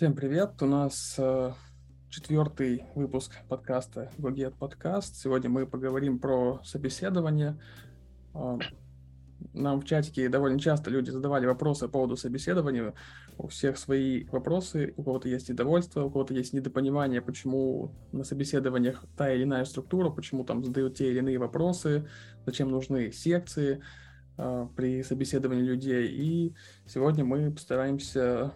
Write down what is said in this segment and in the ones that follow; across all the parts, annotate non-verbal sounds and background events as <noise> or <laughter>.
Всем привет! У нас э, четвертый выпуск подкаста GoGet Подкаст. Сегодня мы поговорим про собеседование. Э, нам в чатике довольно часто люди задавали вопросы по поводу собеседования. У всех свои вопросы, у кого-то есть недовольство, у кого-то есть недопонимание, почему на собеседованиях та или иная структура, почему там задают те или иные вопросы, зачем нужны секции э, при собеседовании людей. И сегодня мы постараемся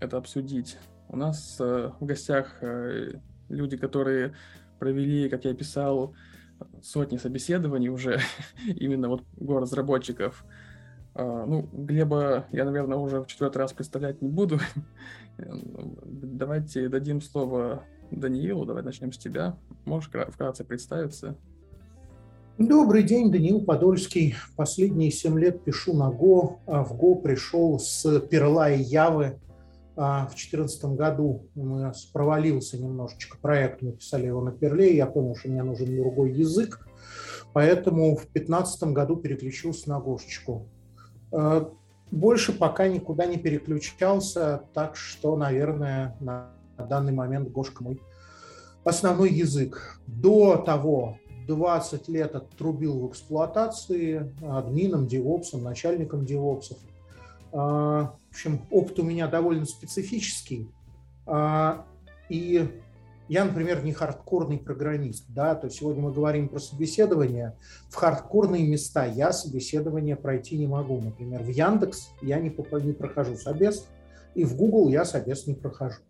это обсудить. У нас э, в гостях э, люди, которые провели, как я писал, сотни собеседований уже, <laughs> именно вот город разработчиков. Uh, ну, Глеба я, наверное, уже в четвертый раз представлять не буду. <laughs> Давайте дадим слово Даниилу. Давай начнем с тебя. Можешь вкратце представиться? Добрый день, Даниил Подольский. Последние семь лет пишу на Go. А в Go пришел с Перла и Явы. А, в 2014 году у нас провалился немножечко проект, мы писали его на Перле, я понял, что мне нужен другой язык, поэтому в 2015 году переключился на Гошечку. А, больше пока никуда не переключался, так что, наверное, на данный момент Гошка мой основной язык. До того 20 лет отрубил в эксплуатации админом, девопсом, начальником девопсов. В общем, опыт у меня довольно специфический. А, и я, например, не хардкорный программист, да, то сегодня мы говорим про собеседование. В хардкорные места я собеседование пройти не могу. Например, в Яндекс я не, не прохожу собес, и в Google я собес не прохожу.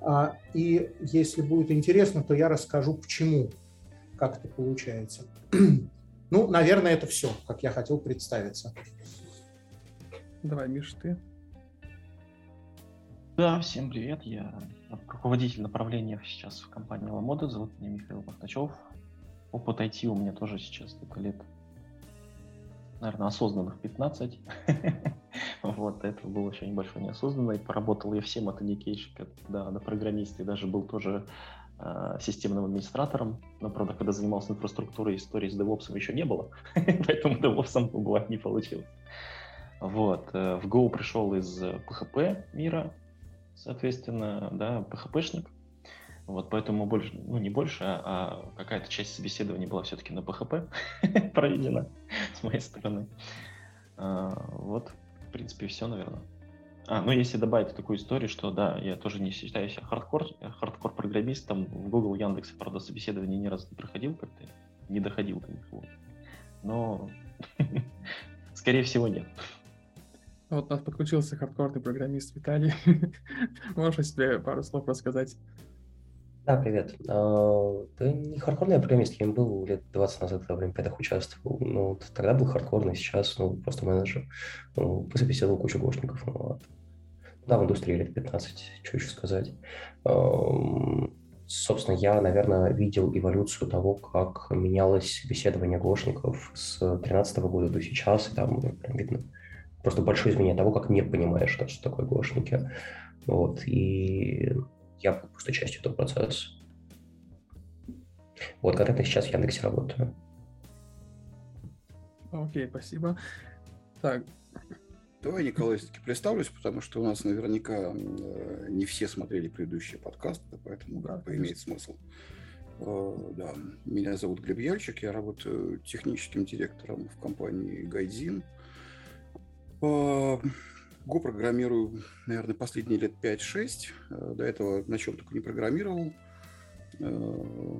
А, и если будет интересно, то я расскажу, почему, как это получается. <clears throat> Ну, наверное, это все, как я хотел представиться. Давай, Миш, ты. Да, всем привет. Я руководитель направления сейчас в компании Lamoda. Зовут меня Михаил Бахтачев. Опыт IT у меня тоже сейчас только лет, наверное, осознанных 15. <laughs> вот, это было очень небольшой неосознанный. Поработал я всем от эникейщика до, программиста и даже был тоже э, системным администратором. Но, правда, когда занимался инфраструктурой, истории с DevOps еще не было, <laughs> поэтому DevOps бывать не получилось. Вот. Э, в Go пришел из PHP мира, соответственно, да, PHP-шник. Вот, поэтому больше, ну не больше, а, а какая-то часть собеседования была все-таки на PHP <laughs> проведена с моей стороны. А, вот, в принципе, все, наверное. А, ну если добавить такую историю, что да, я тоже не считаю себя хардкор, хардкор программистом. В Google, Яндекс, правда, собеседование ни разу не проходил, как-то не доходил до них. Но, <laughs> скорее всего, нет. Вот у нас подключился хардкорный программист Виталий. <laughs> Можешь о себе пару слов рассказать? Да, привет. А, да не хардкорный программист, я был лет 20 назад, когда в Олимпиадах участвовал. Ну, тогда был хардкорный, сейчас ну, просто менеджер. Ну, пособеседовал кучу гошников. Ну, вот. Да, в индустрии лет 15, что еще сказать. Собственно, я, наверное, видел эволюцию того, как менялось собеседование гошников с 2013 года до сейчас, и там прям видно просто большое изменение того, как мир понимает, что, что такое гошники. Вот, и я просто частью этого процесса. Вот конкретно сейчас в Яндексе работаю. Окей, спасибо. Так. Давай, Николай, все-таки представлюсь, потому что у нас наверняка э, не все смотрели предыдущие подкасты, поэтому да, имеет смысл. Э, да, меня зовут Глеб Яльчик, я работаю техническим директором в компании Гайдзин. Go программирую, наверное, последние лет 5-6. Э, до этого на чем только не программировал. Э,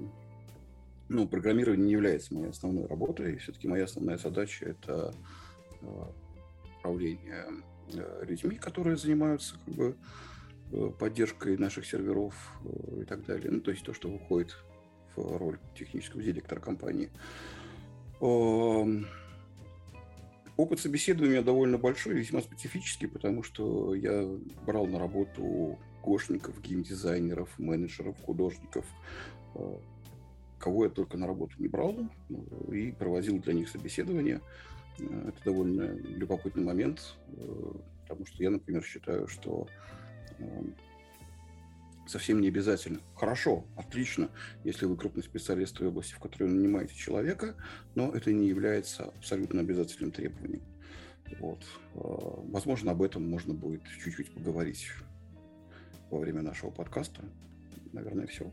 ну, программирование не является моей основной работой. Все-таки моя основная задача – это э, управление людьми, которые занимаются как бы, поддержкой наших серверов и так далее. Ну, то есть то, что выходит в роль технического директора компании. Опыт собеседования довольно большой, весьма специфический, потому что я брал на работу гошников, геймдизайнеров, менеджеров, художников, э, кого я только на работу не брал, э, и проводил для них собеседование. Э, это довольно любопытный момент, потому что я, например, считаю, что совсем не обязательно. Хорошо, отлично, если вы крупный специалист в той области, в которой вы нанимаете человека, но это не является абсолютно обязательным требованием. Вот. А, возможно, об этом можно будет чуть-чуть поговорить. во время нашего подкаста. Наверное, все.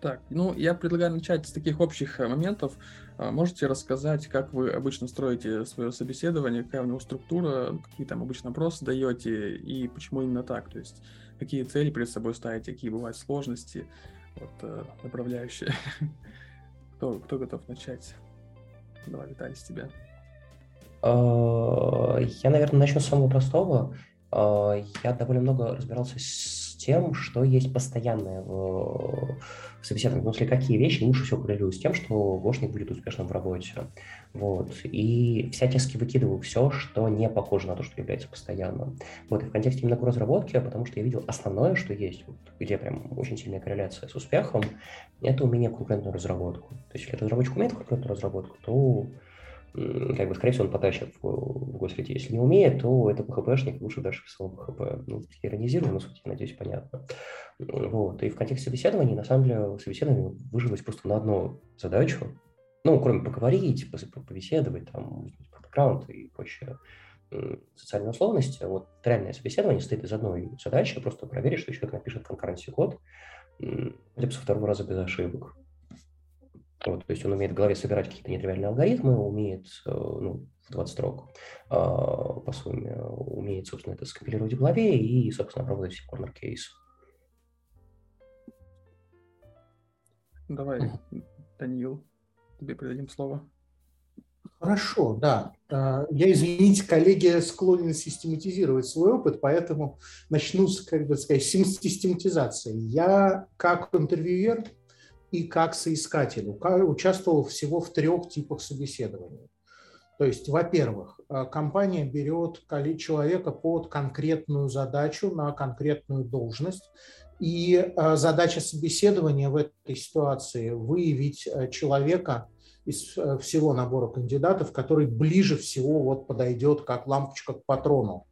Так, ну, я предлагаю начать с таких общих э, моментов. А, можете рассказать, как вы обычно строите свое собеседование, какая у него структура, какие там обычно вопросы даете и почему именно так? То есть какие цели перед собой ставите, какие бывают сложности, вот, э, направляющие. <laughs> Кто, кто готов начать? Давай, Виталий, с тебя. А, я, наверное, начну с самого простого. А, я довольно много разбирался с тем, что есть постоянное в собеседовании. Ну, если какие вещи лучше всего коррелируют с тем, что гошник будет успешным в работе. Вот. И всячески выкидываю все, что не похоже на то, что является постоянным. Вот. И в контексте именно разработки, потому что я видел основное, что есть, вот, где прям очень сильная корреляция с успехом, это умение конкурентную разработку. То есть, если разработчик умеет конкурентную разработку, то как бы, скорее всего, он потащит в, в госсреде. Если не умеет, то это PHP-шник, лучше дальше писал PHP. Ну, иронизирую, но суть, надеюсь, понятно. Вот. И в контексте собеседования, на самом деле, собеседование выжилось просто на одну задачу. Ну, кроме поговорить, побеседовать, там, бэкграунд и прочее социальные условности, вот реальное собеседование состоит из одной задачи, просто проверить, что человек напишет конкуренции код, хотя бы со второго раза без ошибок. Вот, то есть он умеет в голове собирать какие-то нетривиальные алгоритмы, умеет э, ну, в 20 строк а, по сумме, умеет, собственно, это скомпилировать в голове и, собственно, обработать все corner кейсы. Давай, Даниил, тебе передадим слово. Хорошо, да. А, я, извините, коллеги, склонен систематизировать свой опыт, поэтому начну с, как бы сказать, систематизации. Я как интервьюер и как соискатель участвовал всего в трех типах собеседований. То есть, во-первых, э, компания берет человека под конкретную задачу на конкретную должность, и э, задача собеседования в этой ситуации – выявить э, человека из всего набора кандидатов, который ближе всего вот подойдет как лампочка к патрону,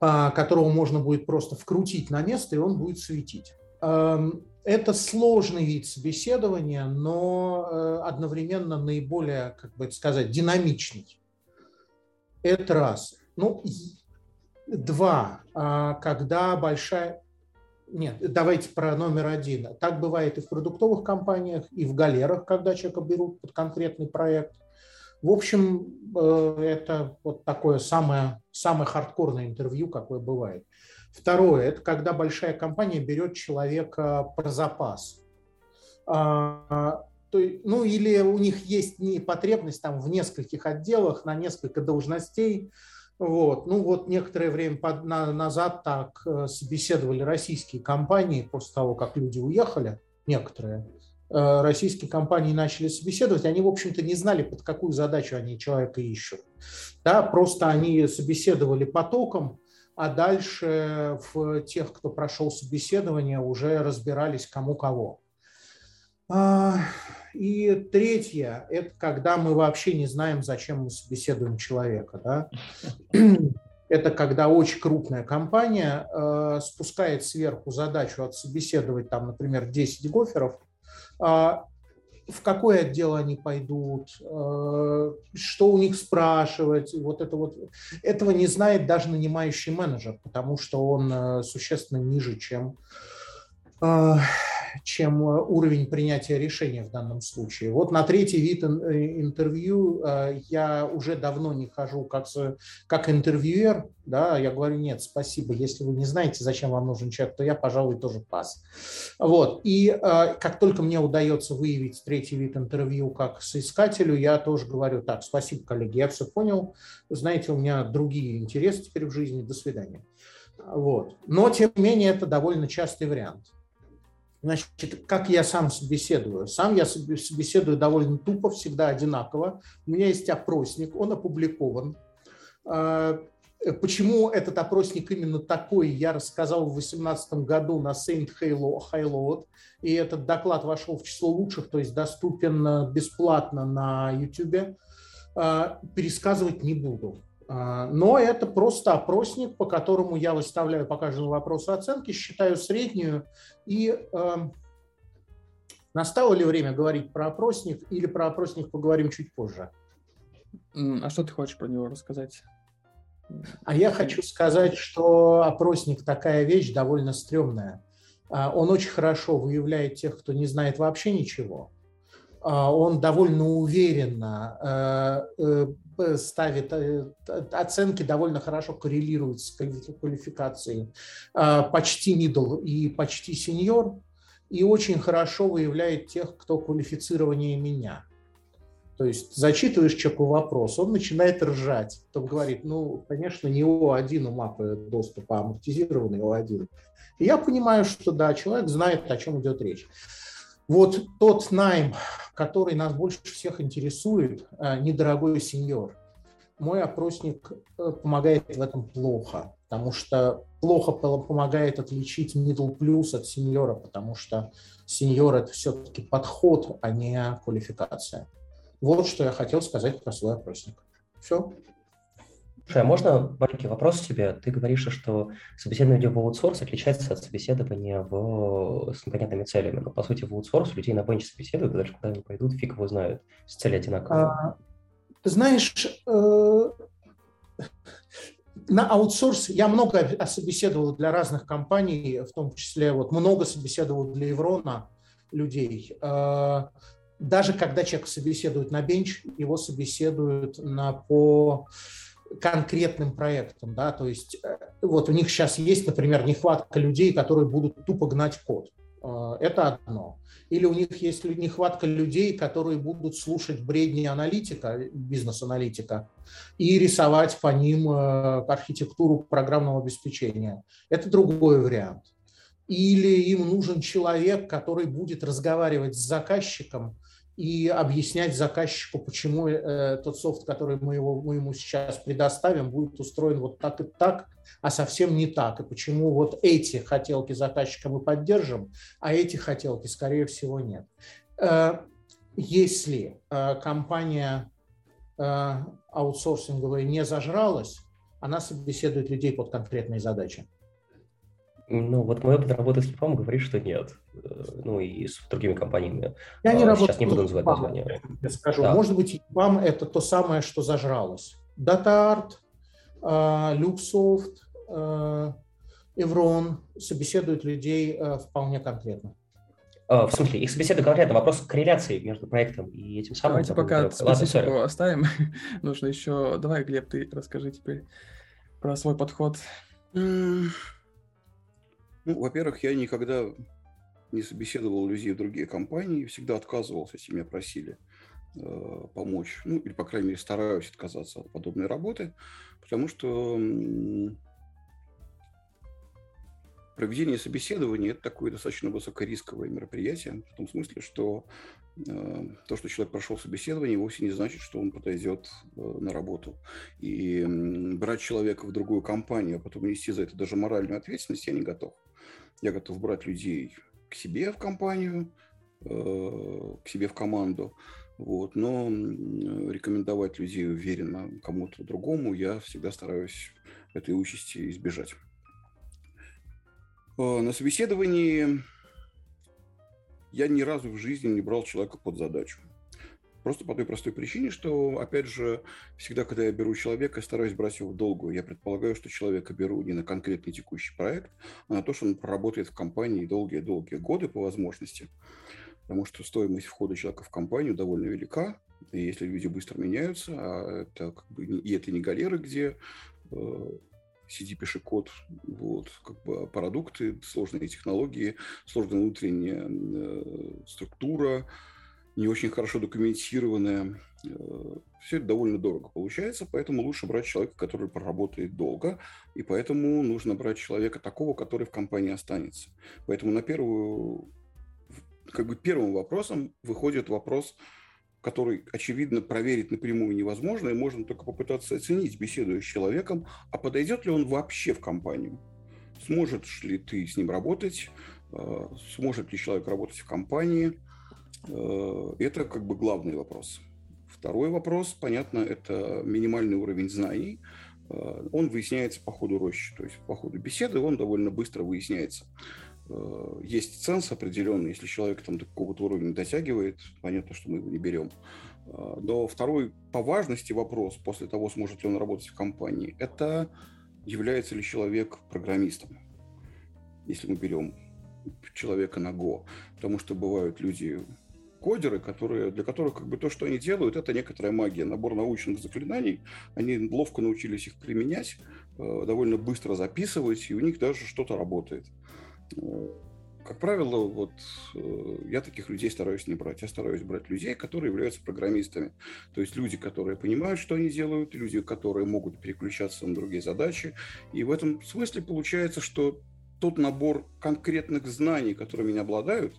которого можно будет просто вкрутить на место, и он будет светить. Это сложный вид собеседования, но э, одновременно наиболее, как бы это сказать, динамичный. Это раз. Ну, два. А, когда большая... Нет, давайте про номер один. Так бывает и в продуктовых компаниях, и в галерах, когда человека берут под конкретный проект. В общем, э, это вот такое самое, самое хардкорное интервью, какое бывает. Второе – это когда большая компания берет человека про запас. А, ну или у них есть не потребность там в нескольких отделах на несколько должностей. Вот. Ну вот некоторое время под, на, назад так э, собеседовали российские компании после того, как люди уехали, некоторые э, российские компании начали собеседовать, они, в общем-то, не знали, под какую задачу они человека ищут. Да, просто они собеседовали потоком, а дальше в тех, кто прошел собеседование, уже разбирались кому кого. А, и третье – это когда мы вообще не знаем, зачем мы собеседуем человека. Да? <clears throat> Это когда очень крупная компания э, спускает сверху задачу отсобеседовать, там, например, 10 гоферов, а в какой отдел они пойдут, э, что у них спрашивать, вот это вот. Этого не знает даже нанимающий менеджер, потому что он э, существенно ниже, чем э, чем э, уровень принятия решения в данном случае. Вот на третий вид э, интервью э, я уже давно не хожу как, как интервьюер, да, я говорю, нет, спасибо, если вы не знаете, зачем вам нужен человек, то я, пожалуй, тоже пас. Вот, и как только мне удается выявить третий вид интервью как соискателю, я тоже говорю, так, спасибо, коллеги, я все понял, знаете, у меня другие интересы теперь в жизни, до свидания. Вот. Но, тем не менее, это довольно частый вариант. Значит, как я сам собеседую? Сам я собеседую довольно тупо, всегда одинаково. У меня есть опросник, он опубликован. А, почему этот опросник именно такой, я рассказал в 2018 году на Saint Halo, и этот доклад вошел в число лучших, то есть доступен бесплатно на YouTube. А, пересказывать не буду. А, но это просто опросник, по которому я выставляю по каждому вопросу оценки, считаю среднюю. И э, настало ли время говорить про опросник или про опросник поговорим чуть позже? А что ты хочешь про него рассказать? А я хочу сказать, что опросник такая вещь довольно стрёмная. А, он очень хорошо выявляет тех, кто не знает вообще ничего. А, он довольно уверенно э, э, ставит э, оценки, довольно хорошо коррелируют с квалификацией а, почти middle и почти сеньор, и очень хорошо выявляет тех, кто квалифицированнее меня. То есть зачитываешь человеку вопрос, он начинает ржать. Потом говорит, ну, конечно, не О1 у мапы доступа, а амортизированный О1. И я понимаю, что да, человек знает, о чем идет речь. Вот тот найм, который нас больше всех интересует, э, недорогой сеньор, мой опросник э, помогает в этом плохо, потому что плохо помогает отличить middle plus от сеньора, потому что сеньор – это все-таки подход, а не квалификация. Вот что я хотел сказать про свой опросник. Все. Слушай, а можно маленький вопрос тебе? Ты говоришь, что собеседование в аутсорс отличается от собеседования в... с непонятными целями. Но, по сути, в аутсорс людей на бенч собеседуют, даже когда они пойдут, фиг его знают. Цели одинаковые. А, ты знаешь, э, на аутсорс я много собеседовал для разных компаний, в том числе вот много собеседовал для Еврона людей. Э, даже когда человек собеседует на бенч, его собеседуют на, по конкретным проектам, да, то есть э, вот у них сейчас есть, например, нехватка людей, которые будут тупо гнать код. Э, это одно. Или у них есть нехватка людей, которые будут слушать бредни аналитика, бизнес-аналитика, и рисовать по ним э, архитектуру программного обеспечения. Это другой вариант. Или им нужен человек, который будет разговаривать с заказчиком и объяснять заказчику, почему э, тот софт, который мы, его, мы ему сейчас предоставим, будет устроен вот так и так, а совсем не так, и почему вот эти хотелки заказчика мы поддержим, а эти хотелки, скорее всего, нет. Э, если э, компания э, аутсорсинговая не зажралась, она собеседует людей под конкретные задачи. Ну, вот мой опыт работы с Липом говорит, что нет. Э, ну, и с другими компаниями. Я не а, Сейчас не буду называть название. Я скажу, да. может быть, Липам это то самое, что зажралось. DataArt, а, Luxoft, Evron собеседуют людей вполне конкретно. В смысле, их собеседуют конкретно. Вопрос корреляции между проектом и этим самым. Давайте пока специфику оставим. <laughs> Нужно еще... Давай, Глеб, ты расскажи теперь про свой подход. Ну, во-первых, я никогда не собеседовал людей в другие компании, всегда отказывался, если меня просили э, помочь, ну, или, по крайней мере, стараюсь отказаться от подобной работы, потому что проведение собеседования – это такое достаточно высокорисковое мероприятие, в том смысле, что э, то, что человек прошел собеседование, вовсе не значит, что он подойдет э, на работу. И э, брать человека в другую компанию, а потом нести за это даже моральную ответственность я не готов. Я готов брать людей к себе в компанию, э, к себе в команду, вот, но рекомендовать людей уверенно кому-то другому я всегда стараюсь этой участи избежать. Э, на собеседовании я ни разу в жизни не брал человека под задачу. Просто по той простой причине, что, опять же, всегда, когда я беру человека, стараюсь брать его в долгую. Я предполагаю, что человека беру не на конкретный текущий проект, а на то, что он проработает в компании долгие-долгие годы по возможности. Потому что стоимость входа человека в компанию довольно велика. И если люди быстро меняются, а это как бы и это не галеры, где э, сиди, пиши код, вот, как бы продукты, сложные технологии, сложная внутренняя э, структура, не очень хорошо документированная. Э, Все это довольно дорого получается, поэтому лучше брать человека, который проработает долго, и поэтому нужно брать человека такого, который в компании останется. Поэтому на первую, как бы первым вопросом выходит вопрос, который, очевидно, проверить напрямую невозможно, и можно только попытаться оценить, беседуя с человеком, а подойдет ли он вообще в компанию. Сможет ли ты с ним работать, э, сможет ли человек работать в компании – это как бы главный вопрос. Второй вопрос, понятно, это минимальный уровень знаний. Э, он выясняется по ходу рощи, то есть по ходу беседы он довольно быстро выясняется. Э, есть ценз определенный, если человек там до какого-то уровня дотягивает, понятно, что мы его не берем. Но второй по важности вопрос после того, сможет ли он работать в компании, это является ли человек программистом, если мы берем человека на Go. Потому что бывают люди кодеры, которые, для которых как бы то, что они делают, это некоторая магия, набор научных заклинаний. Они ловко научились их применять, э, довольно быстро записывать, и у них даже что-то работает. Э, как правило, вот э, я таких людей стараюсь не брать. Я стараюсь брать людей, которые являются программистами. То есть люди, которые понимают, что они делают, люди, которые могут переключаться на другие задачи. И в этом смысле получается, что тот набор конкретных знаний, которыми они обладают,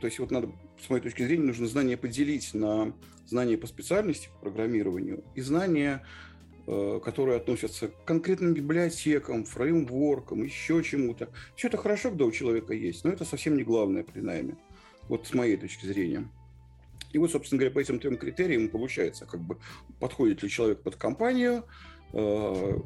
то есть вот надо, с моей точки зрения, нужно знания поделить на знания по специальности, по программированию, и знания Э, которые относятся к конкретным библиотекам, фреймворкам, еще чему-то. Все это хорошо, когда у человека есть, но это совсем не главное при найме. Вот с моей точки зрения. И вот, собственно говоря, по этим трем критериям получается, как бы подходит ли человек под компанию, э,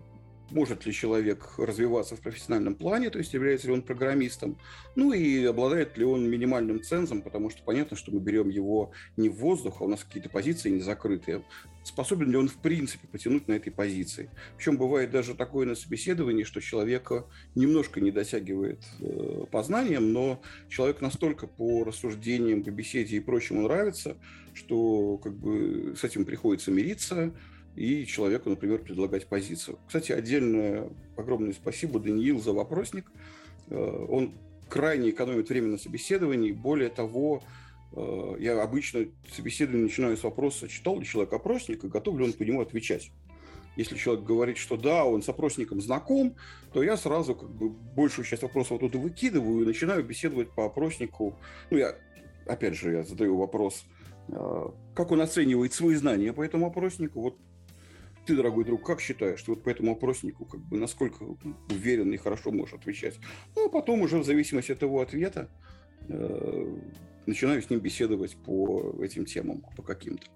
может ли человек развиваться в профессиональном плане, то есть является ли он программистом, ну и обладает ли он минимальным цензом, потому что понятно, что мы берем его не в воздух, а у нас какие-то позиции не закрытые. Способен ли он в принципе потянуть на этой позиции? Причем бывает даже такое на собеседовании, что человека немножко не дотягивает э, по знаниям, но человек настолько по рассуждениям, по беседе и прочему нравится, что как бы с этим приходится мириться, и человеку, например, предлагать позицию. Кстати, отдельное огромное спасибо Даниил за вопросник. Э, он крайне экономит время на собеседовании. Более того, э, я обычно собеседование начинаю с вопроса, читал ли человек опросник и готов ли он по нему отвечать. Если человек говорит, что да, он с опросником знаком, то я сразу как бы большую часть вопросов оттуда выкидываю и начинаю беседовать по опроснику. Ну, я, опять же, я задаю вопрос, э, как он оценивает свои знания по этому опроснику. Вот ты, дорогой друг, как считаешь, ты вот по этому опроснику, как бы, насколько уверенно и хорошо можешь отвечать? Ну, а потом уже в зависимости от его ответа э, начинаю с ним беседовать по этим темам, по каким-то.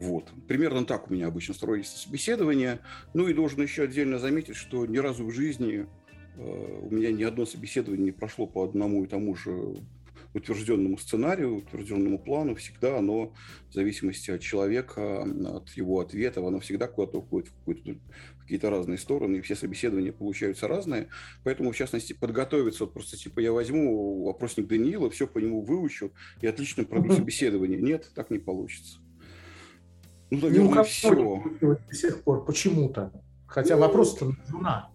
Вот. Примерно так у меня обычно строится собеседование. Ну и должен еще отдельно заметить, что ни разу в жизни э, у меня ни одно собеседование не прошло по одному и тому же утвержденному сценарию, утвержденному плану, всегда оно, в зависимости от человека, от его ответов, оно всегда куда-то уходит в, какие-то разные стороны, и все собеседования получаются разные. Поэтому, в частности, подготовиться, вот просто типа я возьму вопросник Даниила, все по нему выучу и отлично пройду собеседование. Нет, так не получится. Ну, наверное, ну, все. До сих пор почему-то. Хотя ну, вопрос-то жена.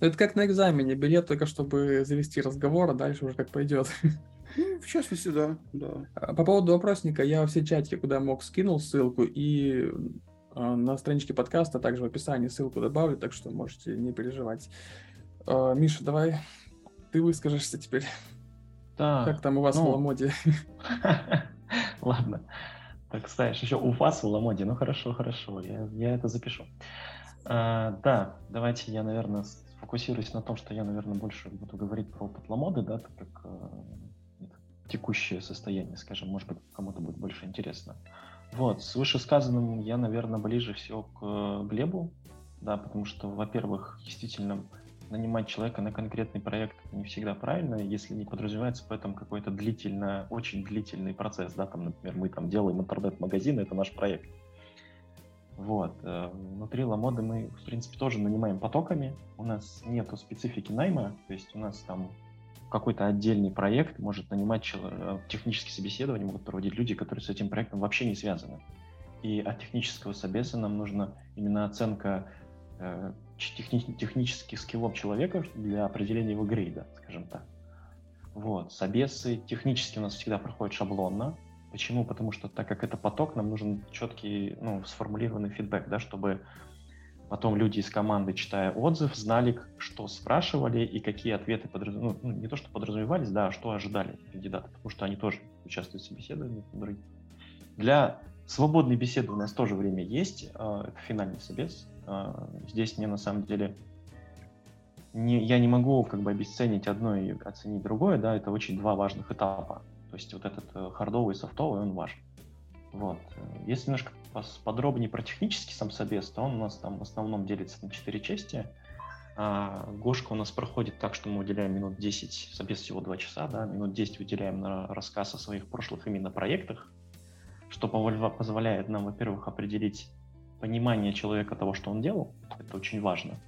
Ну, это как на экзамене. Билет только чтобы завести разговор, а дальше уже как пойдет. <laughs> Ну, в частности, да, да. А, по поводу опросника, я во все чатики, куда мог, скинул ссылку, и а, на страничке подкаста также в описании ссылку добавлю, так что можете не переживать. А, Миша, давай ты выскажешься теперь. Да. Как там у вас ну... в Ламоде? <laughs> Ладно. Так, знаешь, еще у вас в Ламоде. Ну хорошо, хорошо, я, я это запишу. А, да, давайте я, наверное, сфокусируюсь на том, что я, наверное, больше буду говорить про опыт Ламоды, да, так как текущее состояние, скажем, может быть, кому-то будет больше интересно. Вот, с вышесказанным я, наверное, ближе всего к э, Глебу, да, потому что, во-первых, действительно, нанимать человека на конкретный проект не всегда правильно, если не подразумевается поэтому какой-то длительный, очень длительный процесс, да, там, например, мы там делаем интернет-магазин, это наш проект. Вот. Э, внутри Ламоды мы, в принципе, тоже нанимаем потоками. У нас нету специфики найма, то есть у нас там какой-то отдельный проект может нанимать человек, технические собеседования могут проводить люди, которые с этим проектом вообще не связаны. И от технического собеса нам нужна именно оценка э, техни- технических скиллов человека для определения его грейда, скажем так. Вот. Собесы технически у нас всегда проходят шаблонно. Почему? Потому что так как это поток, нам нужен четкий, ну, сформулированный фидбэк, да, чтобы Потом люди из команды, читая отзыв, знали, что спрашивали и какие ответы подразумевались. Ну, не то, что подразумевались, да, а что ожидали кандидаты, потому что они тоже участвуют в собеседовании. Для свободной беседы у нас тоже время есть. А, это финальный собес. А, здесь мне на самом деле не, я не могу как бы обесценить одно и оценить другое, да, это очень два важных этапа. То есть вот этот э, хардовый и софтовый, он важен. Вот. Если немножко подробнее про технический сам собес, то он у нас там в основном делится на четыре части. А, Гошка у нас проходит так, что мы уделяем минут 10, собес всего 2 часа, да, минут 10 уделяем на рассказ о своих прошлых именно проектах, что позволяет нам, во-первых, определить понимание человека того, что он делал, это очень важно,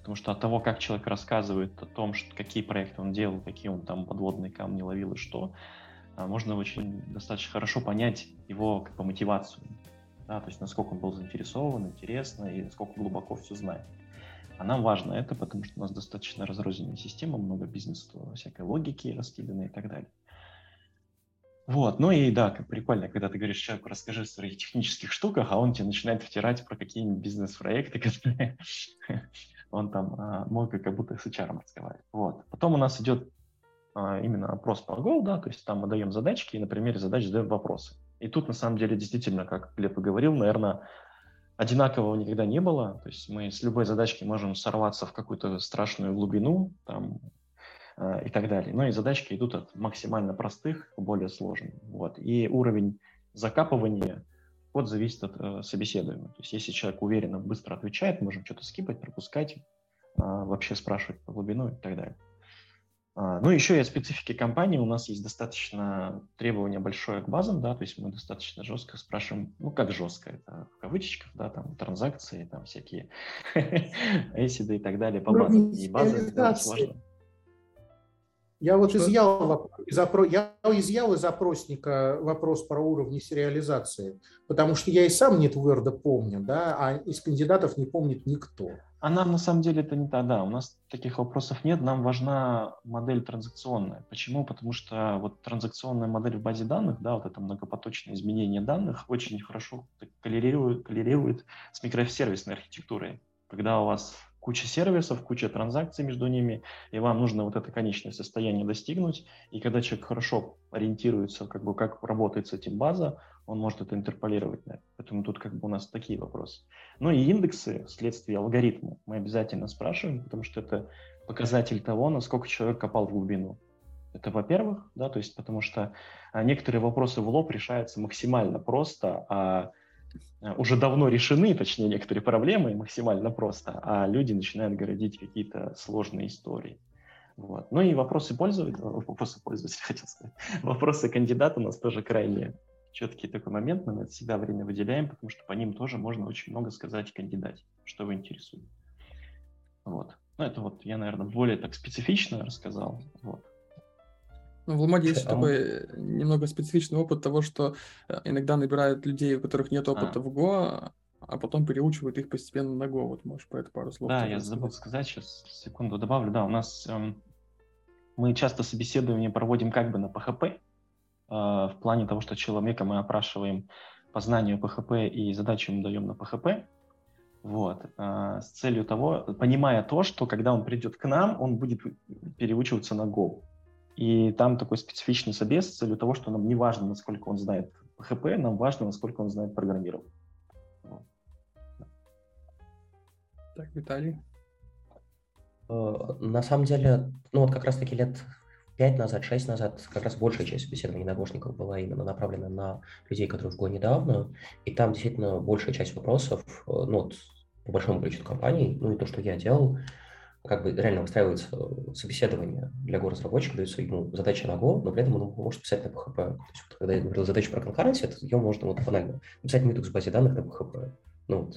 потому что от того, как человек рассказывает о том, что, какие проекты он делал, какие он там подводные камни ловил и что, можно очень достаточно хорошо понять его как бы мотивацию, да, то есть насколько он был заинтересован, интересно и насколько глубоко все знает. А нам важно это, потому что у нас достаточно разрозненная система, много бизнеса, всякой логики раскиданы и так далее. Вот, ну и да, как прикольно, когда ты говоришь человеку, расскажи о своих технических штуках, а он тебе начинает втирать про какие-нибудь бизнес-проекты, <laughs> которые он там а, мог как будто с HR разговаривать. Вот. Потом у нас идет а, именно опрос по Go, да, то есть там мы даем задачки и на примере задач задаем вопросы. И тут на самом деле действительно, как Глеб и говорил, наверное, одинакового никогда не было. То есть мы с любой задачки можем сорваться в какую-то страшную глубину там, э, и так далее. Но и задачки идут от максимально простых к более сложным. Вот. И уровень закапывания вот зависит от э, собеседуемого. То есть если человек уверенно, быстро отвечает, можем что-то скипать, пропускать, э, вообще спрашивать по глубину и так далее. А, ну, еще и о специфике компании. У нас есть достаточно требования большое к базам, да, то есть мы достаточно жестко спрашиваем, ну, как жестко, это в кавычках, да, там, транзакции, там, всякие <laughs> эсиды и так далее по базам. И базы это сложно. Я вот изъял, из я изъял из опросника вопрос про уровни сериализации, потому что я и сам не твердо помню, да, а из кандидатов не помнит никто. А нам на самом деле это не то, да, у нас таких вопросов нет, нам важна модель транзакционная. Почему? Потому что вот транзакционная модель в базе данных, да, вот это многопоточное изменение данных очень хорошо коллерирует, коллерирует с микросервисной архитектурой. Когда у вас куча сервисов, куча транзакций между ними, и вам нужно вот это конечное состояние достигнуть. И когда человек хорошо ориентируется, как бы как работает с этим база, он может это интерполировать. Да? Поэтому тут как бы у нас такие вопросы. Ну и индексы вследствие алгоритма мы обязательно спрашиваем, потому что это показатель того, насколько человек копал в глубину. Это во-первых, да, то есть потому что а, некоторые вопросы в лоб решаются максимально просто, а Э, уже давно решены, точнее, некоторые проблемы максимально просто, а люди начинают городить какие-то сложные истории. Вот. Ну и вопросы пользователя, вопросы пользователя, <laughs> хотел сказать, вопросы кандидата у нас тоже крайне четкий такой момент, мы от себя время выделяем, потому что по ним тоже можно очень много сказать кандидате, что вы интересует. Вот. Ну, это вот я, наверное, более так специфично рассказал. Вот. Ну, в Ламоде есть а такой э, немного специфичный опыт того, что э, иногда набирают людей, у которых нет опыта а. в Go, а потом переучивают их постепенно на Go. Вот можешь про это пару слов. Да, я забыл сказать, сейчас секунду добавлю. Да, у нас эм, мы часто собеседование проводим как бы на PHP, э, в плане того, что человека мы опрашиваем по знанию PHP и задачу ему даем на PHP. Вот, э, с целью того, понимая то, что когда он придет к нам, он будет переучиваться на Go. И там такой специфичный собес с целью того, что нам не важно, насколько он знает PHP, нам важно, насколько он знает программирование. Так, Виталий? Э, на самом деле, ну вот как раз-таки лет пять назад, шесть назад, как раз большая часть беседований нагошников была именно направлена на людей, которые в ГО недавно, и там действительно большая часть вопросов, э, ну вот по большому количеству компаний, ну и то, что я делал, как бы реально выстраивается э, собеседование для Go-разработчика, дается ему задача на Go, но при этом он может писать на PHP. То есть, вот, когда я говорил задачу про конкуренцию, это ее можно вот банально написать миток в базе данных на PHP. Ну, вот,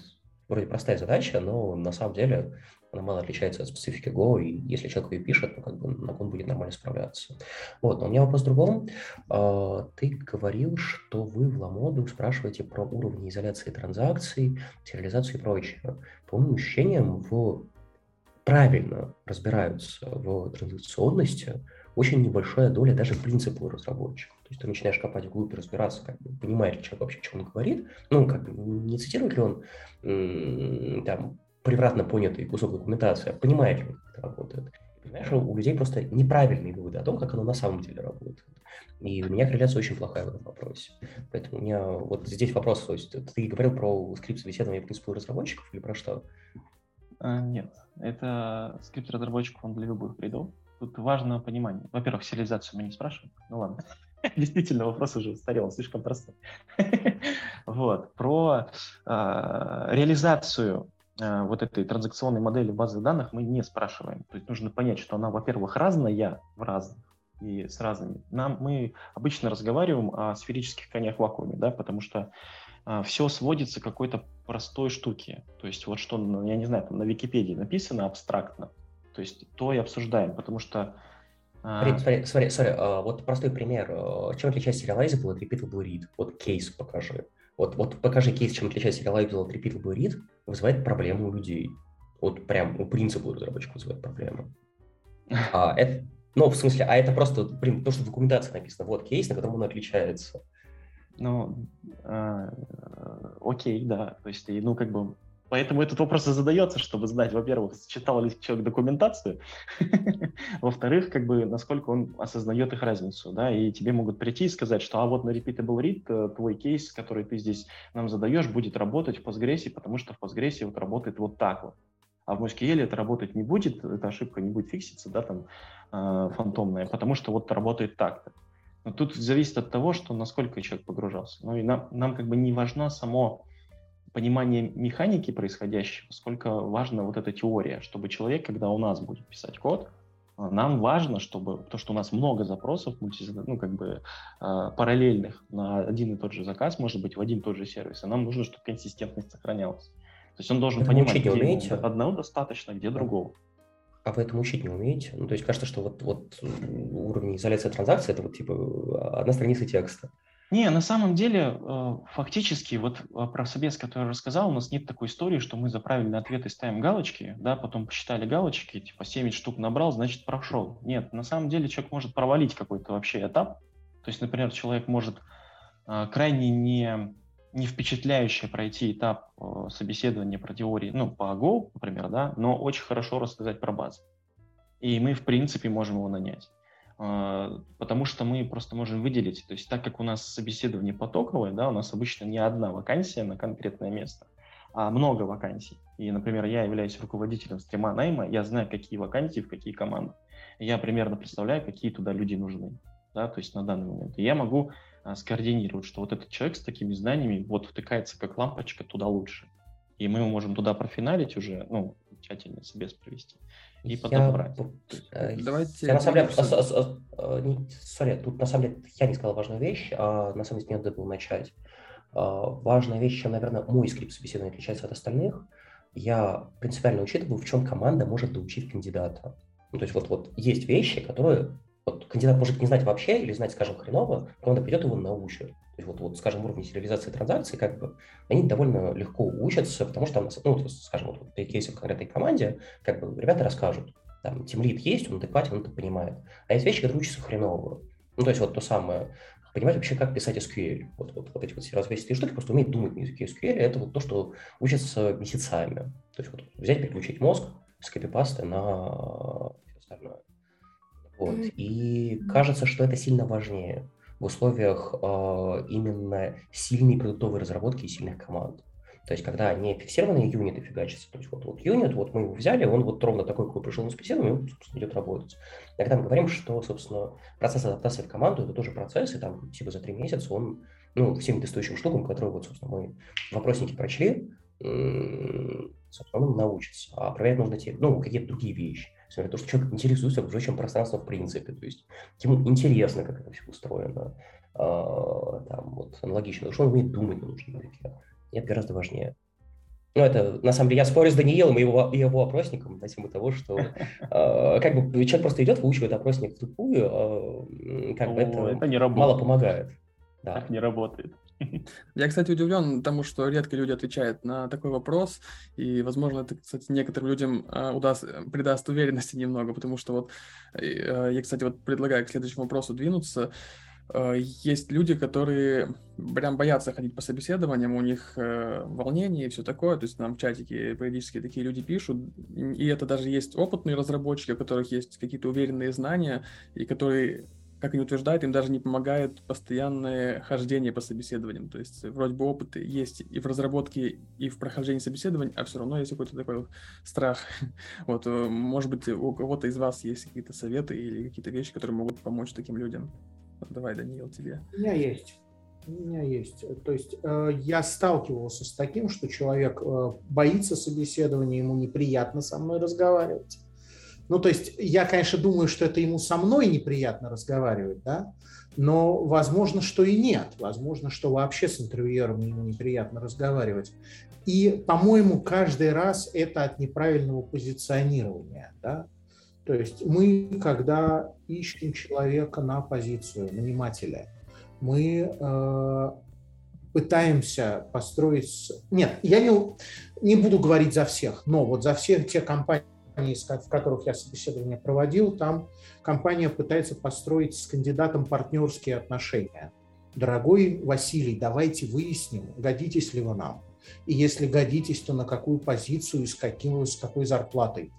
вроде простая задача, но на самом деле она мало отличается от специфики Go, и если человек ее пишет, то как бы на он будет нормально справляться. Вот, но у меня вопрос в другом. А, ты говорил, что вы в Ламоду спрашиваете про уровни изоляции транзакций, сериализацию и прочее. По моим ощущениям, в правильно разбираются в транзакционности, очень небольшая доля даже принципа разработчиков. То есть ты начинаешь копать вглубь разбираться, как бы, понимает ли человек вообще, что он говорит, ну, как бы, не цитирует ли он там превратно понятый кусок документации, а понимает ли он, как это работает. Понимаешь, у людей просто неправильные выводы о том, как оно на самом деле работает. И у меня корреляция очень плохая в этом вопросе. Поэтому у меня вот здесь вопрос, то есть ты говорил про скрипт собеседования принципов разработчиков или про что? А, нет, это скрипт разработчиков, он для любых рядов. Тут важно понимание. Во-первых, сериализацию мы не спрашиваем. Ну ладно. <laughs> Действительно, вопрос уже устарел, слишком простой. <laughs> вот. Про э, реализацию э, вот этой транзакционной модели базы данных мы не спрашиваем. То есть нужно понять, что она, во-первых, разная в разных и с разными. Нам, мы обычно разговариваем о сферических конях в вакууме, да, потому что а, все сводится к какой-то простой штуке. То есть вот что, ну, я не знаю, там на Википедии написано абстрактно, то есть то и обсуждаем, потому что Смотри, смотри, смотри, смотри uh, вот простой пример. Uh, чем отличается serializable от repeatable read? Вот кейс покажи. Вот, вот покажи кейс, чем отличается serializable от repeatable read, вызывает проблему у людей. Вот прям у принципа разработчика вызывает проблему. А, это, ну, в смысле, а это просто, блин, то, что в документации написано. Вот кейс, на котором он отличается. Ну, э, окей, да. То есть, ну, как бы, поэтому этот вопрос и задается, чтобы знать, во-первых, читал ли человек документацию, <laughs> во-вторых, как бы, насколько он осознает их разницу, да, и тебе могут прийти и сказать, что, а вот на repeatable read э, твой кейс, который ты здесь нам задаешь, будет работать в Postgres, потому что в Postgres вот работает вот так вот. А в MySQL это работать не будет, эта ошибка не будет фикситься, да, там, э, фантомная, потому что вот работает так-то. Но тут зависит от того, что насколько человек погружался. Ну и нам, нам как бы не важно само понимание механики происходящего, сколько важна вот эта теория, чтобы человек, когда у нас будет писать код, э, нам важно, чтобы, то, что у нас много запросов, ну, как бы э, параллельных на один и тот же заказ, может быть, в один и тот же сервис, и нам нужно, чтобы консистентность сохранялась. То есть он должен Это понимать, где умеете? одного достаточно, где другого. А вы этому учить не умеете? Ну, то есть кажется, что вот, вот уровень изоляции транзакции это вот типа одна страница текста. Не, на самом деле, э, фактически, вот э, про собес, который я рассказал, у нас нет такой истории, что мы за правильные ответы ставим галочки, да, потом посчитали галочки, типа 70 штук набрал, значит прошел. Нет, на самом деле человек может провалить какой-то вообще этап. То есть, например, человек может э, крайне не не впечатляюще пройти этап собеседования про теории, ну, по Go, например, да, но очень хорошо рассказать про базу. И мы, в принципе, можем его нанять. Э, потому что мы просто можем выделить, то есть так как у нас собеседование потоковое, да, у нас обычно не одна вакансия на конкретное место, а много вакансий. И, например, я являюсь руководителем стрима найма, я знаю, какие вакансии в какие команды. Я примерно представляю, какие туда люди нужны, да, то есть на данный момент. И я могу а, скоординировать, что вот этот человек с такими знаниями вот втыкается как лампочка туда лучше. И мы можем туда профиналить уже, ну, тщательно себе провести. И потом я... брать. Э, Давайте... Я, на самом деле, сори, тут на самом деле я не сказал важную вещь, а на самом деле мне надо было начать. А, важная вещь, чем, наверное, мой скрипт собеседования отличается от остальных, я принципиально учитываю, в чем команда может доучить кандидата. Ну, то есть вот, вот есть вещи, которые вот кандидат может не знать вообще или знать, скажем, хреново, команда придет его научит. То есть вот, вот, скажем, уровень сериализации транзакций, как бы, они довольно легко учатся, потому что, там, ну, скажем, вот, в кейсе в конкретной команде, как бы, ребята расскажут, там, тимлит есть, он адекватен, он это понимает. А есть вещи, которые учатся хреново. Ну, то есть вот то самое, понимать вообще, как писать SQL. Вот, вот, вот эти вот развесистые штуки, просто уметь думать на языке SQL, это вот то, что учатся месяцами. То есть вот взять, переключить мозг с копипасты на остальное. Вот. И кажется, что это сильно важнее в условиях э, именно сильной продуктовой разработки и сильных команд. То есть, когда не фиксированные юниты фигачатся, то есть вот, вот юнит, вот мы его взяли, он вот ровно такой, какой пришел на специализм, и он, собственно, идет работать. Когда мы говорим, что, собственно, процесс адаптации в команду – это тоже процесс, и там, типа, за три месяца он, ну, всем тестующим штукам, которые, вот, собственно, мы вопросники прочли, собственно, он научится. А проверять нужно те, ну, какие-то другие вещи. Смотря то, что человек интересуется окружающим пространством в принципе. То есть ему интересно, как это все устроено. А, там, вот, аналогично. Что он умеет думать на нужном языке. И это гораздо важнее. Ну, это, на самом деле, я спорю с Даниилом и его, его опросником на тему того, что э, как бы человек просто идет, выучивает опросник в тупую, э, как О, бы это, это не мало помогает. Да. Так не работает. <laughs> Я, кстати, удивлен тому, что редко люди отвечают на такой вопрос, и, возможно, это, кстати, некоторым людям э, удаст, придаст уверенности немного, потому что вот э, я, кстати, вот предлагаю к следующему вопросу двинуться. Э, есть люди, которые прям боятся ходить по собеседованиям, у них волнение и все такое, то есть нам в чатике периодически такие люди пишут, и это даже есть опытные разработчики, у которых есть какие-то уверенные знания, и которые как они утверждают, им даже не помогает постоянное хождение по собеседованиям. То есть вроде бы опыт есть и в разработке, и в прохождении собеседований, а все равно есть какой-то такой страх. <laughs> Вот, э, может быть, у кого-то из вас есть какие-то советы или какие-то вещи, которые могут помочь таким людям. Давай, Даниил, тебе. У меня есть. У меня есть. То есть э, я сталкивался с таким, что человек э, боится собеседования, ему неприятно со мной разговаривать. Ну, то есть я, конечно, думаю, что это ему со мной неприятно разговаривать, да, но возможно, что и нет. Возможно, что вообще с интервьюером ему неприятно разговаривать. И, по-моему, каждый раз это от неправильного позиционирования. Да? То есть мы, когда ищем человека на позицию нанимателя, мы э, пытаемся построить... Нет, я не, не буду говорить за всех, но вот за всех те компании, в которых я собеседование проводил, там компания пытается построить с кандидатом партнерские отношения. Дорогой Василий, давайте выясним, годитесь ли вы нам. И если годитесь, то на какую позицию и с, каким, с какой зарплатой.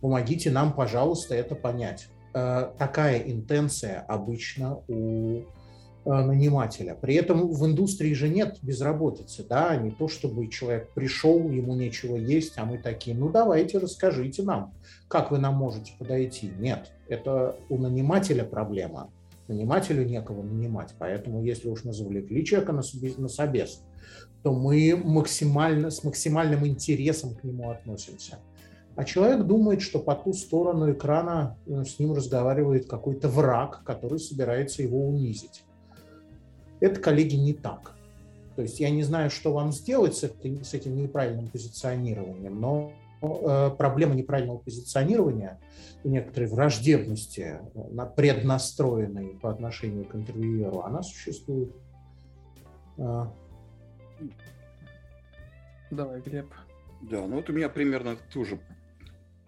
Помогите нам, пожалуйста, это понять. Э, такая интенция обычно у нанимателя. При этом в индустрии же нет безработицы, да, не то чтобы человек пришел, ему нечего есть, а мы такие, ну давайте расскажите нам, как вы нам можете подойти. Нет, это у нанимателя проблема. Нанимателю некого нанимать, поэтому если уж мы завлекли человека на, на собес, то мы максимально, с максимальным интересом к нему относимся. А человек думает, что по ту сторону экрана э, с ним разговаривает какой-то враг, который собирается его унизить. Это, коллеги, не так. То есть я не знаю, что вам сделать с, этим, с этим неправильным позиционированием, но э, проблема неправильного позиционирования и некоторой враждебности, э, преднастроенной по отношению к интервьюеру, она существует. А. Давай, Глеб. Да, ну вот у меня примерно тоже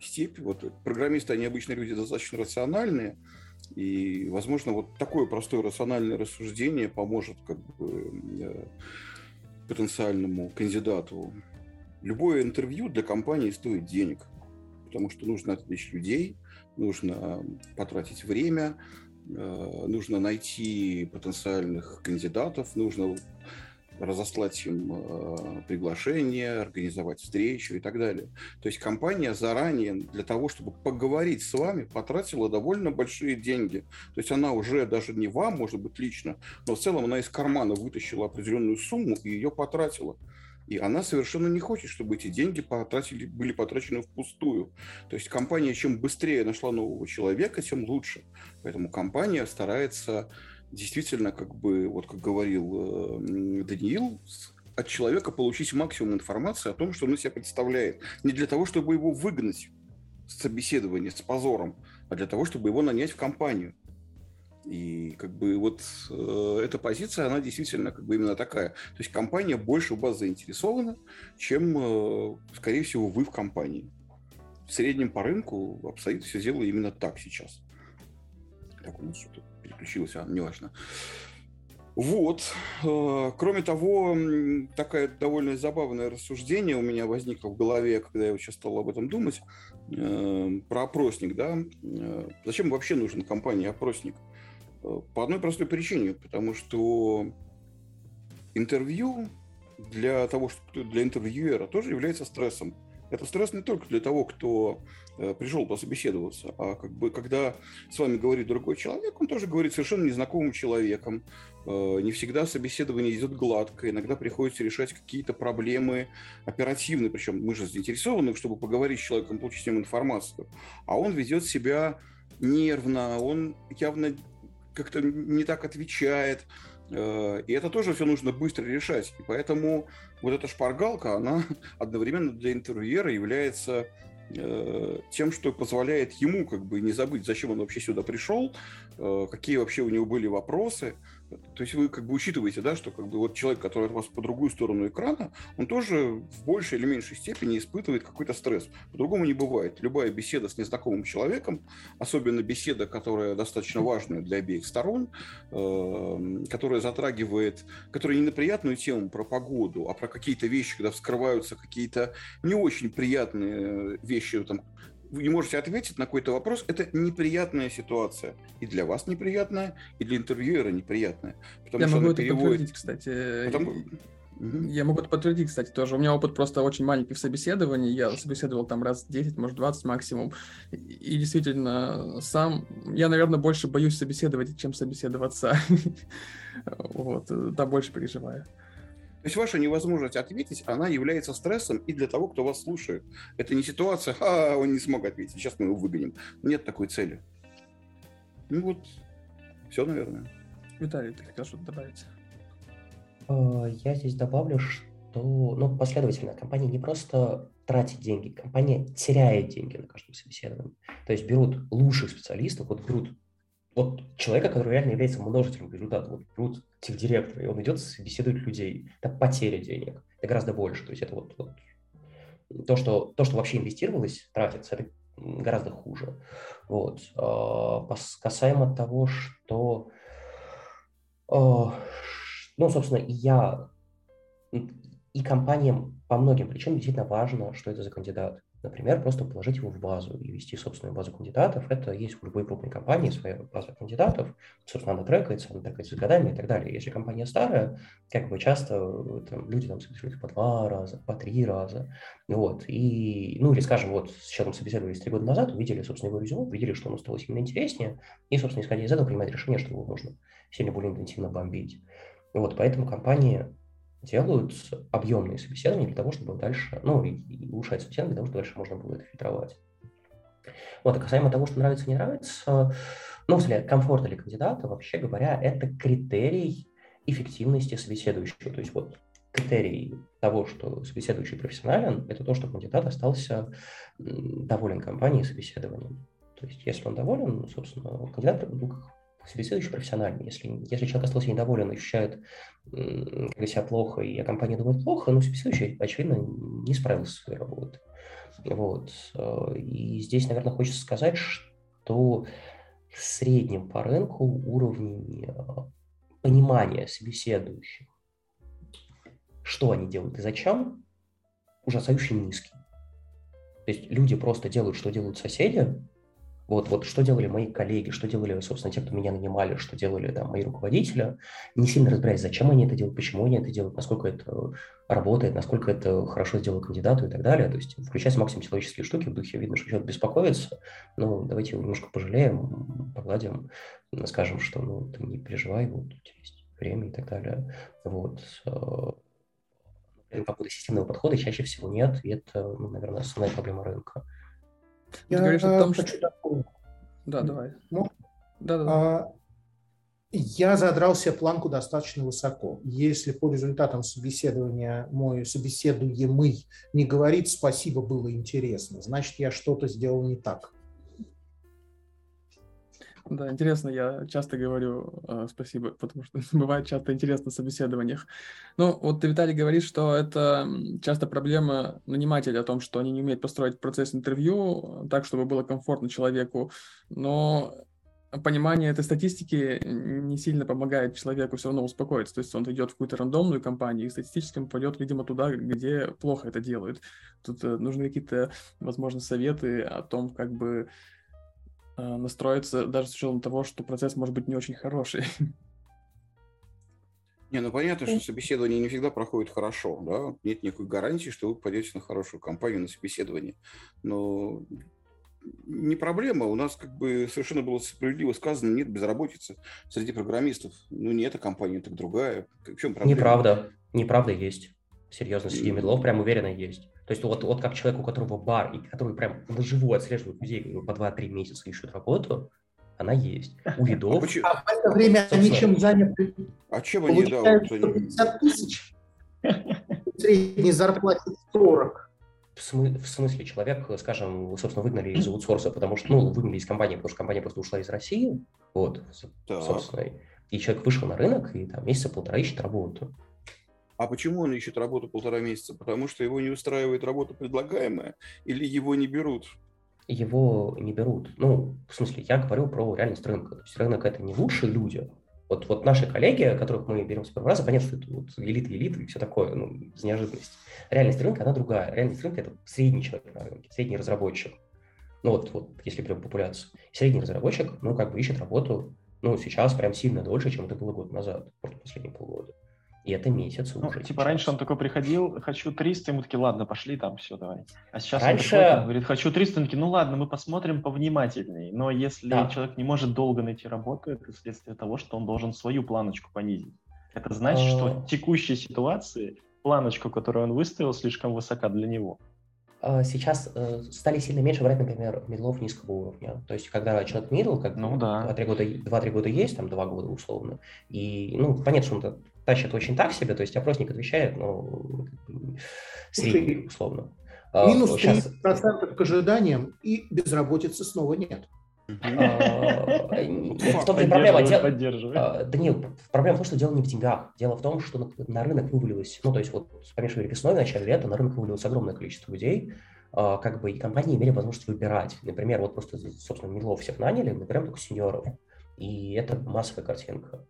степь. Вот программисты, они обычно люди достаточно рациональные, и, возможно, вот такое простое рациональное рассуждение поможет как бы э, потенциальному кандидату. Любое интервью для компании стоит денег, потому что нужно отвлечь людей, нужно потратить время, э, нужно найти потенциальных кандидатов, нужно разослать им э, приглашение, организовать встречу и так далее. То есть компания заранее для того, чтобы поговорить с вами, потратила довольно большие деньги. То есть она уже даже не вам, может быть, лично, но в целом она из кармана вытащила определенную сумму и ее потратила. И она совершенно не хочет, чтобы эти деньги потратили, были потрачены впустую. То есть компания, чем быстрее нашла нового человека, тем лучше. Поэтому компания старается действительно, как бы, вот как говорил э, Даниил, от человека получить максимум информации о том, что он из себя представляет. Не для того, чтобы его выгнать с собеседования, с позором, а для того, чтобы его нанять в компанию. И как бы вот э, эта позиция, она действительно как бы именно такая. То есть компания больше в вас заинтересована, чем, э, скорее всего, вы в компании. В среднем по рынку обстоит все дело именно так сейчас. Так у нас что-то переключился, неважно. Вот. Э, кроме того, такое довольно забавное рассуждение у меня возникло в голове, когда я сейчас стал об этом думать, э, про опросник, да. Э, зачем вообще нужен компании опросник? По одной простой причине, потому что интервью для того, что для интервьюера тоже является стрессом. Это стресс не только для того, кто э, пришел пособеседоваться, а как бы когда с вами говорит другой человек, он тоже говорит совершенно незнакомым человеком. Э, не всегда собеседование идет гладко, иногда приходится решать какие-то проблемы оперативные, причем мы же заинтересованы, чтобы поговорить с человеком, получить с ним информацию, а он ведет себя нервно, он явно как-то не так отвечает, и это тоже все нужно быстро решать. И поэтому вот эта шпаргалка, она <laughs> одновременно для интервьюера является э, тем, что позволяет ему как бы не забыть, зачем он вообще сюда пришел, э, какие вообще у него были вопросы, то есть вы как бы учитываете, да, что как бы вот человек, который от вас по другую сторону экрана, он тоже в большей или меньшей степени испытывает какой-то стресс. По-другому не бывает. Любая беседа с незнакомым человеком, особенно беседа, которая достаточно важная для обеих сторон, э, которая затрагивает, которая не на приятную тему про погоду, а про какие-то вещи, когда вскрываются какие-то не очень приятные вещи, там, вы не можете ответить на какой-то вопрос, это неприятная ситуация. И для вас неприятная, и для интервьюера неприятная. Потому Я что могу это переводит... подтвердить, кстати. Потому... Я могу это подтвердить, кстати, тоже. У меня опыт просто очень маленький в собеседовании. Я собеседовал там раз 10, может, 20 максимум. И действительно, сам... Я, наверное, больше боюсь собеседовать, чем собеседоваться. <laughs> Вот, там больше переживаю. То есть ваша невозможность ответить, она является стрессом и для того, кто вас слушает. Это не ситуация, а он не смог ответить, сейчас мы его выгоним. Нет такой цели. Ну вот, все, наверное. Виталий, ты хотел что-то добавить? А, я здесь добавлю, что ну, последовательно компания не просто тратит деньги, компания теряет деньги на каждом собеседовании. То есть берут лучших специалистов, вот берут вот человека, который реально является множителем результатов, вот берут директора, и он идет, собеседует людей. Это потеря денег. Это гораздо больше. То есть это вот, вот то, что, то, что вообще инвестировалось, тратится, это гораздо хуже. Вот. А, касаемо того, что а, ну, собственно, я, и компаниям по многим причинам действительно важно, что это за кандидат. Например, просто положить его в базу и вести собственную базу кандидатов. Это есть в любой крупной компании своя база кандидатов. Собственно, она трекается, она трекается с годами и так далее. Если компания старая, как бы часто там, люди там собеседуются по два раза, по три раза. Вот. И, ну, или, скажем, вот с человеком собеседовались три года назад, увидели, собственно, его резюме, увидели, что ему стало сильно интереснее, и, собственно, исходя из этого, принимать решение, что его можно сильно более интенсивно бомбить. Вот, поэтому компании делают объемные собеседования для того, чтобы дальше, ну, и, и улучшать собеседование для того, чтобы дальше можно было это фильтровать. Вот, а касаемо того, что нравится, не нравится, ну, взгляд, комфорт для кандидата, вообще говоря, это критерий эффективности собеседующего. То есть вот критерий того, что собеседующий профессионален, это то, что кандидат остался доволен компанией и собеседованием. То есть если он доволен, собственно, кандидат собеседующий профессиональный. Если, если человек остался недоволен, ощущает себя плохо, и компания думает плохо, ну, собеседующий, очевидно, не справился со своей работой. Вот. Э, и здесь, наверное, хочется сказать, что в среднем по рынку уровень э, понимания собеседующих, что они делают и зачем, ужасающе низкий. То есть люди просто делают, что делают соседи, вот, вот что делали мои коллеги, что делали, собственно, те, кто меня нанимали, что делали да, мои руководители, не сильно разбираясь, зачем они это делают, почему они это делают, насколько это работает, насколько это хорошо сделал кандидату и так далее. То есть включать максимум человеческие штуки, в духе видно, что человек беспокоится, ну, давайте его немножко пожалеем, погладим, скажем, что ну, ты не переживай, вот у тебя есть время и так далее. Вот. Э, по поводу системного подхода чаще всего нет, и это, ну, наверное, основная проблема рынка. Я говоришь о том, хочу что... Да, давай. Ну, да, да. А, я задрал себе планку достаточно высоко. Если по результатам собеседования мой собеседуемый не говорит «спасибо, было интересно», значит, я что-то сделал не так. Да, интересно, я часто говорю э, спасибо, потому что <laughs> бывает часто интересно в собеседованиях. Ну, вот ты, Виталий, говоришь, что это часто проблема нанимателя о том, что они не умеют построить процесс интервью так, чтобы было комфортно человеку, но понимание этой статистики не сильно помогает человеку все равно успокоиться. То есть он идет в какую-то рандомную компанию и статистически пойдет, видимо, туда, где плохо это делают. Тут э, нужны какие-то, возможно, советы о том, как бы Э, настроиться даже с учетом того, что процесс может быть не очень хороший. <laughs> Не, ну понятно, что собеседование не всегда проходит хорошо, да, нет никакой гарантии, что вы пойдете на хорошую компанию на собеседование. Но не проблема, у нас как бы совершенно было справедливо сказано, нет безработицы среди программистов. Ну, не эта компания, так другая. В чем проблема? Неправда, неправда есть. Серьезно, среди медлов прям уверенно есть. То есть вот, вот как человек, у которого бар, и который прям вживую отслеживает людей, по 2-3 месяца ищут работу, она есть. <laughs> У видов. А, а в это время они чем заняты? А чем они, да, 150 тысяч. <laughs> Средней зарплате 40. В, смы- в смысле, человек, скажем, собственно, выгнали из аутсорса, потому что, ну, выгнали из компании, потому что компания просто ушла из России, вот, так. собственно, и человек вышел на рынок и там месяца полтора ищет работу. А почему он ищет работу полтора месяца? Потому что его не устраивает работа предлагаемая или его не берут? Его не берут. Ну, в смысле, я говорю про реальность рынка. То есть рынок это не лучшие люди. Вот, вот наши коллеги, которых мы берем с первого раза, понятно, что это вот элита, элита и все такое, ну, без неожиданности. Реальность рынка, она другая. Реальность рынка – это средний человек на рынке, средний разработчик. Ну вот, вот если берем популяцию. Средний разработчик, ну, как бы ищет работу, ну, сейчас прям сильно дольше, чем это было год назад, может, последние полгода. И это месяц ну, уже. Типа сейчас. раньше он такой приходил, хочу 300, ему такие, ладно, пошли там, все, давай. А сейчас Раньше- он приходит, говорит, хочу 300, он такие, ну ладно, мы посмотрим повнимательнее. Но если Да. человек не может долго найти работу, это следствие того, что он должен свою планочку понизить. Это значит, А. что в текущей ситуации планочку, которую он выставил, слишком высока для него. А, Сейчас э, стали сильно меньше брать, например, медлов низкого уровня. То есть, когда человек мидл, как Ну да. 2-3 года, 2-3 года есть, там 2 года условно, и, ну, понятно, что он это тащит очень так себе, то есть опросник отвечает, ну, средний, условно. А, Минус щас- 30% к ожиданиям, и безработицы снова нет. а. В том-то проблема. А, Данил, проблема в том, что дело не в деньгах. Дело в том, что на, рынок вывалилось, ну, то есть вот помешивали весной, в начале лета, на рынок вывалилось огромное количество людей, как бы и компании имели возможность выбирать. Например, вот просто, собственно, медлов всех наняли, мы берем только сеньоров. И это массовая картинка.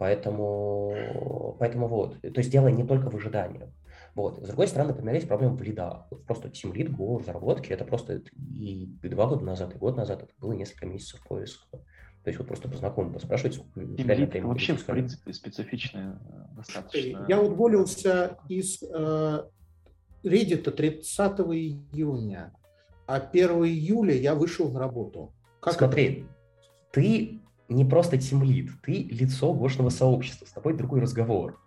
Поэтому, поэтому вот. То есть дело не только в ожиданиях. Вот. С другой стороны, например, есть проблема в лидах. Вот просто Team Lead, Go, разработки, это просто и два года назад, и год назад это было несколько месяцев поиска. То есть вот просто по знакомым поспрашивать, Team вообще, в принципе, специфичная э, достаточно. Я уволился из э, Reddit 30 июня, а 1 июля я вышел на работу. Как Смотри, ты не просто тимлид, ты лицо гошного сообщества, с тобой другой разговор.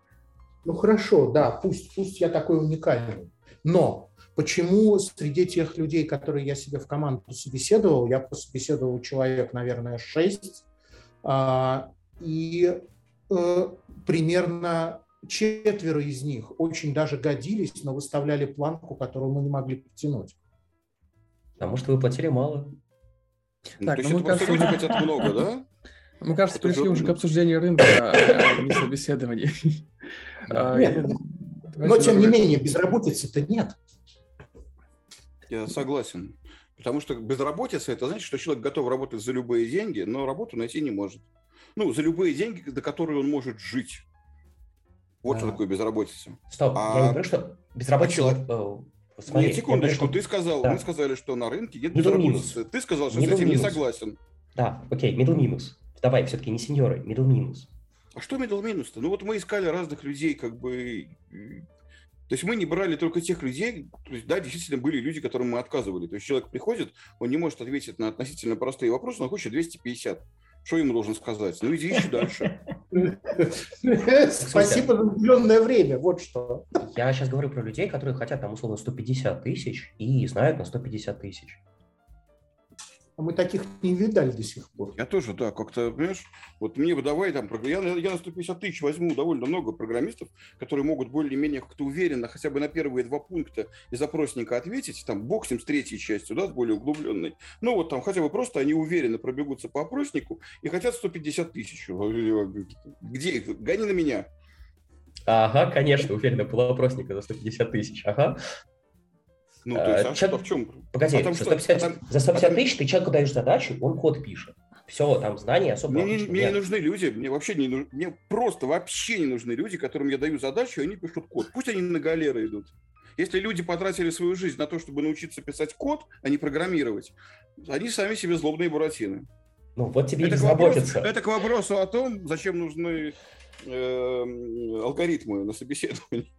Ну хорошо, да, пусть, пусть я такой уникальный. Но почему среди тех людей, которые я себе в команду собеседовал, я пособеседовал человек, наверное, 6, и э, примерно четверо из них очень даже годились, но выставляли планку, которую мы не могли подтянуть. Потому что вы платили мало. Ну, Так, То есть ну, это мне кажется, просто люди хотят много, да? Мы, кажется, Это пришли же- уже к обсуждению рынка, а не собеседований. <laughs> А, я- Но, тем не менее, безработицы-то нет. Я согласен. Потому что безработица это значит, что человек готов работать за любые деньги, но работу найти не может. Ну, за любые деньги, до которых он может жить. Вот что Да. такое безработица. Стоп, А- я не говорю, что безработица... человек- нет, э, смотри, Нет, я говорю, секундочку, что- ты сказал, Да. мы сказали, что на рынке нет Middle безработицы. Ты сказал, что с Middle этим не minus. согласен. Да, окей, middle минус. Давай, все-таки не сеньоры, middle минус. А что middle минус-то? Ну вот мы искали разных людей, как бы... То есть мы не брали только тех людей, то есть, да, действительно были люди, которым мы отказывали. То есть человек приходит, он не может ответить на относительно простые вопросы, он хочет 250. Что ему должен сказать? Ну иди ищи дальше. <laughs> Спасибо за уделенное время, вот что. Я сейчас говорю про людей, которые хотят там условно 150 тысяч и знают на 150 тысяч. А мы таких не видали до сих пор. Я тоже, да, как-то, понимаешь, вот мне бы давай там, я, я на 150 тысяч возьму довольно много программистов, которые могут более-менее как-то уверенно хотя бы на первые два пункта из опросника ответить, там, бог с ним с третьей частью, да, с более углубленной. Ну, вот там хотя бы просто они уверенно пробегутся по опроснику и хотят 150 тысяч. Где их? Гони на меня. Ага, конечно, уверенно, был опросника за 150 тысяч. Ага. Ну, то есть, А, а чё- что, в чем? Погоди, А там за что? 150, А там- за 150 а там- тысяч ты человеку даешь задачу, он код пишет. Все, там знания особо Мне, не, мне не нужны люди, мне вообще не нужны, мне просто вообще не нужны люди, которым я даю задачу, и они пишут код. Пусть они на галеры идут. Если люди потратили свою жизнь на то, чтобы научиться писать код, а не программировать, они сами себе злобные буратины. Ну, вот тебе и Это к, вопросу, безработица. это к вопросу о том, зачем нужны э, алгоритмы на собеседовании.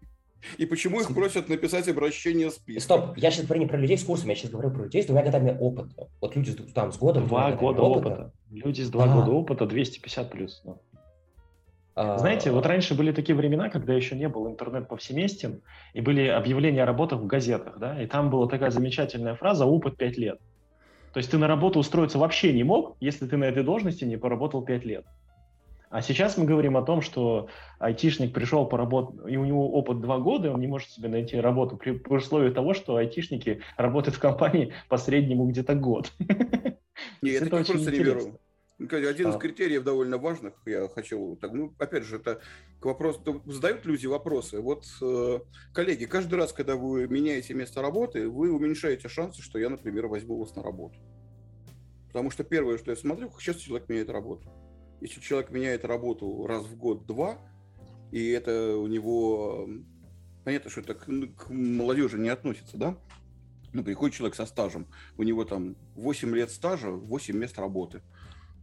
И почему их просят написать обращение списка. Стоп, я сейчас говорю не про людей с курсом, я сейчас говорю про людей с двумя годами опыта. Вот люди с- там с годом, Два года опыта. Люди с два Да. года опыта 250 плюс. ну. А, Знаете, вот раньше были такие времена, когда еще не был интернет повсеместен, и были объявления о работах в газетах, да, и там была такая замечательная фраза «опыт 5 лет». То есть ты на работу устроиться вообще не мог, если ты на этой должности не поработал 5 лет. А сейчас мы говорим о том, что айтишник пришел поработать, и у него опыт 2 года, он не может себе найти работу при, при условии того, что айтишники работают в компании по среднему где-то год. <laughs> Не, я Это очень просто не интересно. беру. Ну, Один из А. критериев довольно важных, я хочу, так, ну, опять же, это к вопросу, задают люди вопросы. Вот, э, коллеги, каждый раз, когда вы меняете место работы, вы уменьшаете шансы, что я, например, возьму вас на работу. Потому что первое, что я смотрю, как часто человек меняет работу. Если человек меняет работу раз в год-два, и это у него... Понятно, что это к, ну, к молодежи не относится, да? Ну, приходит человек со стажем, у него там 8 лет стажа, 8 мест работы.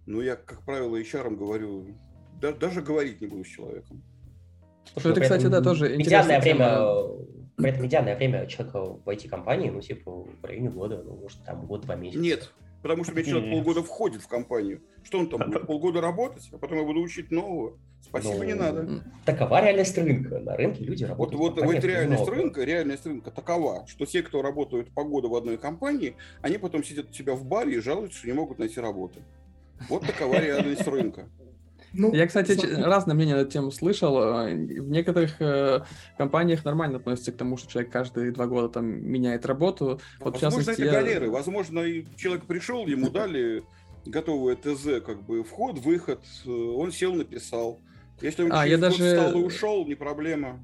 Ну, я, как правило, HR говорю, да, даже говорить не буду с человеком. Слушай, это, кстати, да, тоже интересное время, при этом медианное время человека в IT-компании, ну, типа, в районе года, ну, может, там год-два месяца. Нет, потому что у меня человек полгода входит в компанию. Что он там будет полгода работать, а потом я буду учить нового? Спасибо, ну, не надо. Такова реальность рынка. На рынке люди работают. Вот, вот, вот реальность много. рынка, реальность рынка такова, что те, кто работают по году в одной компании, они потом сидят у себя в баре и жалуются, что не могут найти работу. Вот такова реальность рынка. Ну, я, кстати, смотри. разное мнение на эту тему слышал. Э, в некоторых э, компаниях нормально относятся к тому, что человек каждые два года там меняет работу. Вот, Возможно, это я... галеры. Возможно, человек пришел, ему дали готовое ТЗ, как бы вход, выход, э, он сел, написал. Если он а, через я даже... встал и ушел, не проблема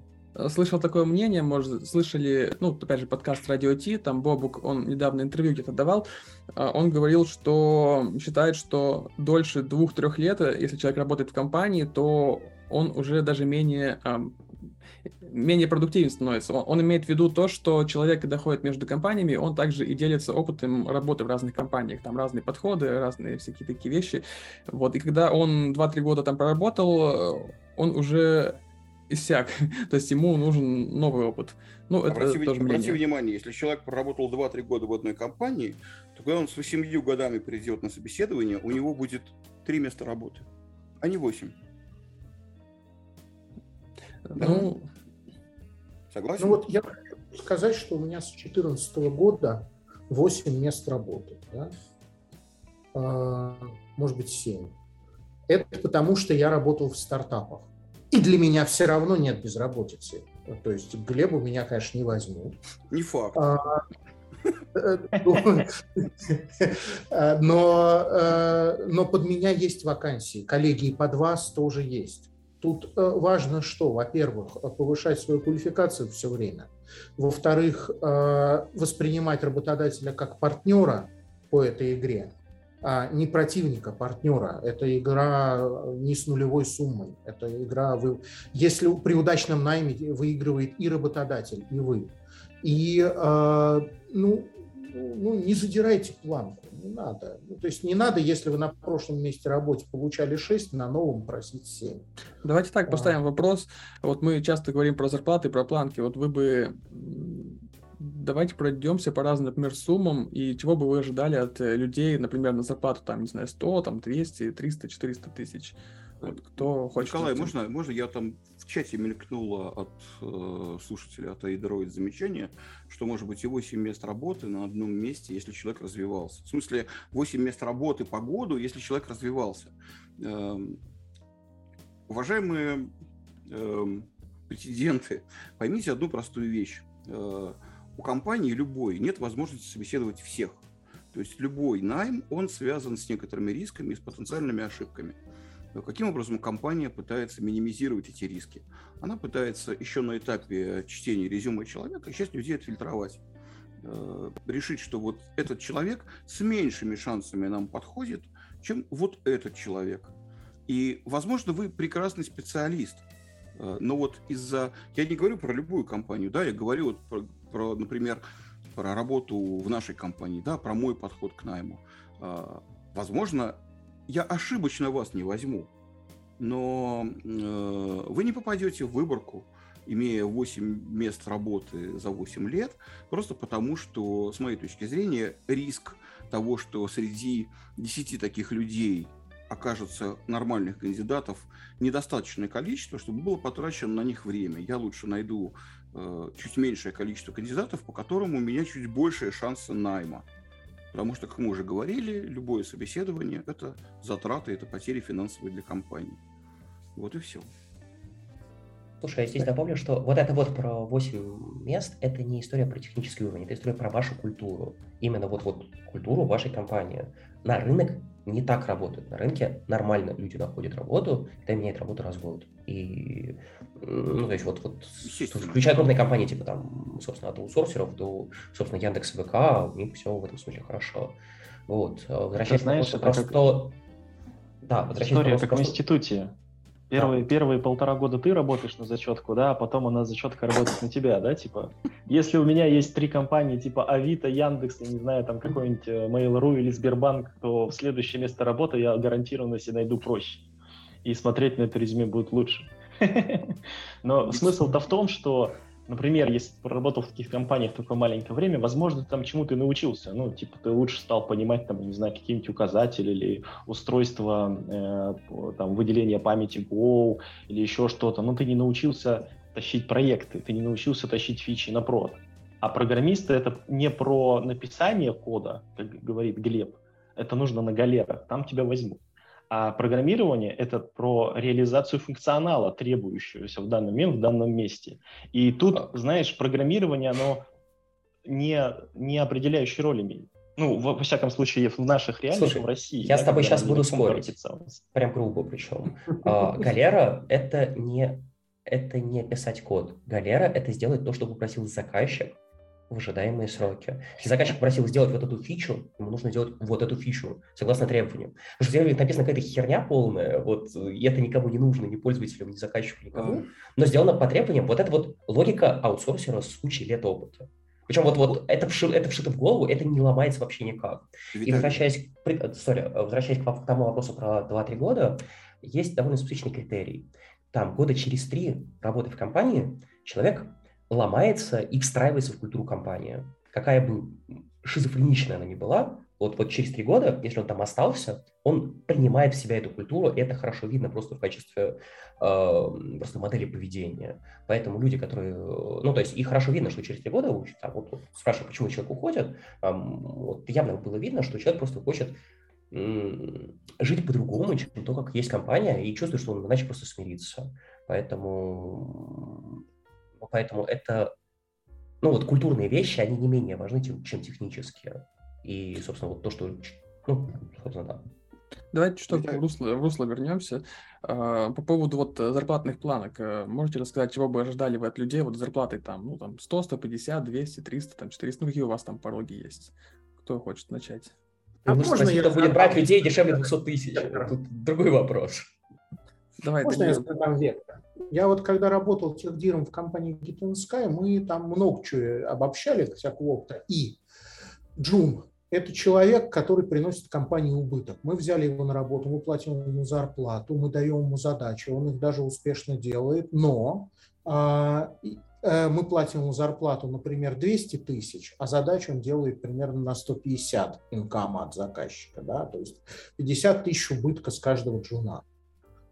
слышал такое мнение, может, слышали, ну, опять же, подкаст Радио Ти, там Бобук, он недавно интервью где-то давал, а, он говорил, что считает, что дольше двух-трех лет, если человек работает в компании, то он уже даже менее менее продуктивен становится. Он, он имеет в виду то, что человек, когда ходит между компаниями, он также и делится опытом работы в разных компаниях. Там разные подходы, разные всякие такие вещи. Вот. И когда он 2-3 года там проработал, он уже иссяк. <laughs> То есть ему нужен новый опыт. Ну, это обрати, тоже обрати внимание, если человек проработал 2-3 года в одной компании, то когда он с 8 годами придет на собеседование, у него будет 3 места работы, а не 8. Ну, Согласен? Ну вот я хочу сказать, что у меня с 2014 года 8 мест работы. Да? А, может быть, 7. Это потому, что я работал в стартапах. И для меня все равно нет безработицы. То есть Глебу меня, конечно, не возьмут. Не факт. А, э, ну, но, э, но под меня есть вакансии. Коллеги, и под вас тоже есть. Тут э, важно что? Во-первых, повышать свою квалификацию все время. Во-вторых, воспринимать работодателя как партнера по этой игре не противника, партнера. Это игра не с нулевой суммой. Это игра, вы, если при удачном найме выигрывает и работодатель, и вы. И э, ну, ну, не задирайте планку, не надо. Ну, то есть не надо, если вы на прошлом месте работы получали 6, на новом просить 7. Давайте так поставим а. вопрос. Вот мы часто говорим про зарплаты, про планки. Вот вы бы давайте пройдемся по разным, например, суммам, и чего бы вы ожидали от э, людей, например, на зарплату, там, не знаю, 100, там, 200, 300, 400 тысяч. Вот, кто хочет... Николай, можно, можно я там в чате мелькнула от э, слушателя, от Айдроид замечание, что может быть и 8 мест работы на одном месте, если человек развивался. В смысле, 8 мест работы по году, если человек развивался. Э, уважаемые э, претенденты, поймите одну простую вещь. Э, у компании любой нет возможности собеседовать всех. То есть любой найм, он связан с некоторыми рисками и с потенциальными ошибками. Каким образом компания пытается минимизировать эти риски? Она пытается еще на этапе чтения резюме человека часть людей отфильтровать э, решить, что вот этот человек с меньшими шансами нам подходит, чем вот этот человек. И, возможно, вы прекрасный специалист, но вот из-за... Я не говорю про любую компанию, да, я говорю вот про, про, например, про работу в нашей компании, да, про мой подход к найму. А, возможно, я ошибочно вас не возьму, но э, вы не попадете в выборку, имея 8 мест работы за 8 лет, просто потому что, с моей точки зрения, риск того, что среди 10 таких людей окажется нормальных кандидатов недостаточное количество, чтобы было потрачено на них время. Я лучше найду Э, чуть меньшее количество кандидатов, по которым у меня чуть большие шансы найма. Потому что, как мы уже говорили, любое собеседование – это затраты, это потери финансовые для компании. Вот и все. Слушай, я здесь добавлю, что вот это вот про 8 мест, это не история про технический уровень, это история про вашу культуру. Именно вот, вот культуру вашей компании. На рынок не так работает. На рынке нормально люди находят работу, когда меняют работу раз в год. И, ну, то есть вот, вот включая крупные компании, типа там, собственно, от аутсорсеров до, собственно, Яндекс ВК, у них все в этом случае хорошо. Вот. Возвращаясь Ты знаешь, это просто... Как... Да, возвращаясь История как в институте. Первые, да. первые полтора года ты работаешь на зачетку, да, а потом она зачетка работает на тебя, да, типа. Если у меня есть три компании, типа Авито, Яндекс, я не знаю, там какой-нибудь э, Mail.ru или Сбербанк, то в следующее место работы я гарантированно себе найду проще. И смотреть на это резюме будет лучше. <laughs> Но смысл-то в том, что например, если ты проработал в таких компаниях такое маленькое время, возможно, ты там чему ты научился. Ну, типа, ты лучше стал понимать, там, не знаю, какие-нибудь указатели или устройство э, там, выделения памяти Go или еще что-то. Но ты не научился тащить проекты, ты не научился тащить фичи на прод. А программисты — это не про написание кода, как говорит Глеб, это нужно на галерах, там тебя возьмут. А программирование — это про реализацию функционала, требующегося в данный момент, в данном месте. И тут, знаешь, программирование, оно не, не определяющей роли имеет. Ну, во, во всяком случае, в наших реалиях Слушай, в России. Я да, с тобой сейчас буду спорить. Прям грубо причем. А, галера — это не, это не писать код. Галера — это сделать то, что попросил заказчик, в ожидаемые сроки. Если заказчик просил сделать вот эту фичу, ему нужно сделать вот эту фичу, согласно требованиям. Потому что если написана какая-то херня полная, вот, и это никому не нужно, ни пользователям, ни заказчику, никому, но сделано по требованиям, вот это вот логика аутсорсера с кучей лет опыта. Причем вот, вот это, вши, это вшито в голову, это не ломается вообще никак. И возвращаясь, sorry, возвращаясь к тому вопросу про 2-3 года, есть довольно специфичный критерий. Там года через три работы в компании человек ломается и встраивается в культуру компании. Какая бы шизофреничная она ни была, вот, вот через три года, если он там остался, он принимает в себя эту культуру, это хорошо видно просто в качестве э, просто модели поведения. Поэтому люди, которые... Ну, то есть, и хорошо видно, что через три года, там, вот, вот спрашиваю, почему человек уходит, э, вот, явно было видно, что человек просто хочет жить по-другому, чем то, как есть компания, и чувствует, что он иначе просто смирится. Поэтому Поэтому это, ну вот культурные вещи, они не менее важны, чем, чем технические. И, собственно, вот то, что, ну, собственно, да. Давайте что в русло, в русло вернемся. А, по поводу вот зарплатных планок. Э, можете рассказать, чего бы ожидали вы от людей вот зарплаты там, ну, там 100, 150, 200, 300, там 400, ну, какие у вас там пороги есть? Кто хочет начать? А ну, можно я будет брать людей дешевле 200 тысяч? Тут другой вопрос. Давай, Можно я задам вектор? Я вот когда работал техдиром в компании Git Sky, мы там много чего обобщали, всякого опыта. И Джун – это человек, который приносит компании убыток. Мы взяли его на работу, мы платим ему зарплату, мы даем ему задачи, он их даже успешно делает, но а, э, мы платим ему зарплату, например, 200 тысяч, а задачу он делает примерно на 150 инкама от заказчика, да, то есть 50 тысяч убытка с каждого джуна.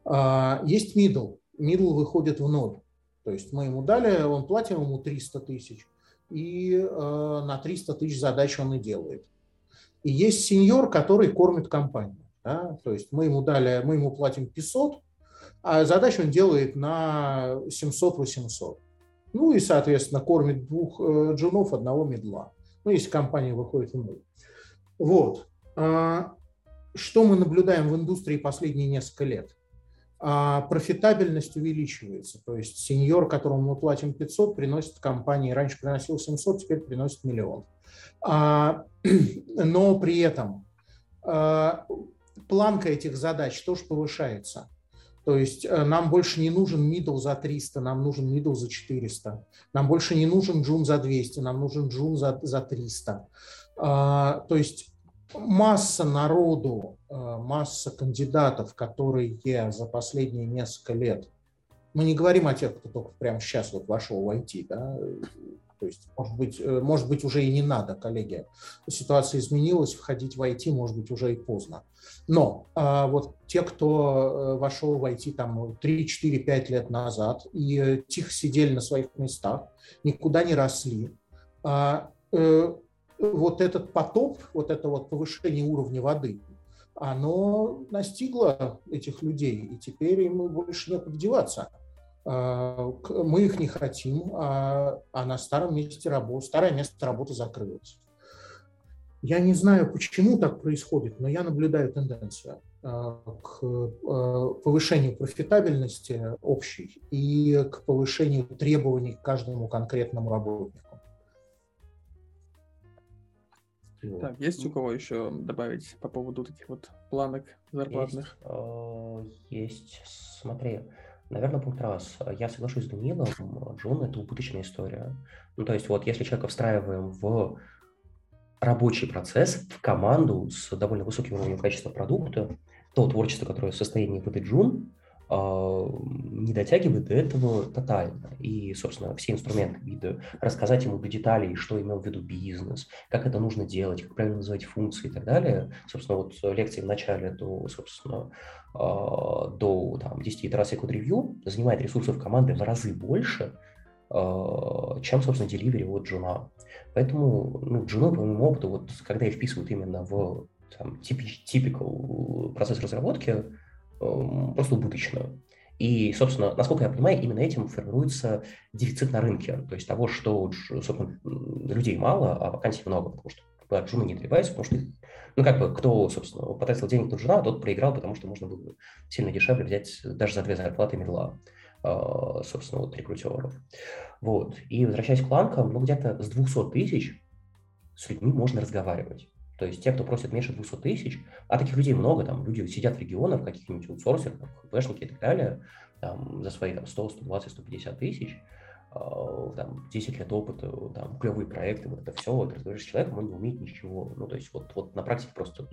А, есть middle. Middle выходит в ноль. То есть мы ему дали, он платим ему 300 тысяч, и э, на 300 тысяч задач он и делает. И есть сеньор, который кормит компанию. Да? То есть мы ему дали, мы ему платим 500, а задачу он делает на 700-800. Ну и, соответственно, кормит двух э, джунов, одного медла. Ну, если компания выходит в ноль. Вот. А, что мы наблюдаем в индустрии последние несколько лет? А профитабельность увеличивается. То есть сеньор, которому мы платим 500, приносит компании, раньше приносил 700, теперь приносит миллион. А, <clears throat> но при этом а, планка этих задач тоже повышается. То есть э, нам больше не нужен middle за 300, нам нужен middle за 400. Нам больше не нужен джун за 200, нам нужен джун за, за 300. А, то есть масса народу, э, масса кандидатов, которые за последние несколько лет, мы не говорим о тех, кто только прямо сейчас вот вошел в IT, да, то есть, может быть, э, может быть, уже и не надо, коллеги. Ситуация изменилась, входить в IT, может быть, уже и поздно. Но а, вот те, кто э, вошел в IT там 3, 4, 5 лет назад и тихо сидели на своих местах, никуда не росли, а, вот этот потоп, вот это вот повышение уровня воды, оно настигло этих людей, и теперь им больше некуда деваться. А, мы их не хотим, а, а на старом месте работы, старое место работы закрылось. Я не знаю, почему так происходит, но я наблюдаю тенденцию а, к повышению профитабельности общей и к повышению требований к каждому конкретному работнику. Так, есть у кого еще добавить по поводу таких вот планок зарплатных? Есть, э, есть. смотри, наверное, пункт раз. Я соглашусь с Данилом, Джун – это убыточная история. Ну, то есть вот если человека встраиваем в рабочий процесс, в команду с довольно высоким уровнем качества продукта, то творчество, которое в состоянии выдать Джун, а, не дотягивает до этого тотально. И, собственно, все инструменты вида, рассказать ему до деталей, что имел в виду бизнес, как это нужно делать, как правильно называть функции и так далее. Собственно, вот лекции в начале до, собственно, а, до там, 10 итераций код-ревью занимает ресурсов команды в разы больше, а, чем, собственно, деливери от джуна. Поэтому ну, джуну, по моему опыту, вот когда я вписывают именно в там, typical процесс разработки, просто убыточную. И, собственно, насколько я понимаю, именно этим формируется дефицит на рынке. То есть того, что, собственно, людей мало, а вакансий много, потому что от не добиваются, потому что, ну, как бы, кто, собственно, потратил денег на джуна, тот проиграл, потому что можно было сильно дешевле взять даже за две зарплаты медла, а, собственно, вот рекрутеров. Вот. И возвращаясь к планкам, ну, где-то с 200 тысяч с людьми можно разговаривать. То есть те, кто просит меньше 200 тысяч, а таких людей много, там люди сидят в регионах, каких-нибудь аутсорсерах, хпшники и так далее, там, за свои там, 100, 120, 150 тысяч, э, там, 10 лет опыта, там, клевые проекты, вот это все, вот разговариваешь с человеком, он не умеет ничего. Ну, то есть вот, вот на практике просто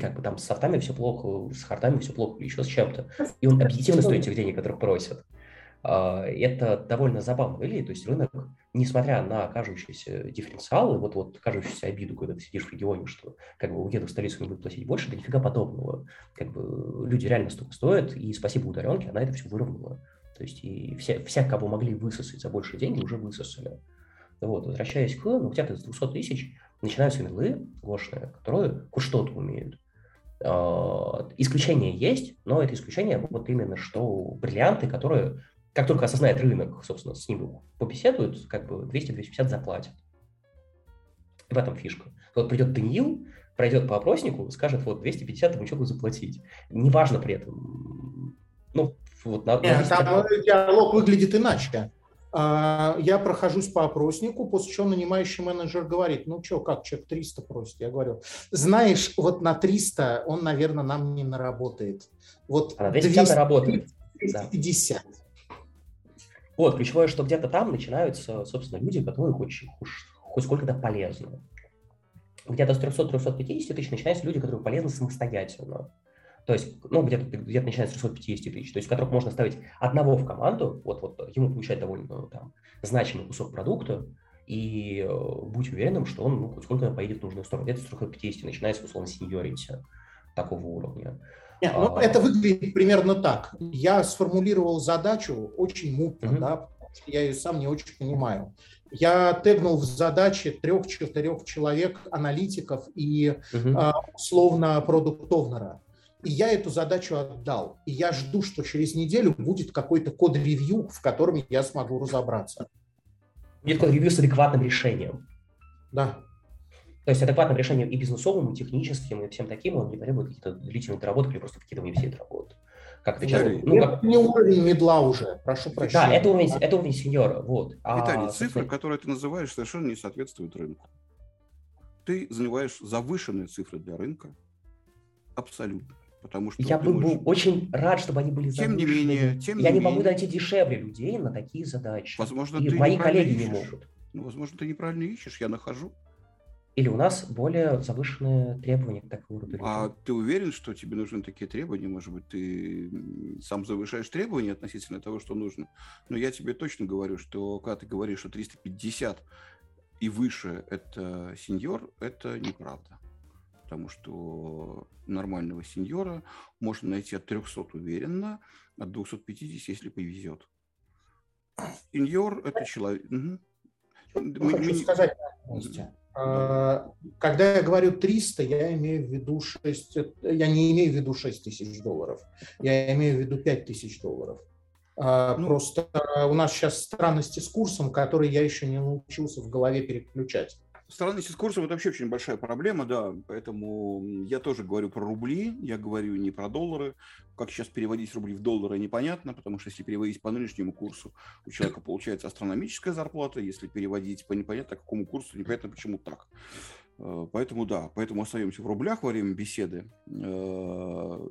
как бы там с софтами все плохо, с хардами все плохо, еще с чем-то. И он объективно стоит тех денег, которых просят. А, это довольно забавно выглядит, то есть рынок, несмотря на кажущиеся дифференциалы, вот, вот кажущуюся обиду, когда ты сидишь в регионе, что как бы уеду в столицу не буду платить больше, да нифига подобного. Как бы люди реально столько стоят, и спасибо ударенке, она это все выровняла. То есть и все, вся, кого могли высосать за большие деньги, уже высосали. Вот, возвращаясь к, ну, где-то с 200 тысяч начинаются медлы гошные, которые хоть что-то умеют. А, исключения есть, но это исключение вот именно что бриллианты, которые как только осознает рынок, собственно, с ним побеседуют, как бы 200-250 заплатят. в этом фишка. Вот придет Даниил, пройдет по опроснику, скажет, вот 250 ему что заплатить. Неважно при этом. Ну, вот на, Нет, на там диалог выглядит иначе. А, я прохожусь по опроснику, после чего нанимающий менеджер говорит, ну что, как, человек 300 просит. Я говорю, знаешь, вот на 300 он, наверное, нам не наработает. Вот а на 250 наработает. 250. Да. Вот, ключевое, что где-то там начинаются, собственно, люди, которые хоть, хоть сколько-то полезны. Где-то с 300-350 тысяч начинаются люди, которые полезны самостоятельно. То есть, ну, где-то где начинается с 350 тысяч, то есть, которых можно ставить одного в команду, вот, вот ему получать довольно там, значимый кусок продукта, и э, будь уверенным, что он ну, хоть сколько поедет в нужную сторону. Где-то с 350 начинается, условно, сеньорити такого уровня. Нет, ну, а... это выглядит примерно так. Я сформулировал задачу очень мутно, mm-hmm. да, потому что я ее сам не очень понимаю. Я тегнул в задачи трех-четырех человек, аналитиков и mm-hmm. условно продуктовнера. И я эту задачу отдал. И я жду, что через неделю будет какой-то код-ревью, в котором я смогу разобраться. Будет код-ревью с адекватным решением. Да. То есть адекватным решением и бизнесовым, и техническим, и всем таким он не требует каких-то длительных доработок или просто какие-то не все работают. Как это часто, ну, как... не уровень медла уже, прошу прощения. Да, это уровень, это уровень сеньора, вот. А, Виталий, цифры, собственно... которые ты называешь, совершенно не соответствуют рынку. Ты занимаешь завышенные цифры для рынка, абсолютно. Потому что я бы можешь... был очень рад, чтобы они были Тем не менее, тем я не, не могу найти дешевле людей на такие задачи. Возможно, и ты мои коллеги ищешь. не могут. Ну, возможно, ты неправильно ищешь, я нахожу. Или у нас более завышенные требования к такому роду А ты уверен, что тебе нужны такие требования? Может быть, ты сам завышаешь требования относительно того, что нужно? Но я тебе точно говорю, что когда ты говоришь, что 350 и выше это сеньор, это неправда. Потому что нормального сеньора можно найти от 300 уверенно, от 250, если повезет. Сеньор – это человек... Угу. Мы, хочу сказать когда я говорю 300, я имею в виду 6, я не имею в виду 6 тысяч долларов, я имею в виду 5 тысяч долларов. А, ну, Просто у нас сейчас странности с курсом, который я еще не научился в голове переключать. Странности с курсом – это вообще очень большая проблема, да, поэтому я тоже говорю про рубли, я говорю не про доллары. Как сейчас переводить рубли в доллары, непонятно, потому что если переводить по нынешнему курсу, у человека получается астрономическая зарплата, если переводить по непонятно какому курсу, непонятно почему так. Э, поэтому да, поэтому остаемся в рублях во время беседы. Э,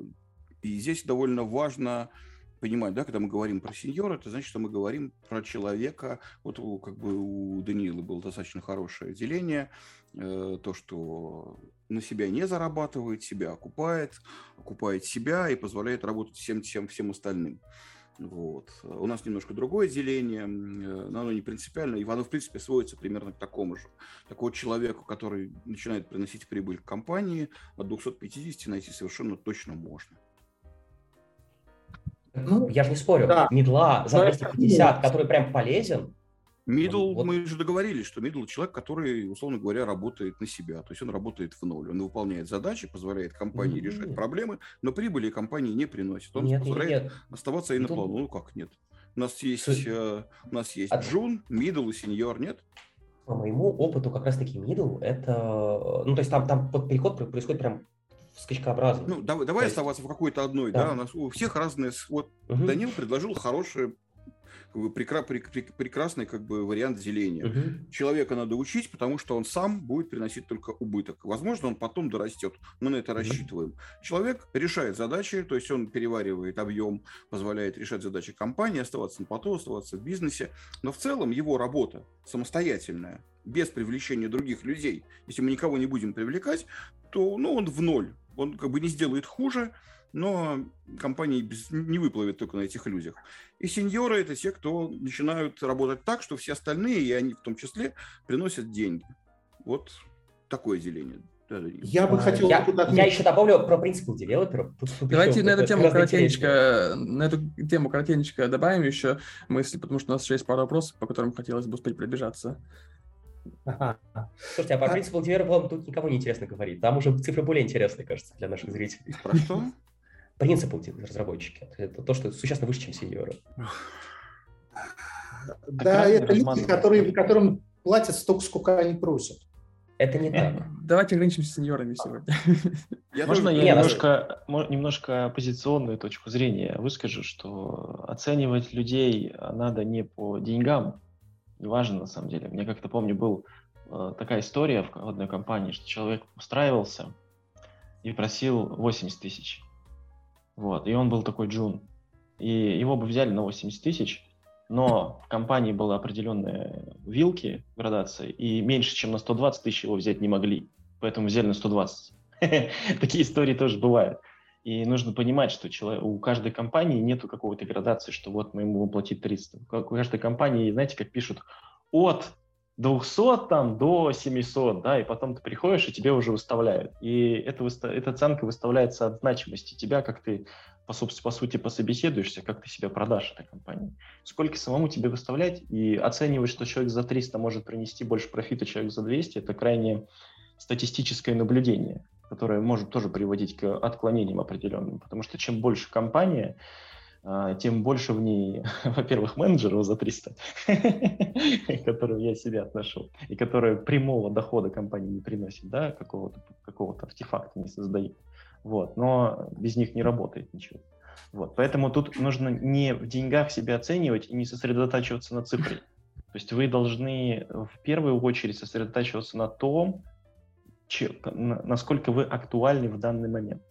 и здесь довольно важно понимать, да, когда мы говорим про сеньора, это значит, что мы говорим про человека, вот как бы у Даниила было достаточно хорошее деление, э, то, что на себя не зарабатывает, себя окупает, окупает себя и позволяет работать всем, всем, всем остальным. Вот. У нас немножко другое деление, но оно не принципиально, и оно, в принципе, сводится примерно к такому же. Такого человеку, который начинает приносить прибыль компании, от 250 найти совершенно точно можно. Ну, я же не спорю. Да. Мидла за 250, который прям полезен, Мидл, вот. мы же договорились, что мидл человек, который, условно говоря, работает на себя. То есть он работает в ноль. Он выполняет задачи, позволяет компании нет. решать проблемы, но прибыли компании не приносит. Он нет, позволяет нет, оставаться и на плаву. Ну как нет? У нас есть, э, у нас есть а... джун, мидл и сеньор, нет? По моему опыту как раз-таки мидл это... Ну, то есть там, там под переход происходит прям скачкообразно. Ну, давай, давай есть... оставаться в какой-то одной, да. да, у нас у всех разные... Вот угу. Данил предложил как бы прекра- прек- прекрасный как бы вариант деления. Угу. Человека надо учить, потому что он сам будет приносить только убыток. Возможно, он потом дорастет. Мы на это угу. рассчитываем. Человек решает задачи, то есть он переваривает объем, позволяет решать задачи компании, оставаться на плато, оставаться в бизнесе. Но в целом его работа самостоятельная, без привлечения других людей. Если мы никого не будем привлекать, то ну, он в ноль. Он как бы не сделает хуже, но компания не выплывет только на этих людях. И сеньоры – это те, кто начинают работать так, что все остальные, и они в том числе, приносят деньги. Вот такое деление. Я бы а, хотел... Я, я еще добавлю про принципы девелоперов. Давайте на эту тему коротенечко, на эту тему коротенечко добавим еще мысли, потому что у нас еще есть пару вопросов, по которым хотелось бы успеть пробежаться. Слушайте, а по принципу девелоперов тут никому не интересно говорить. Там уже цифры более интересные, кажется, для наших зрителей. Про что? <laughs> принципы разработчики. Это то, что существенно выше, чем сеньоры. Да, это люди, которые, которым платят столько, сколько они просят. Это не так. Давайте ограничимся сеньорами сегодня. <laughs> Я Можно я немножко, немножко оппозиционную точку зрения выскажу, что оценивать людей надо не по деньгам, неважно на самом деле. Мне как-то помню, был э, такая история в одной компании, что человек устраивался и просил 80 тысяч. Вот, и он был такой джун. И его бы взяли на 80 тысяч, но в компании было определенные вилки, градации, и меньше, чем на 120 тысяч его взять не могли. Поэтому взяли на 120. <laughs> Такие истории тоже бывают. И нужно понимать, что человек, у каждой компании нету какого-то градации, что вот мы ему будем платить 300. У каждой компании, знаете, как пишут, от 200 там до 700, да, и потом ты приходишь, и тебе уже выставляют. И это, эта оценка выставляется от значимости тебя, как ты, по, по сути, пособеседуешься, как ты себя продашь этой компании. Сколько самому тебе выставлять, и оценивать, что человек за 300 может принести больше профита, человек за 200, это крайне статистическое наблюдение, которое может тоже приводить к отклонениям определенным, потому что чем больше компания, а, тем больше в ней, <laughs> во-первых, менеджеров за 300, к <laughs> которым я себя отношу, и которые прямого дохода компании не приносят, да, какого-то какого артефакта не создают. Вот, но без них не работает ничего. Вот, поэтому тут нужно не в деньгах себя оценивать и не сосредотачиваться на цифре. То есть вы должны в первую очередь сосредотачиваться на том, че, насколько вы актуальны в данный момент.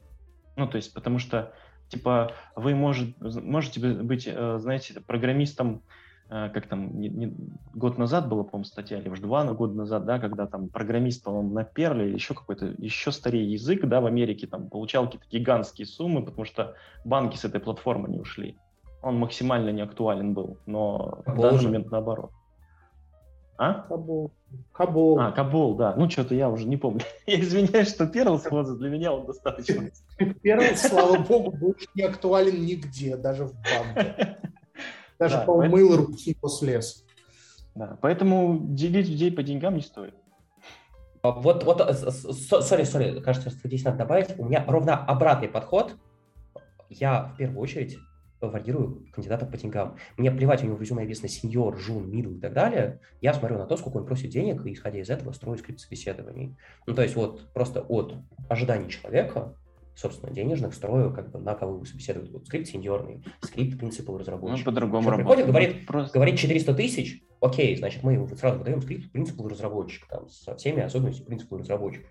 Ну, то есть, потому что типа вы может, можете быть, э, знаете, программистом, э, как там не, не, год назад была, по-моему, статья, или уже два года назад, да, когда там программист, по-моему, на Перле или еще какой-то, еще старее язык, да, в Америке там получал какие-то гигантские суммы, потому что банки с этой платформы не ушли. Он максимально не актуален был, но в данный момент наоборот. А? Кабул. Кабул. А, Кабул, да. Ну, что-то я уже не помню. <laughs> Я извиняюсь, что Перлс, вот для меня он достаточно. Перлс, слава <laughs> богу, больше не актуален нигде, даже в банке. <laughs> Даже да, по поэтому... руки после слез. Да, поэтому делить людей по деньгам не стоит. А вот, вот, сори, сори, кажется, что здесь надо добавить. У меня ровно обратный подход. Я в первую очередь варьирую кандидатов по деньгам. Мне плевать, у него в резюме написано сеньор, джун, мидл и так далее. Я смотрю на то, сколько он просит денег, и исходя из этого строю скрипт собеседований. Ну, то есть вот просто от ожиданий человека, собственно, денежных строю, как бы на кого вы собеседуете. Вот скрипт сеньорный, скрипт principal разработчика. Ну, по-другому приходит, говорит, Просто... говорит 400 тысяч, окей, значит, мы сразу выдаем скрипт principal разработчика, там, со всеми особенностями principal разработчика.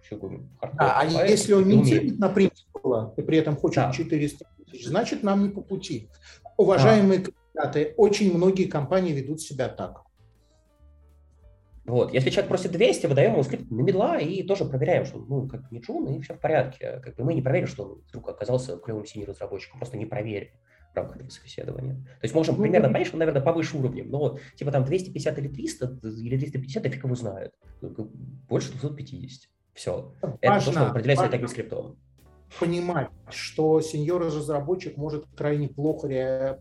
А, а если он не делит на принципала, и при этом хочет да. 400 тысяч, значит, нам не по пути. Уважаемые а. кандидаты, очень многие компании ведут себя так. Вот. Если человек просит 200, выдаем ему скрипт на медла и тоже проверяем, что ну, как не джун, и все в порядке. Как бы мы не проверим, что он вдруг оказался клевым синим разработчиком, просто не проверим в рамках этого собеседования. То есть можем ну, примерно понять, что наверное, повыше уровнем, но типа там 250 или 300 или 250, да фиг его знает. Больше 250. Все. Важно, Это то, что определяется важно. таким скриптом понимать, что сеньор-разработчик может крайне плохо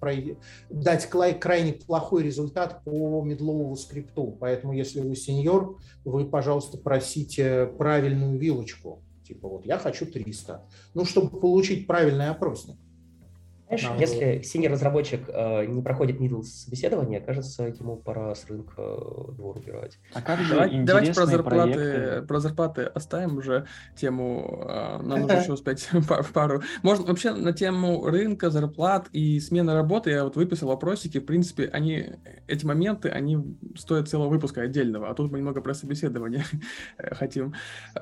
дать крайне плохой результат по медловому скрипту. Поэтому, если вы сеньор, вы, пожалуйста, просите правильную вилочку. Типа вот я хочу 300. Ну, чтобы получить правильный опросник. Знаешь, Надо... если синий разработчик э, не проходит middle собеседование, кажется, ему пора с рынка э, двор убирать. А как же Давай, Давайте про зарплаты, проекты? про зарплаты оставим уже тему. Э, нам нужно еще успеть <laughs> пару. Можно вообще на тему рынка, зарплат и смены работы я вот выписал вопросики. В принципе, они эти моменты, они стоят целого выпуска отдельного. А тут мы немного про собеседование <laughs> хотим.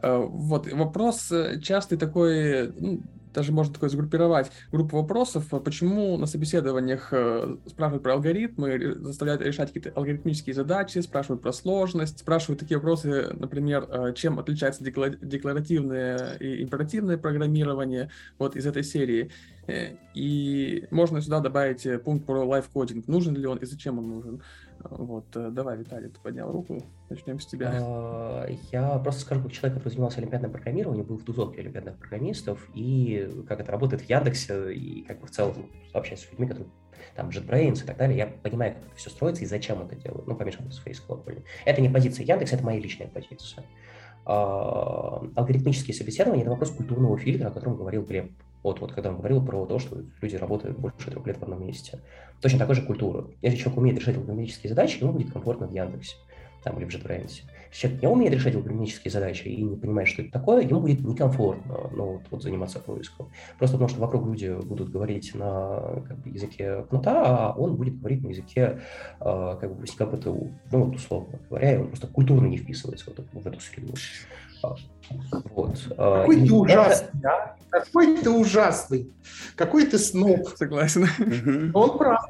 Э, вот вопрос частый такой, ну, даже можно такое сгруппировать группу вопросов, почему на собеседованиях э, спрашивают про алгоритмы, заставляют решать какие-то алгоритмические задачи, спрашивают про сложность, спрашивают такие вопросы, например, э, чем отличается декларативное и императивное программирование, вот из этой серии. Э, и можно сюда добавить пункт про лайфкодинг, нужен ли он и зачем он нужен. Вот, э, давай, Виталий, ты поднял руку, начнем с тебя. А, я просто скажу, как человек, который занимался олимпиадным программированием, был в тусовке олимпиадных программистов, и как это работает в Яндексе, и как бы в целом общаясь с людьми, которые там JetBrains и так далее, я понимаю, как это все строится и зачем это делают. Ну, помешано с Face Cloud. Это не позиция Яндекса, это моя личная позиция. А, алгоритмические собеседования – это вопрос культурного фильтра, о котором говорил Глеб. Вот, вот когда он говорил про то, что люди работают больше трех лет в одном месте. Точно такой же культура. Если человек умеет решать алгоритмические задачи, ему будет комфортно в Яндексе там, или в JetBrains. Если человек не умеет решать алгоритмические задачи и не понимает, что это такое, ему будет некомфортно ну, вот, вот заниматься поиском. Просто потому, что вокруг люди будут говорить на как бы, языке кнута, а он будет говорить на языке э, как бы, ПТУ. Ну, вот условно говоря, и он просто культурно не вписывается в эту, в эту среду. Вот. Какой и ты ужасный, это... а? Какой ты ужасный. Какой ты сноб. Согласен. Он прав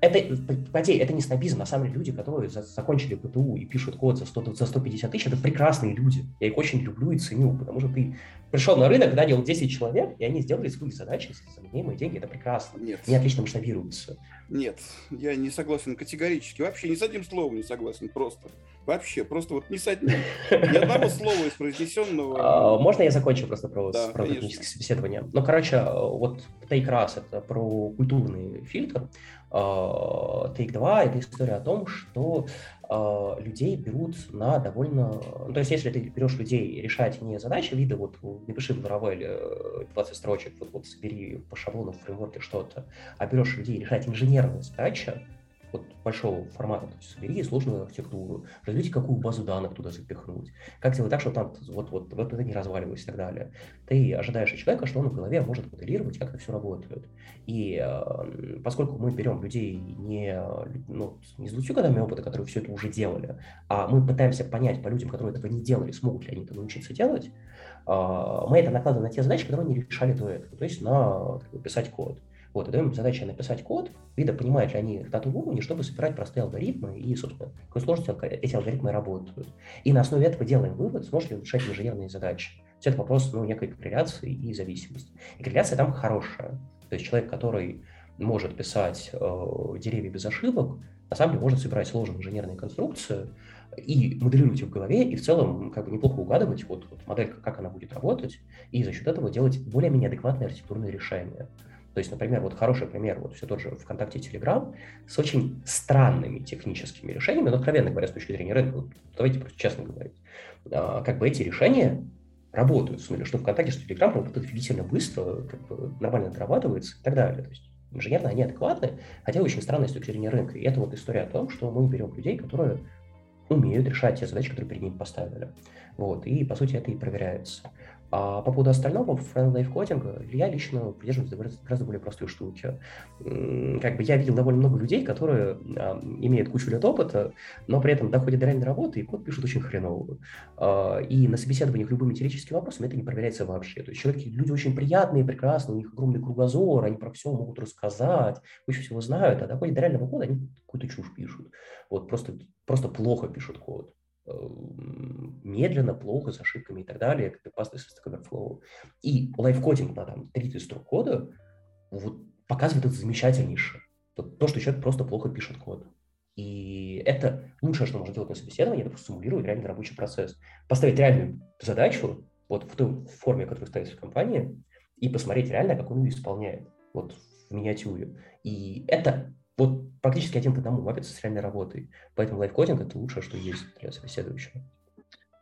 это, поверь, это не снобизм, на самом деле люди, которые за, закончили ПТУ и пишут код за, 100, за 150 тысяч, это прекрасные люди. Я их очень люблю и ценю, потому что ты пришел на рынок, нанял 10 человек, и они сделали свои задачи за заменяемые деньги, это прекрасно. Нет. Они отлично масштабируются. Нет, я не согласен категорически. Вообще ни с одним словом не согласен, просто. Вообще, просто вот ни с одним. Ни одного <laughs> слова из произнесенного. А, можно я закончу просто про, да, про техническое собеседование? Ну, короче, вот Take раз это про культурный фильтр. А, Take 2 – это история о том, что а, людей берут на довольно... Ну, то есть, если ты берешь людей решать не задачи вида, вот напиши в Laravel 20 строчек, вот, вот собери по шаблону в фреймворке что-то, а берешь людей решать инженерные задачи, вот большого формата. То есть собери сложную архитектуру, разберите, какую базу данных туда запихнуть, как сделать так, чтобы там вот, вот, вот это не разваливалось и так далее. Ты ожидаешь от человека, что он в голове может моделировать, как это все работает. И э, поскольку мы берем людей не, ну, не с 20 годами опыта, которые все это уже делали, а мы пытаемся понять по людям, которые этого не делали, смогут ли они это научиться делать, э, мы это накладываем на те задачи, которые они решали до этого, то есть на как бы, писать код. Вот, и даем им задачу написать код, вида, понимают ли они дату уровня, чтобы собирать простые алгоритмы и, собственно, какой сложности эти алгоритмы работают. И на основе этого делаем вывод, сможет ли решать инженерные задачи. Есть это вопрос ну, некой корреляции и зависимости. И корреляция там хорошая. То есть человек, который может писать э, деревья без ошибок, на самом деле может собирать сложные инженерные конструкции и моделировать их в голове, и в целом как бы неплохо угадывать вот, вот модель, как она будет работать, и за счет этого делать более-менее адекватные архитектурные решения. То есть, например, вот хороший пример, вот все тот же ВКонтакте и Телеграм с очень странными техническими решениями, но, откровенно говоря, с точки зрения рынка, вот, давайте просто честно говорить, а, как бы эти решения работают, в смысле, что ВКонтакте, что Телеграм работают офигительно быстро, как бы нормально дорабатывается и так далее. То есть инженерно они адекватны, хотя очень странно с точки зрения рынка. И это вот история о том, что мы берем людей, которые умеют решать те задачи, которые перед ними поставили. Вот, и, по сути, это и проверяется. А по поводу остального, френд лайфкодинга, я лично придерживаюсь гораздо более простой штуки. Как бы я видел довольно много людей, которые а, имеют кучу лет опыта, но при этом доходят до реальной работы и код пишут очень хреново. А, и на собеседованиях любым металлическим вопросом это не проверяется вообще. То есть человеки, люди очень приятные, прекрасные, у них огромный кругозор, они про все могут рассказать, кучу всего знают, а доходят до реального кода, они какую-то чушь пишут. Вот просто, просто плохо пишут код. Эм, медленно, плохо, с ошибками и так далее, как Past Stack Overflow. И лайфкодинг на там 30 строк кода вот, показывает это замечательнейшее. То, что человек просто плохо пишет код. И это лучшее, что можно делать на собеседовании, это симулировать реальный рабочий процесс. Поставить реальную задачу вот в той форме, которая ставится в компании, и посмотреть реально, как он ее исполняет вот в миниатюре. И это вот практически один к одному мапится с реальной работой. Поэтому лайфкодинг – это лучшее, что есть для собеседующего.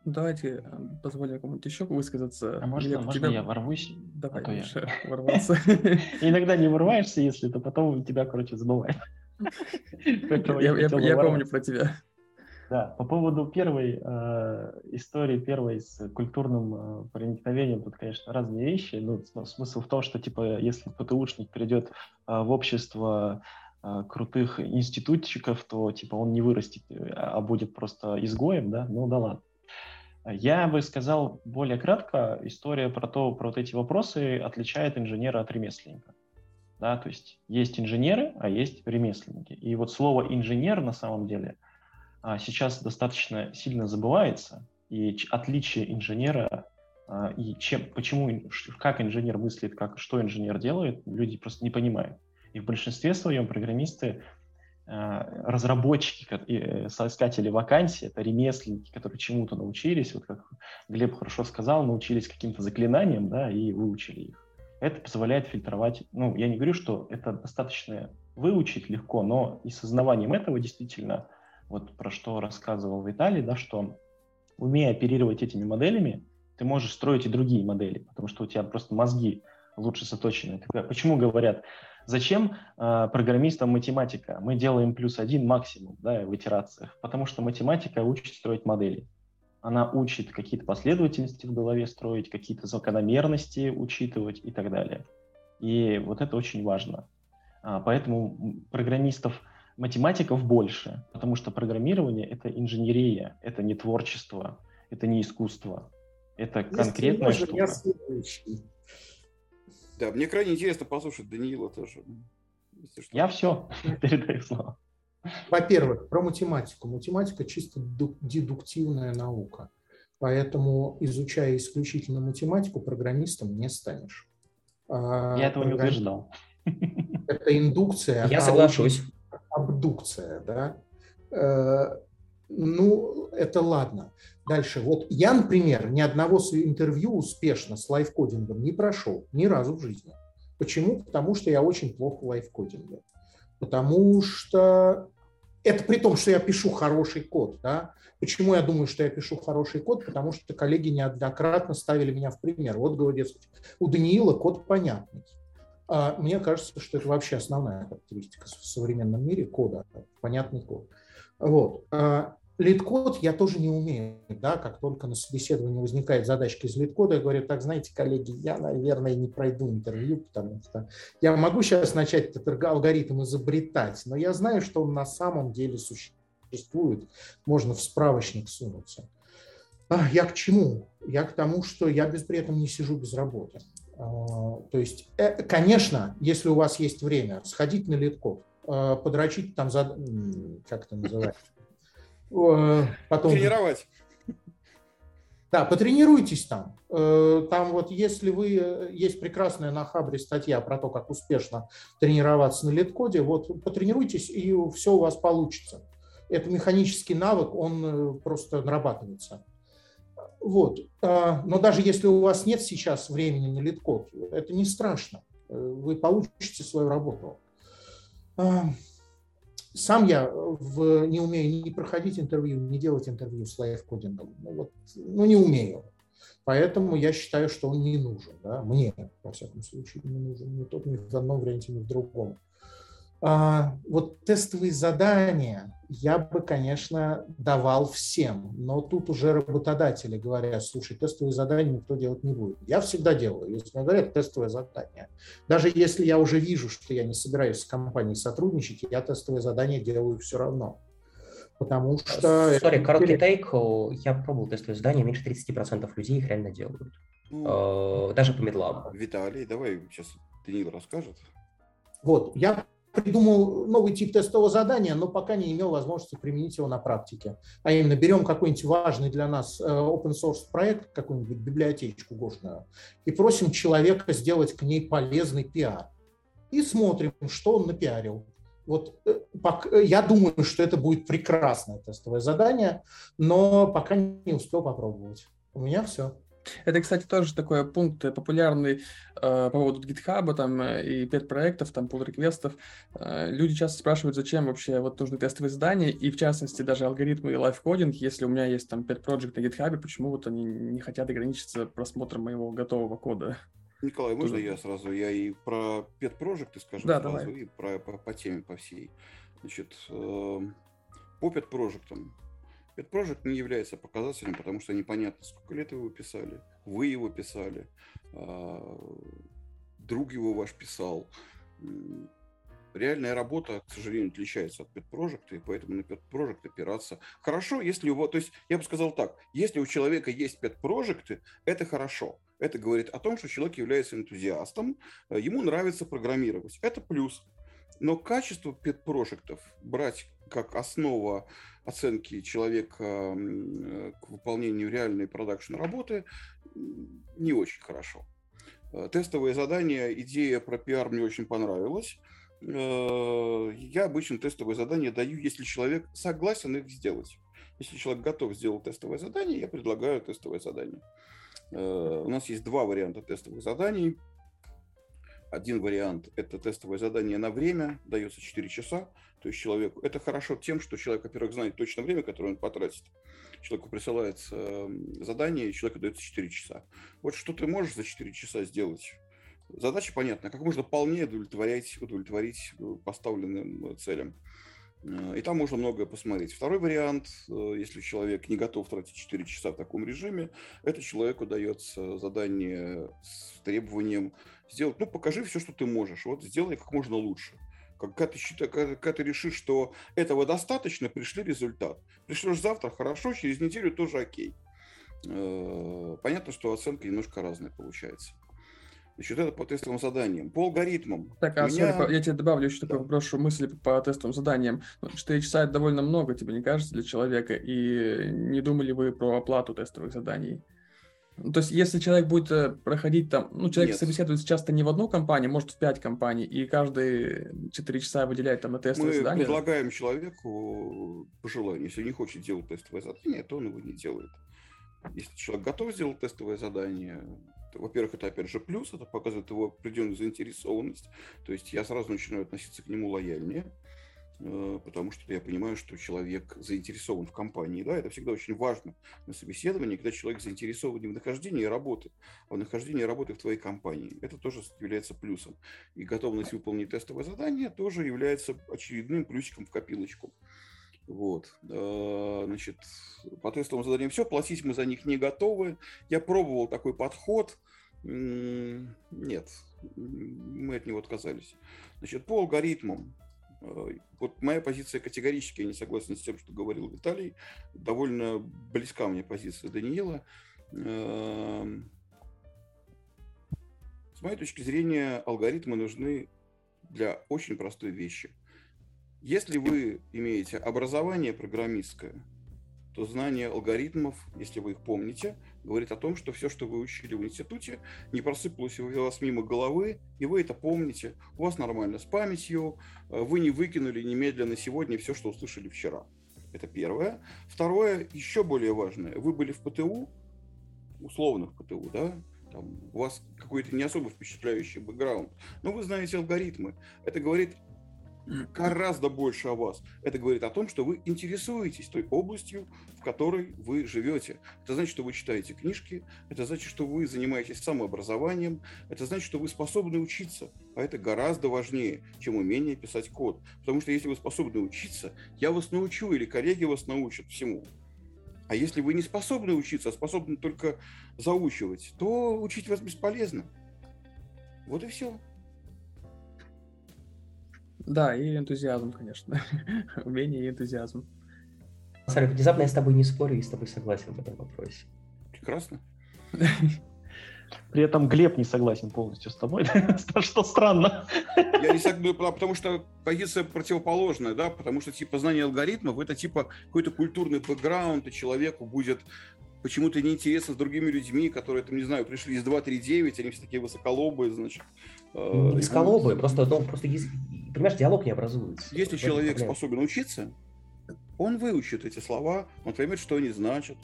Давайте э, позволим кому-нибудь еще высказаться. А можно, Глеб, можно тебя... я ворвусь? Давай, а то я... <laughs> ворваться. Иногда не вырываешься, если то потом тебя, короче, забывает. <laughs> Я помню про тебя. Да, по поводу первой э, истории, первой с культурным э, проникновением, тут, конечно, разные вещи. Ну, смысл в том, что, типа, если ПТУшник придет э, в общество крутых институтчиков, то типа он не вырастет, э, а будет просто изгоем, да, ну да ладно. Я бы сказал более кратко, история про то, про вот эти вопросы отличает инженера от ремесленника. Да, то есть есть инженеры, а есть ремесленники. И вот слово инженер на самом деле а, сейчас достаточно сильно забывается, и отличие инженера а, и чем, почему, как инженер мыслит, как, что инженер делает, люди просто не понимают. И в большинстве своем программисты э, разработчики, э, соискатели вакансий, это ремесленники, которые чему-то научились, вот как Глеб хорошо сказал, научились каким-то заклинаниям, да, и выучили их. Это позволяет фильтровать, ну, я не говорю, что это достаточно выучить легко, но и с осознаванием этого действительно, вот про что рассказывал Виталий, да, что умея оперировать этими моделями, ты можешь строить и другие модели, потому что у тебя просто мозги лучше заточены. Почему говорят, Зачем э, программистам математика? Мы делаем плюс один максимум да, в итерациях, потому что математика учит строить модели. Она учит какие-то последовательности в голове строить, какие-то закономерности учитывать и так далее. И вот это очень важно. А, поэтому программистов, математиков больше, потому что программирование — это инженерия, это не творчество, это не искусство, это конкретная штука. Я да, мне крайне интересно послушать Даниила тоже. Я все <laughs> передаю слово. Во-первых, про математику. Математика чисто дедуктивная наука. Поэтому, изучая исключительно математику, программистом не станешь. А Я этого не утверждал. Это индукция. Я соглашусь. Абдукция, да. Ну, это ладно. Дальше. Вот я, например, ни одного интервью успешно с лайфкодингом не прошел ни разу в жизни. Почему? Потому что я очень плохо в лайфкодинге. Потому что это при том, что я пишу хороший код. Да? Почему я думаю, что я пишу хороший код? Потому что коллеги неоднократно ставили меня в пример. Вот, говорят, у Даниила код понятный. А мне кажется, что это вообще основная характеристика в современном мире кода, понятный код. Вот. А LeetCode я тоже не умею, да, как только на собеседовании возникает задачка из LeetCode а, я говорю, так, знаете, коллеги, я, наверное, не пройду интервью, потому что я могу сейчас начать этот алгоритм изобретать, но я знаю, что он на самом деле существует, можно в справочник сунуться. А, я к чему? Я к тому, что я без, при этом не сижу без работы. А, то есть, э, конечно, если у вас есть время, сходить на LeetCode, подрочить там, за, как это называется, Э, потом... Тренировать. Да, потренируйтесь там. Э, там вот если вы... Э, есть прекрасная на Хабре статья про то, как успешно тренироваться на LeetCode е. Вот потренируйтесь, и все у вас получится. Это механический навык, он просто нарабатывается. Вот. Но даже если у вас нет сейчас времени на LeetCode, это не страшно. Вы получите свою работу. Сам я в, не умею ни проходить интервью, ни делать интервью с live coding ом. Ну, вот, ну, не умею. Поэтому я считаю, что он не нужен. Да? Мне, во всяком случае, не нужен. Ни тот, ни в одном варианте, ни в другом. А, вот тестовые задания я бы, конечно, давал всем, но тут уже работодатели говорят, слушай, тестовые задания никто делать не будет. Я всегда делаю, если мне говорят тестовое задание. Даже если я уже вижу, что я не собираюсь с компанией сотрудничать, я тестовое задание делаю все равно. Потому что... Сори, короткий тейк. Я пробовал тестовые задания, меньше 30% людей их реально делают. Ну, Даже по медлам. Виталий, давай сейчас Данил расскажет. Вот, я придумал новый тип тестового задания, но пока не имел возможности применить его на практике. А именно берем какой-нибудь важный для нас э, open source проект, какую-нибудь библиотечку гошную, и просим человека сделать к ней полезный пиар. И смотрим, что он напиарил. Вот э, я думаю, что это будет прекрасное тестовое задание, но пока не успел попробовать. У меня все. Это, кстати, тоже такой пункт популярный э, по поводу GitHub там, э, и пет-проектов, там, pull-реквестов. Э, люди часто спрашивают, зачем вообще вот нужны тестовые задания, и в частности даже алгоритмы и лайфкодинг, если у меня есть там pet-project на GitHub, почему вот они не хотят ограничиться просмотром моего готового кода? Николай, можно Тоже... я сразу? Я и про пет-проекты скажу да, сразу, давай. и про, по, по теме, по всей. Значит, э, по Pet Project не является показателем, потому что непонятно, сколько лет его писали, вы его писали, а, друг его ваш писал. Реальная работа, к сожалению, отличается от Project, и поэтому на Project опираться хорошо, если его, то есть я бы сказал так, если у человека есть Project, это хорошо. Это говорит о том, что человек является энтузиастом, ему нравится программировать. Это плюс. Но качество Project брать как основа оценки человека э, к выполнению реальной продакшн работы не очень хорошо. Э, тестовые задания, идея про пиар мне очень понравилась. Э, я обычно тестовые задания даю, если человек согласен их сделать. Если человек готов сделать тестовое задание, я предлагаю тестовое задание. У нас есть два варианта тестовых заданий. Один вариант – это тестовое задание на время, дается 4 часа. То есть человеку это хорошо тем, что человек, во-первых, знает точное время, которое он потратит. Человеку присылается эм, задание, и человеку дается 4 часа. Вот что ты можешь за 4 часа сделать? Задача понятна, как можно полнее удовлетворять, удовлетворить э, поставленным э, целям. Э, и там можно многое посмотреть. Второй вариант, если человек не готов тратить 4 часа в таком режиме, это человеку дается задание с требованием сделать, ну, покажи все, что ты можешь, вот сделай как можно лучше. Когда ты, когда ты решишь, что этого достаточно, пришли результат. Пришлешь завтра, хорошо, через неделю тоже окей. Э, понятно, что оценка немножко разная получается. Значит, это по тестовым заданиям. По алгоритмам. Так, а меня... sorry, я тебе добавлю еще да. такую прошу мысли по тестовым заданиям. 4 ну, часа это довольно много, тебе не кажется, для человека? И не думали вы про оплату тестовых заданий? Ну, то есть, если человек будет э, проходить там, ну, человек Нет. собеседуется часто не в одну компанию, может, в пять компаний, и каждые 4 часа выделяет там на тестовое Мы задание. Мы предлагаем человеку по желанию, если не хочет делать тестовое задание, то он его не делает. Если человек готов сделать тестовое задание, во-первых, это опять же плюс, это показывает его определенную заинтересованность, то есть я сразу начинаю относиться к нему лояльнее. Э, потому что я понимаю, что человек заинтересован в компании. Да, это всегда очень важно на собеседовании, когда человек заинтересован не в нахождении работы, а в нахождении работы в твоей компании. Это тоже является плюсом. И готовность выполнить тестовое задание тоже является очередным плюсиком в копилочку. Вот. Э, значит, по тестовым заданиям все, платить мы за них не готовы. Я пробовал такой подход. Нет, мы от него отказались. Значит, по алгоритмам Э, вот моя позиция категорически не согласна с тем, что говорил Виталий. Довольно близка мне позиция Даниила. Эм, с моей точки зрения, алгоритмы нужны для очень простой вещи. Если вы имеете образование программистское, то знание алгоритмов, если вы их помните, говорит о том, что все, что вы учили в институте, не просыпалось у вас мимо головы, и вы это помните. У вас нормально с памятью, э, вы не выкинули немедленно сегодня все, что услышали вчера. Это первое. Второе, еще более важное. Вы были в ПТУ, условно в ПТУ, да, там, у вас какой-то не особо впечатляющий бэкграунд, но вы знаете алгоритмы. Это говорит гораздо больше о вас. Это говорит о том, что вы интересуетесь той областью, в которой вы живете. Это значит, что вы читаете книжки, это значит, что вы занимаетесь самообразованием, это значит, что вы способны учиться. А это гораздо важнее, чем умение писать код. Потому что если вы способны учиться, я вас научу или коллеги вас научат всему. А если вы не способны учиться, а способны только заучивать, то учить вас бесполезно. Вот и все. Да, и энтузиазм, конечно. <laughs> Умение и энтузиазм. Смотри, внезапно я с тобой не спорю и с тобой согласен в этом вопросе. Прекрасно. При этом Глеб не согласен полностью с тобой, <laughs> что странно. Я не согласен, потому что позиция противоположная, да, потому что типа знание алгоритмов это типа какой-то культурный бэкграунд, и человеку будет почему-то неинтересно с другими людьми, которые, там, не знаю, пришли из 239, они все такие высоколобые, значит. Э, не высоколобые, просто, ну, просто, понимаешь, диалог не образуется. Если человек проблема. способен учиться, он выучит эти слова, он поймет, что они значат.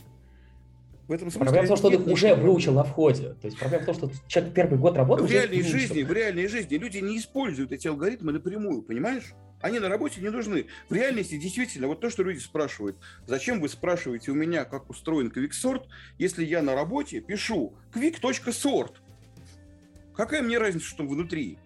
В этом смысле проблема в том, что он их уже выучил на входе. То есть проблема в том, что человек первый год работает. В реальной жизни, в реальной жизни люди не используют эти алгоритмы напрямую, понимаешь? Они на работе не нужны. В реальности действительно, вот то, что люди спрашивают, зачем вы спрашиваете у меня, как устроен QuickSort, если я на работе пишу quick.sort? Какая мне разница, что внутри?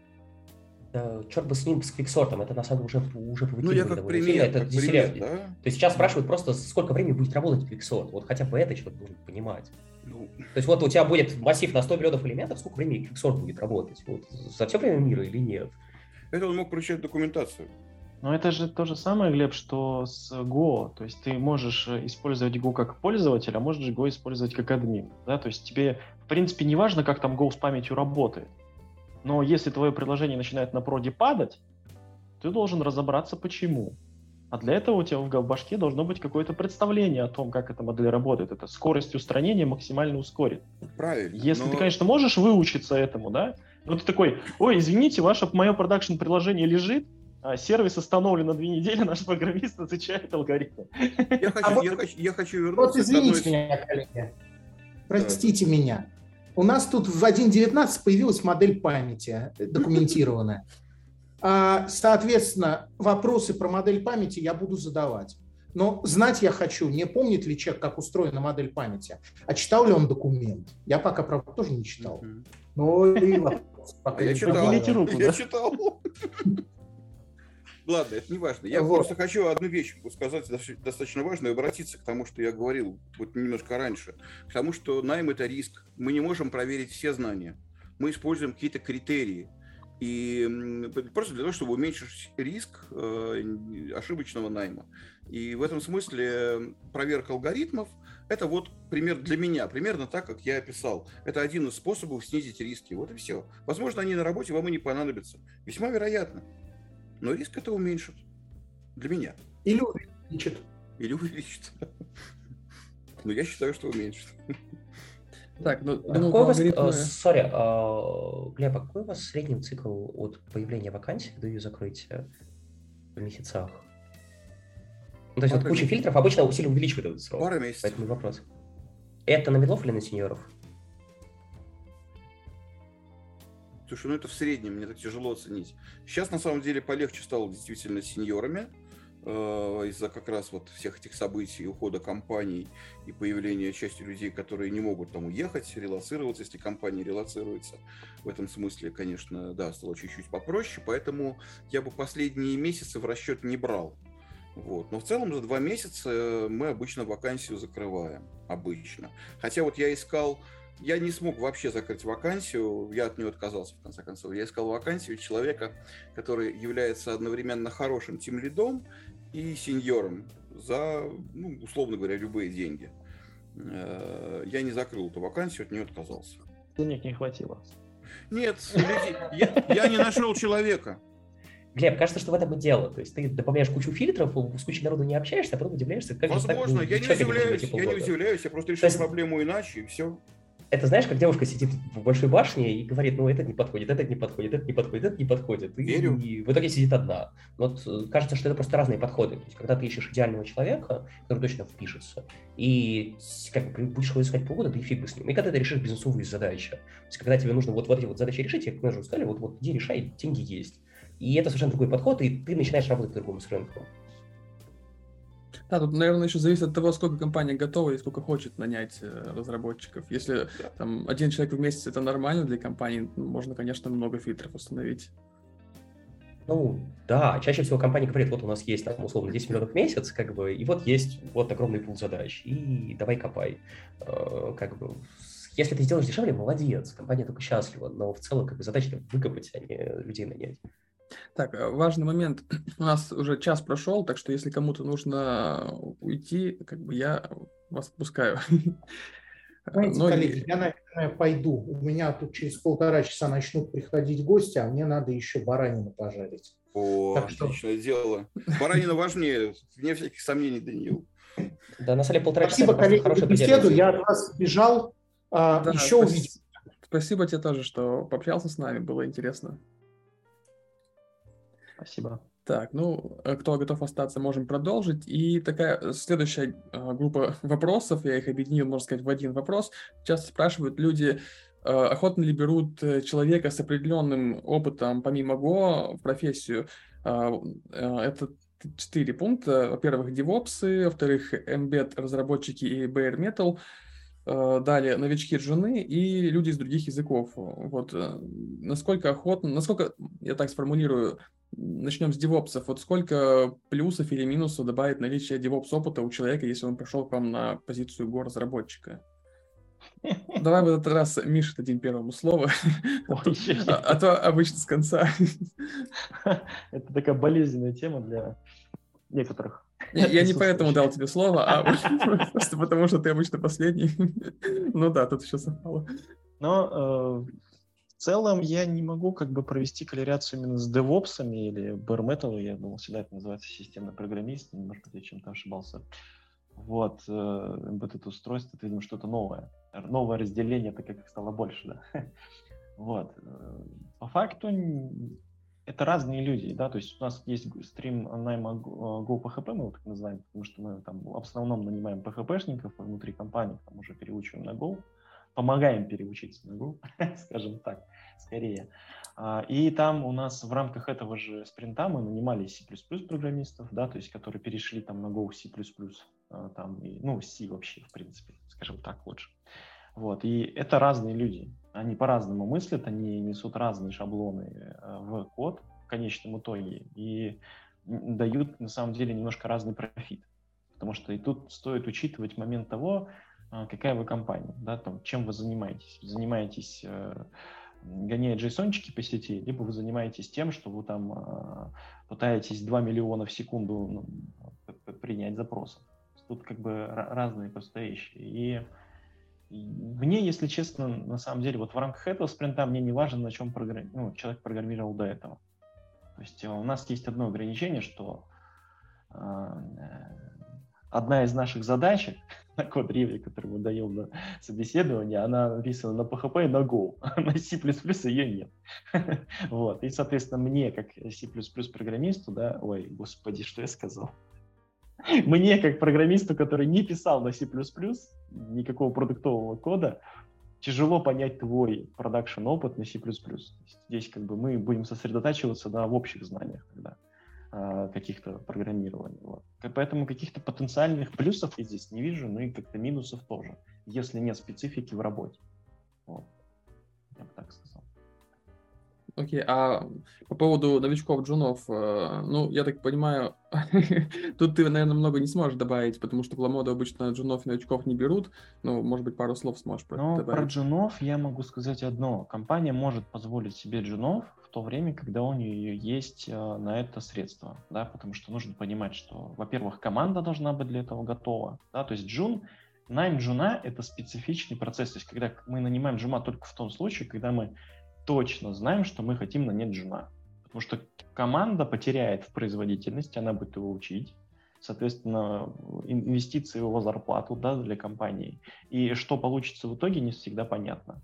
Да, черт бы с ним, с квиксортом, это на самом деле уже, уже Ну, я как пример, это как пример, да? То есть сейчас спрашивают просто, сколько времени будет работать квиксорт. Вот хотя бы это человек должен понимать. Ну... То есть вот у тебя будет массив на 100 миллионов элементов, сколько времени квиксорт будет работать? Вот, за все время мира или нет? Это он мог прочитать документацию. Но это же то же самое, Глеб, что с Go. То есть ты можешь э, использовать Go как пользователь, а можешь Go использовать как админ. Да? То есть тебе, в принципе, не важно, как там Go с памятью работает. Но если твое приложение начинает на проде падать, ты должен разобраться, почему. А для этого у тебя в башке должно быть какое-то представление о том, как эта модель работает. Это скорость устранения максимально ускорит. Правильно. Если но... ты, конечно, можешь выучиться этому, да, но ты такой, ой, извините, ваше мое продакшн-приложение лежит, а, сервис остановлен на две недели, наш программист изучает алгоритм. Я хочу, а вот, я, хочу, я хочу вернуться. Вот извините одной... меня, коллеги. Простите да. меня. У нас тут в 1.19 появилась модель памяти документированная. А, соответственно, вопросы про модель памяти я буду задавать. Но знать я хочу, не помнит ли человек, как устроена модель памяти, а читал ли он документ. Я пока, правда, тоже не читал. Но и вопрос, пока я читал. Я читал. Ладно, это не важно. Я вот. просто хочу одну вещь сказать достаточно важную и обратиться к тому, что я говорил вот немножко раньше. К тому, что найм – это риск. Мы не можем проверить все знания. Мы используем какие-то критерии. И просто для того, чтобы уменьшить риск э, ошибочного найма. И в этом смысле проверка алгоритмов – это вот пример для меня, примерно так, как я описал. Это один из способов снизить риски. Вот и все. Возможно, они на работе вам и не понадобятся. Весьма вероятно. Но риск это уменьшит. Для меня. Или увеличит. Или увеличит. Но я считаю, что уменьшит. Так, ну, а какой у вас, алгоритмы... сори, uh, Глеб, а какой у вас средний цикл от появления вакансии до ее закрытия в месяцах? Ну, то есть Пара вот куча месяцев. фильтров обычно сильно увеличивает этот срок. Пара месяцев. Поэтому вопрос. Это на медлов или на сеньоров? Слушай, ну это в среднем, мне так тяжело оценить. Сейчас на самом деле полегче стало действительно сеньорами э, из-за как раз вот всех этих событий, ухода компаний и появления части людей, которые не могут там уехать, релацироваться, если компания релацируется. В этом смысле, конечно, да, стало чуть-чуть попроще, поэтому я бы последние месяцы в расчет не брал. Вот. Но в целом за два месяца мы обычно вакансию закрываем. Обычно. Хотя вот я искал я не смог вообще закрыть вакансию, я от нее отказался, в конце концов. Я искал вакансию человека, который является одновременно хорошим тимлидом и сеньором за, ну, условно говоря, любые деньги. Э, я не закрыл эту вакансию, от нее отказался. Денег не хватило. Нет, я, я не нашел человека. Глеб, кажется, что в этом и дело. То есть ты добавляешь кучу фильтров, с кучей народу не общаешься, а потом удивляешься, как Возможно, же так, я не удивляюсь, я не удивляюсь, я просто решил есть... проблему иначе, и все это знаешь, как девушка сидит в большой башне и говорит, ну, этот не подходит, этот не подходит, этот не подходит, этот не подходит. И, Верю. и в итоге сидит одна. Вот э, кажется, что это просто разные подходы. То есть, когда ты ищешь идеального человека, который точно впишется, и как бы будешь его искать полгода, ты фиг бы с ним. И когда ты решишь бизнесовые задачи, то есть, когда тебе нужно вот, вот эти вот задачи решить, как мы уже сказали, вот, вот иди решай, деньги есть. И это совершенно другой подход, и ты начинаешь работать по-другому с рынком. Да, тут, наверное, еще зависит от того, сколько компания готова и сколько хочет нанять э, разработчиков. Если да. там один человек в месяц это нормально для компании, можно, конечно, много фильтров установить. Ну, да, чаще всего компания говорит, вот у нас есть, там, условно, 10 миллионов в месяц, как бы, и вот есть вот огромный пул задач, и давай копай. Э, как бы, если ты сделаешь дешевле, молодец, компания только счастлива, но в целом, как бы, задача выкопать, а не людей нанять. Так, э, важный момент. <clears throat> У нас уже час прошел, так что если кому-то нужно уйти, как бы я вас отпускаю. <laughs> Знаете, Но... коллеги, я, наверное, пойду. У меня тут через полтора часа начнут приходить гости, а мне надо еще баранину пожарить. О, так что... отличное дело. Баранина важнее, вне всяких сомнений, Даниил. Да, на самом деле полтора Спасибо, часа. Спасибо, коллеги, за беседу. Я от вас бежал. А, да, еще спасибо. увидимся. Спасибо тебе тоже, что пообщался с нами, было интересно. Спасибо. Так, ну, э, кто готов остаться, можем продолжить. И такая следующая э, группа <laughs> вопросов, я их объединил, можно сказать, в один вопрос. Часто спрашивают люди, э, охотно ли берут человека с определенным опытом, помимо Go, в профессию. Это четыре пункта. Во-первых, DevOps, во-вторых, Embed разработчики и Bare Metal, далее новички жены и люди из других языков. Вот насколько охотно, насколько, я так сформулирую, начнем с девопсов. Вот сколько плюсов или минусов добавит наличие девопс опыта у человека, если он пришел к вам на позицию го-разработчика? <laughs> Давай в этот раз Миша дадим первому слово, а, а то обычно с конца. <laughs> Это такая болезненная тема для некоторых. Я не поэтому дал тебе слово, а <laughs> просто потому, что ты обычно последний. Ну да, тут все совпало. Но э, в целом я не могу как бы провести корреляцию именно с DevOps или Bare. Я думал, всегда это называется системный программист. Немножко я чем-то ошибался. Вот, э, embedded устройство, это, видимо, что-то новое. Новое разделение, так как их стало больше, да. <laughs> Вот. Э, по факту это разные люди, да, то есть у нас есть стрим найма Go PHP, мы его так называем, потому что мы там в основном нанимаем PHP-шников внутри компании, там уже переучиваем на Go, помогаем переучиться на <laughs> скажем так, скорее. А, и там у нас в рамках этого же спринта мы нанимали C++ программистов, да, то есть которые перешли там на Go, C++, а, там, и, ну, C вообще, в принципе, скажем так, лучше. Вот, и это разные люди. Они по-разному мыслят, они несут разные шаблоны а, в код в конечном итоге и дают, на самом деле, немножко разный профит. Потому что и тут стоит учитывать момент того, какая вы компания, да, там, чем вы занимаетесь. Занимаетесь э, гоняя джейсончики по сети, либо вы занимаетесь тем, что вы там э, пытаетесь 2 миллиона в секунду ну, принять запросов. Тут как бы разные просто вещи. И мне, если честно, на самом деле, вот в рамках этого спринта мне не важно, на чем программ... ну, человек программировал до этого. То есть у нас есть одно ограничение, что э, одна из наших задачек <laughs> на код реве, который мы даем на собеседование, она написана на PHP и на Go. <laughs> на C++ ее нет. <laughs> вот. И, соответственно, мне, как C++ программисту, да, ой, господи, что я сказал? мне, как программисту, который не писал на C++, никакого продуктового кода, тяжело понять твой продакшн опыт на C++. Здесь как бы мы будем сосредотачиваться на общих знаниях. Когда. А, каких-то программирований. Вот. Поэтому каких-то потенциальных плюсов я здесь не вижу, но и как-то минусов тоже, если нет специфики в работе. Вот. Я бы так сказал. Окей, okay, а по поводу новичков джунов, э, ну, я так понимаю, <laughs> тут ты, наверное, много не сможешь добавить, потому что в Ламоду обычно джунов и новичков не берут. Ну, может быть, пару слов сможешь про ну, добавить. про джунов я могу сказать одно. Компания может позволить себе джунов, то время, когда у нее есть э, на это средства, да, потому что нужно понимать, что, во-первых, команда должна быть для этого готова, да, то есть джун, найм джуна — это специфичный процесс, то есть когда мы нанимаем джуна только в том случае, когда мы точно знаем, что мы хотим нанять джуна, потому что команда потеряет в производительности, она будет его учить, соответственно, инвестиции в его зарплату да, для компании. И что получится в итоге, не всегда понятно.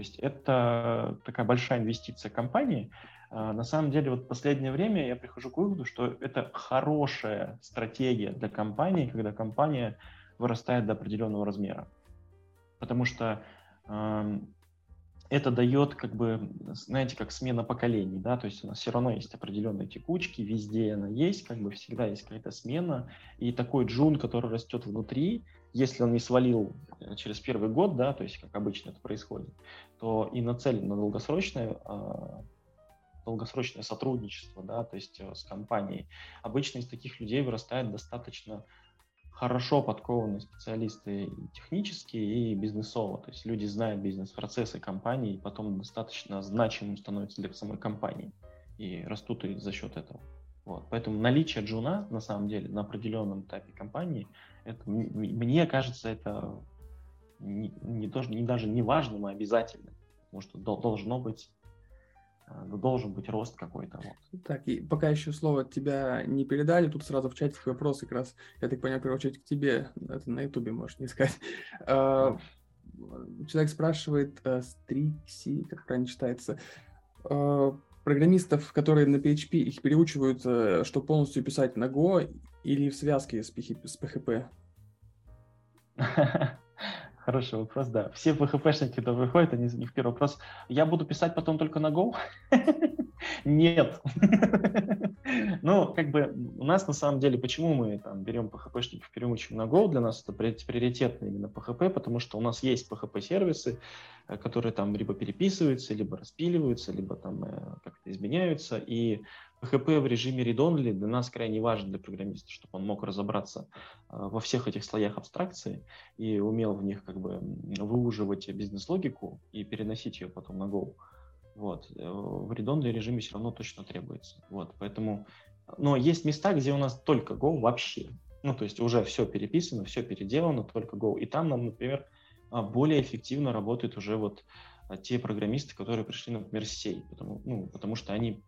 То есть это такая большая инвестиция компании. А, на самом деле, вот в последнее время я прихожу к выводу, что это хорошая стратегия для компании, когда компания вырастает до определенного размера. Потому что это дает, как бы, знаете, как смена поколений, да, то есть у нас все равно есть определенные текучки, везде она есть, как бы всегда есть какая-то смена, и такой джун, который растет внутри, если он не свалил э, через первый год, да, то есть как обычно это происходит, то и нацелен на долгосрочное, а, долгосрочное сотрудничество, да, то есть э, с компанией. Обычно из таких людей вырастает достаточно хорошо подкованные специалисты технические, и бизнесово. То есть люди знают бизнес-процессы компании, и потом достаточно значимым становятся для самой компании и растут и за счет этого. Вот. Поэтому наличие джуна, на самом деле, на определенном этапе компании, это, мне кажется, это не, не, тоже, не даже не важным, а обязательным. Потому что должно быть Э, ну, должен быть рост какой-то. Вот. Так, и пока еще слово тебя не передали, тут сразу в чате вопрос как раз, я так понял, в первую очередь к тебе, это на ютубе можешь не искать. <laughs> А, человек спрашивает, э, Стрикси, как правильно читается, э, программистов, которые на PHP, их переучивают, чтобы полностью писать на Go или в связке с PHP? <laughs> Хороший вопрос, да. Все PHP-шники, выходят, они не в первый вопрос. Я буду писать потом только на Go? <laughs> Нет. <laughs> <laughs> Ну, как бы у нас на самом деле, почему мы там берем PHP-шников, переучим на Go, для нас это приоритетно именно PHP, потому что у нас есть PHP-сервисы, э, которые там либо переписываются, либо распиливаются, либо там э, как-то изменяются, и PHP в режиме read-only для нас крайне важен для программиста, чтобы он мог разобраться э, во всех этих слоях абстракции и умел в них как бы выуживать бизнес-логику и переносить ее потом на Go. Вот. Э, в read-only режиме все равно точно требуется. Вот. Поэтому... Но есть места, где у нас только Go вообще. Ну, то есть уже все переписано, все переделано, только Go. И там нам, например, а, более эффективно работают уже вот а, те программисты, которые пришли, например, с C, потому, ну, потому что они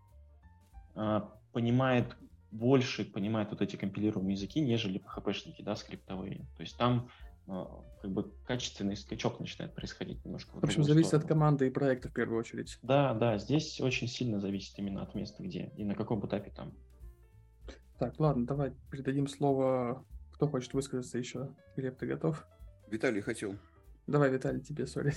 а, понимает больше, понимает вот эти компилируемые языки, нежели PHP-шники, да, скриптовые. То есть там как бы качественный скачок начинает происходить немножко. В общем, зависит сторону. от команды и проекта в первую очередь. Да, да, здесь очень сильно зависит именно от места, где и на каком этапе там. Так, ладно, давай передадим слово, кто хочет высказаться еще. Глеб, ты готов? Виталий хотел. Давай, Виталий, тебе, сори.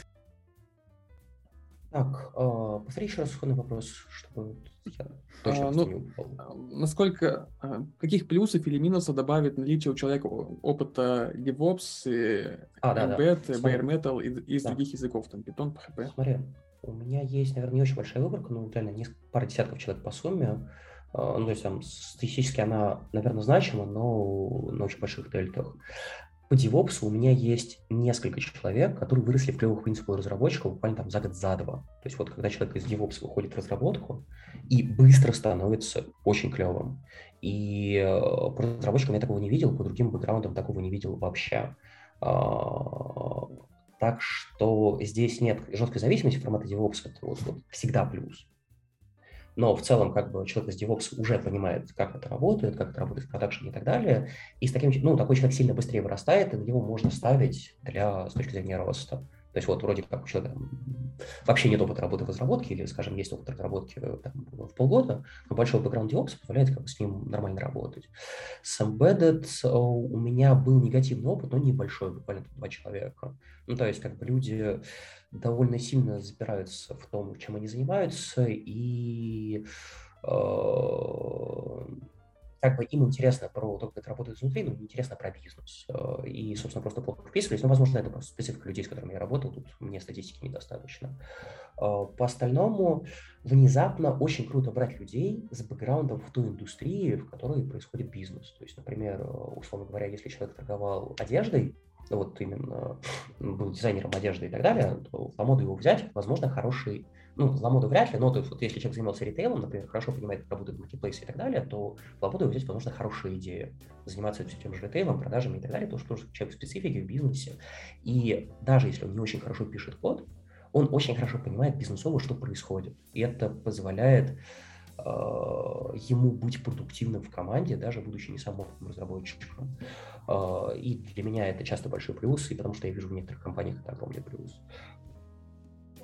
Так, э, повтори еще раз исходный вопрос, чтобы я точно а, ну, не упал. А, насколько, а, каких плюсов или минусов добавит наличие у человека опыта DevOps, а, Embed, да, да. Bare Metal и из да. других языков, там Python, PHP? Смотри, у меня есть, наверное, не очень большая выборка, но реально несколько, пара десятков человек по сумме. Ну, то есть там статистически она, наверное, значима, но на очень больших дельтах. По DevOps у меня есть несколько человек, которые выросли в клевых принципах разработчика буквально там за год, за два. То есть вот когда человек из DevOps выходит в разработку и быстро становится очень клевым. И э, по разработчикам я такого не видел, по другим бэкграундам такого не видел вообще. А, так что здесь нет жесткой зависимости формата DevOps, это вот, вот всегда плюс но в целом как бы человек из DevOps уже понимает, как это работает, как это работает в продакшене и так далее, и с таким, ну, такой человек сильно быстрее вырастает, и на него можно ставить для, с точки зрения роста. То есть вот вроде как у человека вообще нет опыта работы в разработке, или, скажем, есть опыт разработки э, там, в полгода, но большой бэкграунд DevOps позволяет как бы с ним нормально работать. С Embedded э, у меня был негативный опыт, но небольшой, буквально два человека. Ну, то есть как бы люди довольно сильно запираются в том, чем они занимаются, и э, как бы им интересно про то, как это работает изнутри, но не интересно про бизнес. Э, и, собственно, просто плохо вписывались. Но, возможно, это просто специфика людей, с которыми я работал. Тут мне статистики недостаточно. Э, по остальному, внезапно очень круто брать людей с бэкграундом в той индустрии, в которой происходит бизнес. То есть, например, э, условно говоря, если человек торговал одеждой, ну, вот именно был дизайнером одежды и так далее, то в Ламоду его взять, возможно, хороший, ну, Ламоду вряд ли, но то есть, вот если человек занимался ритейлом, например, хорошо понимает, как работает маркетплейс и так далее, то в его взять, возможно, хорошая идея. Заниматься тем же ритейлом, продажами и так далее, потому что тоже человек в специфике, в бизнесе. И даже если он не очень хорошо пишет код, он очень хорошо понимает бизнесово, что происходит. И это позволяет э, ему быть продуктивным в команде, даже будучи не самым разработчиком. А, и для меня это часто большой плюс, и потому что я вижу в некоторых компаниях это огромный плюс.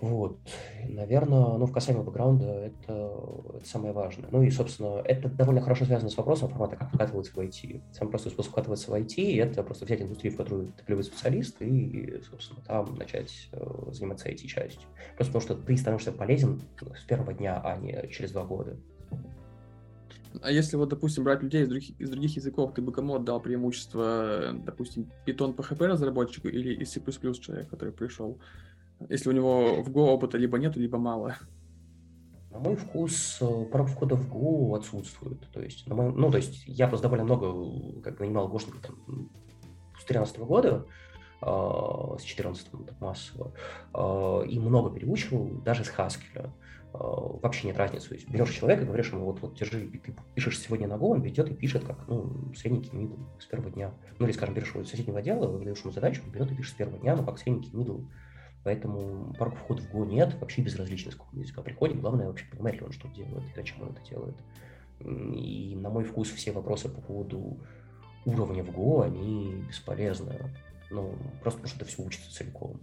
Вот, наверное, ну, в касаемо бэкграунда это, это самое важное. Ну и, собственно, это довольно хорошо связано с вопросом формата, как вкатываться в IT. Самый простой способ вкатываться в IT – это просто взять индустрию, в которую ты клевый специалист, и, собственно, там начать э, заниматься IT-частью. Просто потому что ты становишься полезен с первого дня, а не через два года. А если вот, допустим, брать людей из других, из других языков, ты бы кому отдал преимущество, допустим, Python PHP разработчику или из C++ человек, который пришел? Если у него в Go опыта либо нет, либо мало. На мой вкус, э, порог входа в Go отсутствует. То есть, на мой, ну, то есть я просто довольно много как нанимал гошников там, с 2013 года, э, с 14 так, массово, э, и много переучивал, даже с Haskell. Э, вообще нет разницы. То есть берешь человека, говоришь ему, вот, вот держи, ты пишешь сегодня на Go, он берет и пишет как ну, средненький мидл с первого дня. Ну или, скажем, берешь его из соседнего отдела, даешь ему задачу, он берет и пишет с первого дня, но как средненький мидл Поэтому порог входа в Go нет, вообще безразлично, с какого языка приходит. Главное вообще понимать ли он, что делает и зачем он это делает. И на мой вкус все вопросы по поводу уровня в Go, они бесполезны. Ну, просто потому что это все учится целиком.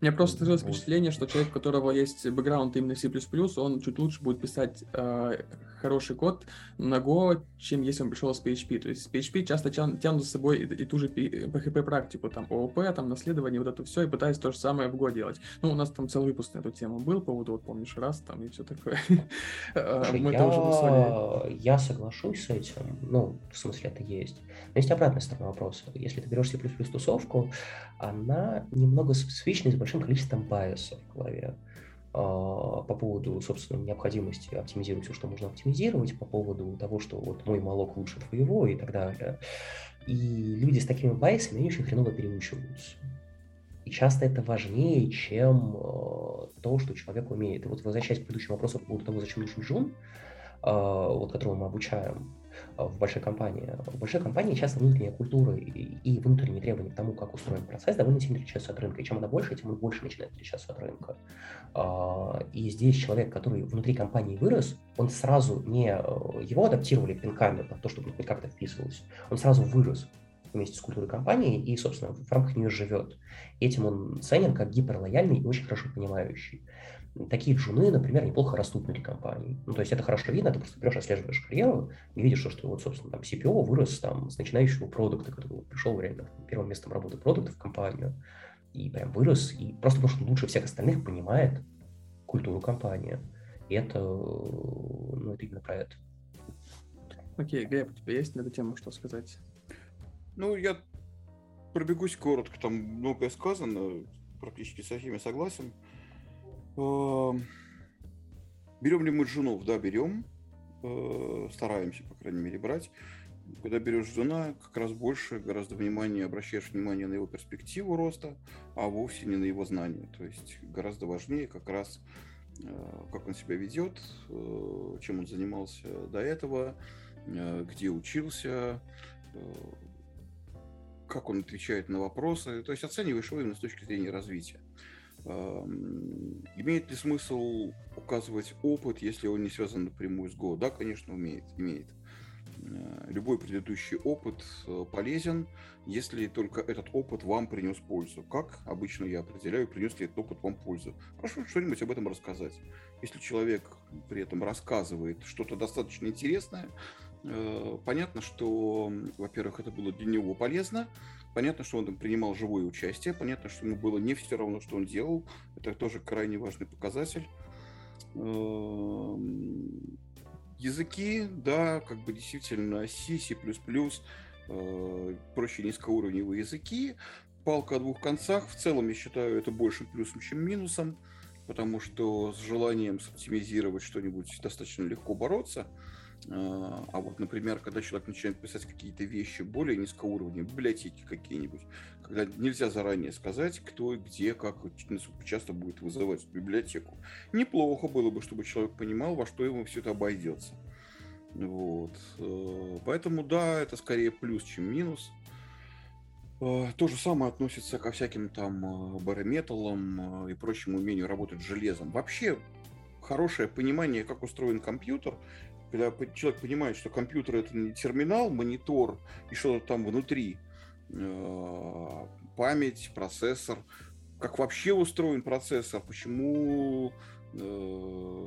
Меня просто сложилось впечатление, что человек, у которого есть бэкграунд именно C++, он чуть лучше будет писать э, хороший код на Go, чем если он пришел с PHP. То есть с PHP часто тян, тянут за собой и, и ту же PHP практику, там ООП, там наследование, вот это все, и пытаясь то же самое в Go делать. Ну, у нас там целый выпуск на эту тему был, по поводу, вот помнишь, раз там и все такое. <laughs> Мы я... Я соглашусь с этим, ну, в смысле это есть. Но есть обратная сторона вопроса. Если ты берешь C++ тусовку, она немного свечная с большим количеством байесов в голове. А, по поводу, собственно, необходимости оптимизировать все, что можно оптимизировать, по поводу того, что вот мой молок лучше твоего и так далее. И люди с такими байсами, они очень хреново переучиваются. И часто это важнее, чем э, то, что человек умеет. И вот возвращаясь к предыдущему вопросу по поводу того, зачем нужен джун, э, вот которого мы обучаем, в большой компании. В большой компании часто внутренняя культура и, и внутренние требования к тому, как устроен процесс, довольно сильно отличаются от рынка. И чем она больше, тем он больше начинает отличаться от рынка. А, и здесь человек, который внутри компании вырос, он сразу не... Э, его адаптировали пинками под то, чтобы он как-то вписывался. Он сразу вырос вместе с культурой компании и, собственно, в рамках нее живет. Этим он ценен как гиперлояльный и очень хорошо понимающий такие джуны, например, неплохо растут внутри компании. Ну, то есть это хорошо видно, ты просто берешь, отслеживаешь карьеру и видишь, что, что вот, собственно, там CPO вырос там с начинающего продукта, который пришел реально первым местом работы продукта в компанию, и прям вырос, и просто потому что он лучше всех остальных понимает культуру компании. И это, ну, это именно про это. Окей, Глеб, у тебя есть на эту тему что сказать? Ну, я пробегусь коротко, там многое сказано, практически со всеми согласен. Эм, берем ли мы джунов? Да, берем. Э, стараемся, по крайней мере, брать. Когда берешь жена, как раз больше гораздо внимания обращаешь внимание на его перспективу роста, а вовсе не на его знания. То есть гораздо важнее как раз э, как он себя ведет, э, чем он занимался до этого, где учился, как он отвечает на вопросы. То есть оцениваешь его именно с точки зрения развития. Имеет ли смысл указывать опыт, если он не связан напрямую с Go? Да, конечно, умеет, имеет. Э, любой предыдущий опыт э, полезен, если только этот опыт вам принес пользу. Как обычно я определяю, принес ли этот опыт вам пользу? Прошу что-нибудь об этом рассказать. Если человек при этом рассказывает что-то достаточно интересное, э, понятно, что, во-первых, это было для него полезно, Понятно, что он там принимал живое участие, понятно, что ему было не все равно, что он делал. Это тоже крайне важный показатель. Эм, языки, да, как бы действительно C, C++, э, прочие низкоуровневые языки. Палка о двух концах. В целом, я считаю, это больше плюсом, чем минусом, потому что с желанием оптимизировать что-нибудь достаточно легко бороться – а, а вот, например, когда человек начинает писать какие-то вещи более низкоуровневые, библиотеки какие-нибудь, когда нельзя заранее сказать, кто, где, как, часто будет вызывать библиотеку. Неплохо было бы, чтобы человек понимал, во что ему все это обойдется. Вот. Э, поэтому, да, это скорее плюс, чем минус. Э, то же самое относится ко всяким там э, барометалам и прочему умению работать с железом. Вообще, хорошее понимание, как устроен компьютер, когда человек понимает, что компьютер это не терминал, монитор и что-то там внутри, э, память, процессор, как вообще устроен процессор, почему, э,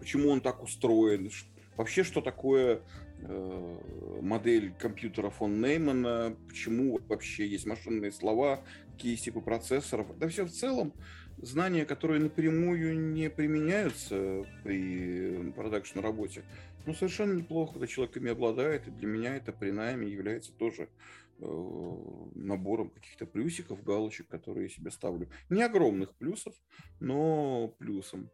почему он так устроен, вообще что такое э, модель компьютера фон Неймана, почему вообще есть машинные слова, какие типы процессоров. Да все в целом знания, которые напрямую не применяются при продакшн работе, ну, совершенно неплохо, когда человек ими обладает, и для меня это при найме является тоже э, набором каких-то плюсиков, галочек, которые я себе ставлю. Не огромных плюсов, но плюсом.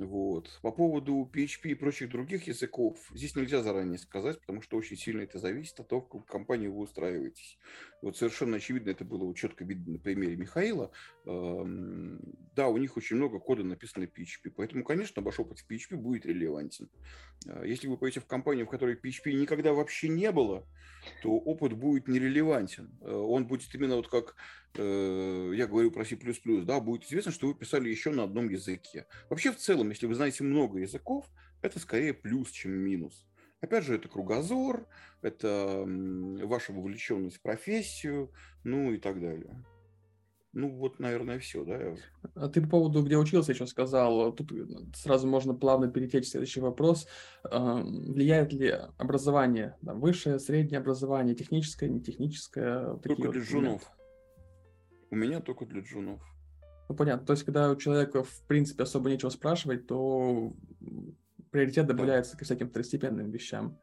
Вот. По поводу PHP и прочих других языков, здесь нельзя заранее сказать, потому что очень сильно это зависит от того, в какую компанию вы устраиваетесь. Вот совершенно очевидно, это было четко видно на примере Михаила. Да, у них очень много кода написано на PHP, поэтому, конечно, ваш опыт в PHP будет релевантен. А, если вы пойдете в компанию, в которой PHP никогда вообще не было, то опыт будет нерелевантен. Э, он будет именно вот как э, я говорю про C++, да, будет известно, что вы писали еще на одном языке. Вообще, в целом, если вы знаете много языков, это скорее плюс, чем минус. Опять же, это кругозор, это ваша вовлеченность в профессию, ну и так далее. Ну, вот, наверное, все, да. А ты по поводу, где учился, еще сказал. Тут сразу можно плавно перейти в следующий вопрос. Влияет ли образование, там, высшее, среднее образование, техническое, нетехническое? Только для джунов. У меня только для джунов. Ну, понятно. То есть, когда у человека, в принципе, особо нечего спрашивать, то приоритет добавляется да. к всяким второстепенным вещам.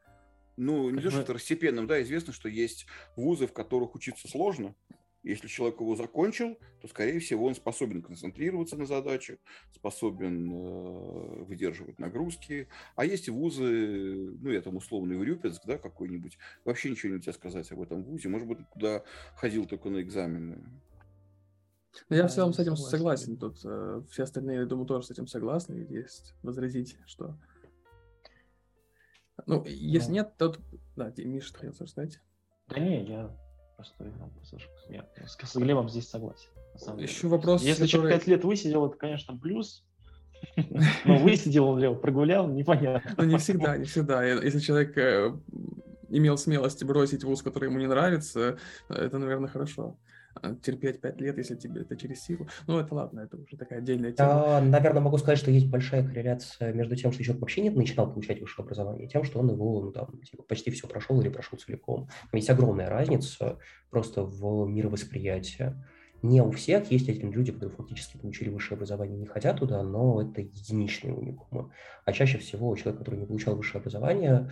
Ну, не то, что второстепенным, да, известно, что есть вузы, в которых учиться сложно, если человек его закончил, то, скорее всего, он способен концентрироваться на задачах, способен э, выдерживать нагрузки. А есть вузы, ну, я там условный Урюпинск, да, какой-нибудь, вообще ничего нельзя сказать об этом вузе. Может быть, туда ходил только на экзамены. Ну, я в целом с этим согласен. Тут э, все остальные, я думаю, тоже с этим согласны. Есть возразить, что... Ну, если ну. нет, то... Да, Миша, ты хотел сказать? Да не, я Просто я с Глебом здесь согласен. Еще вопрос. Если который... человек 5 лет высидел, это, конечно, плюс. <laughs> Но высидел он лево, прогулял, непонятно. Ну, не всегда, не всегда. Если человек э, имел смелость бросить вуз, который ему не нравится, это, наверное, хорошо. А, терпеть пять лет, если тебе это через силу. Ну, это ладно, это уже такая отдельная тема. Да, наверное, могу сказать, что есть большая корреляция между тем, что человек вообще не начинал получать высшее образование, и тем, что он его ну, там, типа, почти все прошел или прошел целиком. Есть огромная разница просто в мировосприятии. Не у всех есть эти люди, которые фактически получили высшее образование, не хотят туда, но это единичные уникумы. А чаще всего человек, который не получал высшее образование,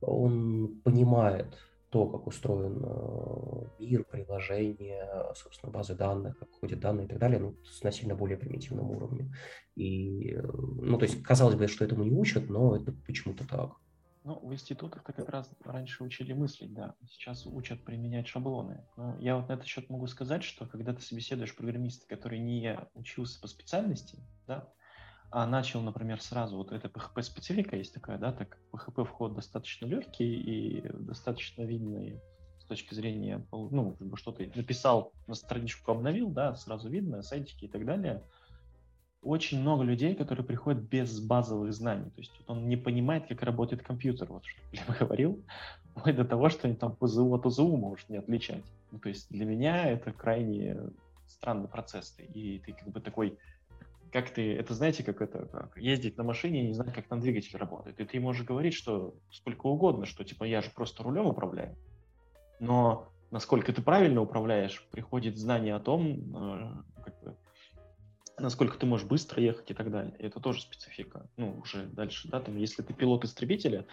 он понимает, то, как устроен э, мир, приложение, собственно, базы данных, как ходят данные и так далее, ну, на сильно более примитивном уровне. И, э, ну, то есть, казалось бы, что этому не учат, но это почему-то так. Ну, в институтах-то как раз раньше учили мыслить, да. Сейчас учат применять шаблоны. Но я вот на этот счет могу сказать, что когда ты собеседуешь программиста, который не учился по специальности, да, а начал, например, сразу, вот эта PHP-специфика есть такая, да, так PHP вход достаточно легкий и достаточно видный с точки зрения, ну, как бы что ты написал, на страничку обновил, да, сразу видно, сайтики и так далее. Очень много людей, которые приходят без базовых знаний, то есть вот он не понимает, как работает компьютер, вот что я <laughs> говорил, вплоть до того, что они там ПЗУ от ОЗУ может не отличать. Ну, то есть для меня это крайне странный процесс, и ты как бы такой как ты, это знаете, как это, как ездить на машине и не знать, как там двигатель работает. И ты можешь говорить, что сколько угодно, что типа я же просто рулем управляю. Но насколько ты правильно управляешь, приходит знание о том, э, как бы, насколько ты можешь быстро ехать и так далее. И это тоже специфика. Ну, уже дальше, да, там, если ты пилот истребителя,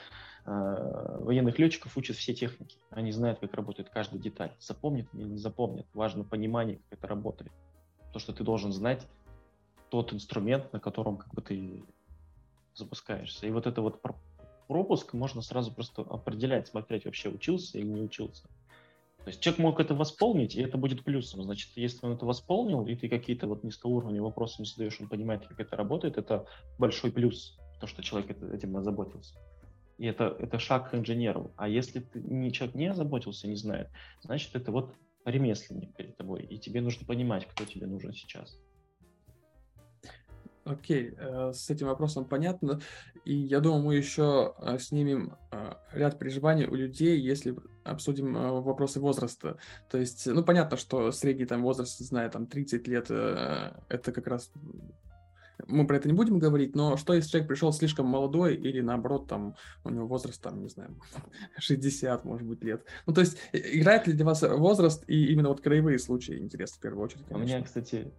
э, военных летчиков учат все техники. Они знают, как работает каждая деталь. Запомнит или не запомнит. Важно понимание, как это работает. То, что ты должен знать тот инструмент, на котором как бы ты запускаешься. И вот это вот пропуск можно сразу просто определять, смотреть, вообще учился или не учился. То есть человек мог это восполнить, и это будет плюсом. Значит, если он это восполнил, и ты какие-то вот низкоуровневые вопросы не задаешь, он понимает, как это работает, это большой плюс, то, что человек этим озаботился. И это, это шаг к инженеру. А если ты, человек не озаботился, не знает, значит, это вот ремесленник перед тобой, и тебе нужно понимать, кто тебе нужен сейчас. Окей, э, с этим вопросом понятно. И я думаю, мы еще э, снимем э, ряд переживаний у людей, если обсудим вопросы возраста. То есть, ну, понятно, что средний там возраст, не знаю, там 30 лет, это как раз мы про это не будем говорить, но что если человек пришел слишком молодой или наоборот там у него возраст там, не знаю, <laughs> 60, может быть, лет. Ну, то есть играет ли для вас возраст и именно вот краевые случаи интересны в первую очередь, конечно. У меня, кстати,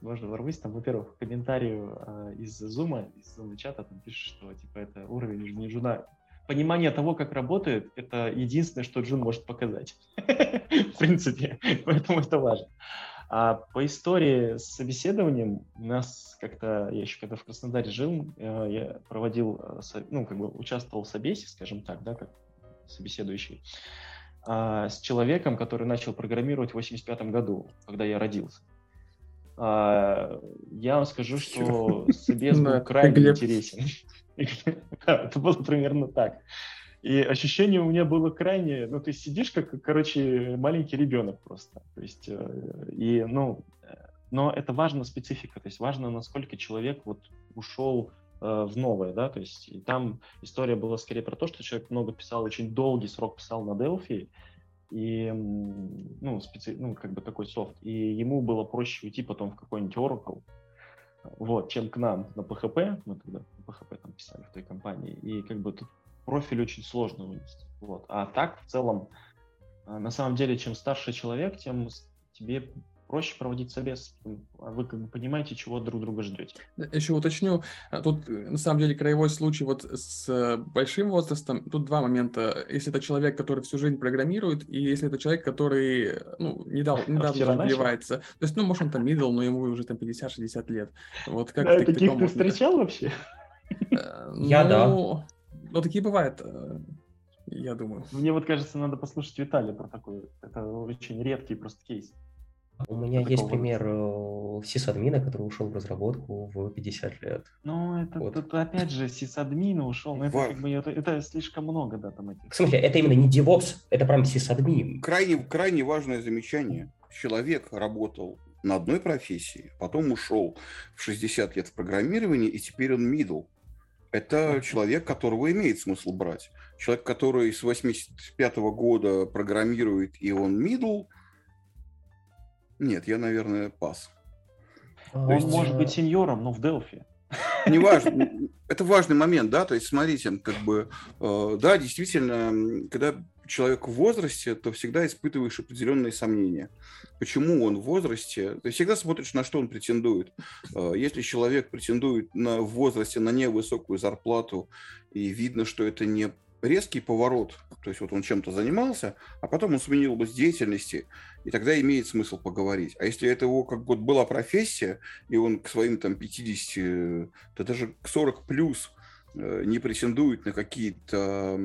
можно ворвусь, там, во-первых, в комментарию э, из зума, из зума чата там пишут, что типа это уровень не жуна. Понимание того, как работает, это единственное, что Джун может показать. <laughs> В принципе, поэтому это важно. А по истории с собеседованием у нас как-то, я еще когда в Краснодаре жил, э, я проводил, э, ну, как бы участвовал в собесе, скажем так, да, как собеседующий, а, с человеком, который начал программировать в 85 году, когда я родился. А, я вам скажу, что собес <laughs> был крайне интересен. <laughs> Это было примерно так. И ощущение у меня было крайне, ну, ты сидишь как, короче, маленький ребенок просто. То есть, э, и, ну, э, но это важна специфика, то есть важно, насколько человек вот ушел э, в новое, да, то есть и там история была скорее про то, что человек много писал, очень долгий срок писал на Delphi, и, ну, специ... ну, как бы такой софт, и ему было проще уйти потом в какой-нибудь Oracle, вот, чем к нам на PHP, мы тогда на PHP там писали в той компании, и как бы тут профиль очень сложно вынести. Вот. А так, в целом, э, на самом деле, чем старше человек, тем тебе проще проводить собес. А вы как бы понимаете, чего друг друга ждете. Еще уточню, а тут на самом деле краевой случай вот с большим возрастом, тут два момента. Если это человек, который всю жизнь программирует, и если это человек, который ну, недавно, недавно развивается. То есть, ну, может, он там middle, но ему уже там 50-60 лет. Вот как да, таких ты встречал вообще? Э, Я да. Ну, такие бывают, э, я думаю. Мне вот кажется, надо послушать Виталия про такой. Это очень редкий просто кейс. У меня есть пример э, сисадмина, который ушел в разработку в 50 лет. Ну, это, вот. это опять же сисадмин ушел, но это, как бы, это, это слишком много, да, там этих. В смысле, это именно не DevOps, это прям сисадмин. Крайне, крайне важное замечание. Человек работал на одной профессии, потом ушел в 60 лет в программировании, и теперь он middle это человек, которого имеет смысл брать. Человек, который с 85 -го года программирует, и он middle, нет, я, наверное, пас. Он есть... может быть сеньором, но в Delphi. Неважно. <laughs> Это важный момент, да, то есть смотрите, как бы, э, да, действительно, когда человек в возрасте, то всегда испытываешь определенные сомнения. Почему он в возрасте? Ты всегда смотришь, на что он претендует. Э, если человек претендует на, в возрасте на невысокую зарплату, и видно, что это не резкий поворот, то есть вот он чем-то занимался, а потом он сменил область деятельности, и тогда имеет смысл поговорить. А если это его как бы была профессия, и он к своим там 50, да даже к 40 плюс Э, не претендует на какие-то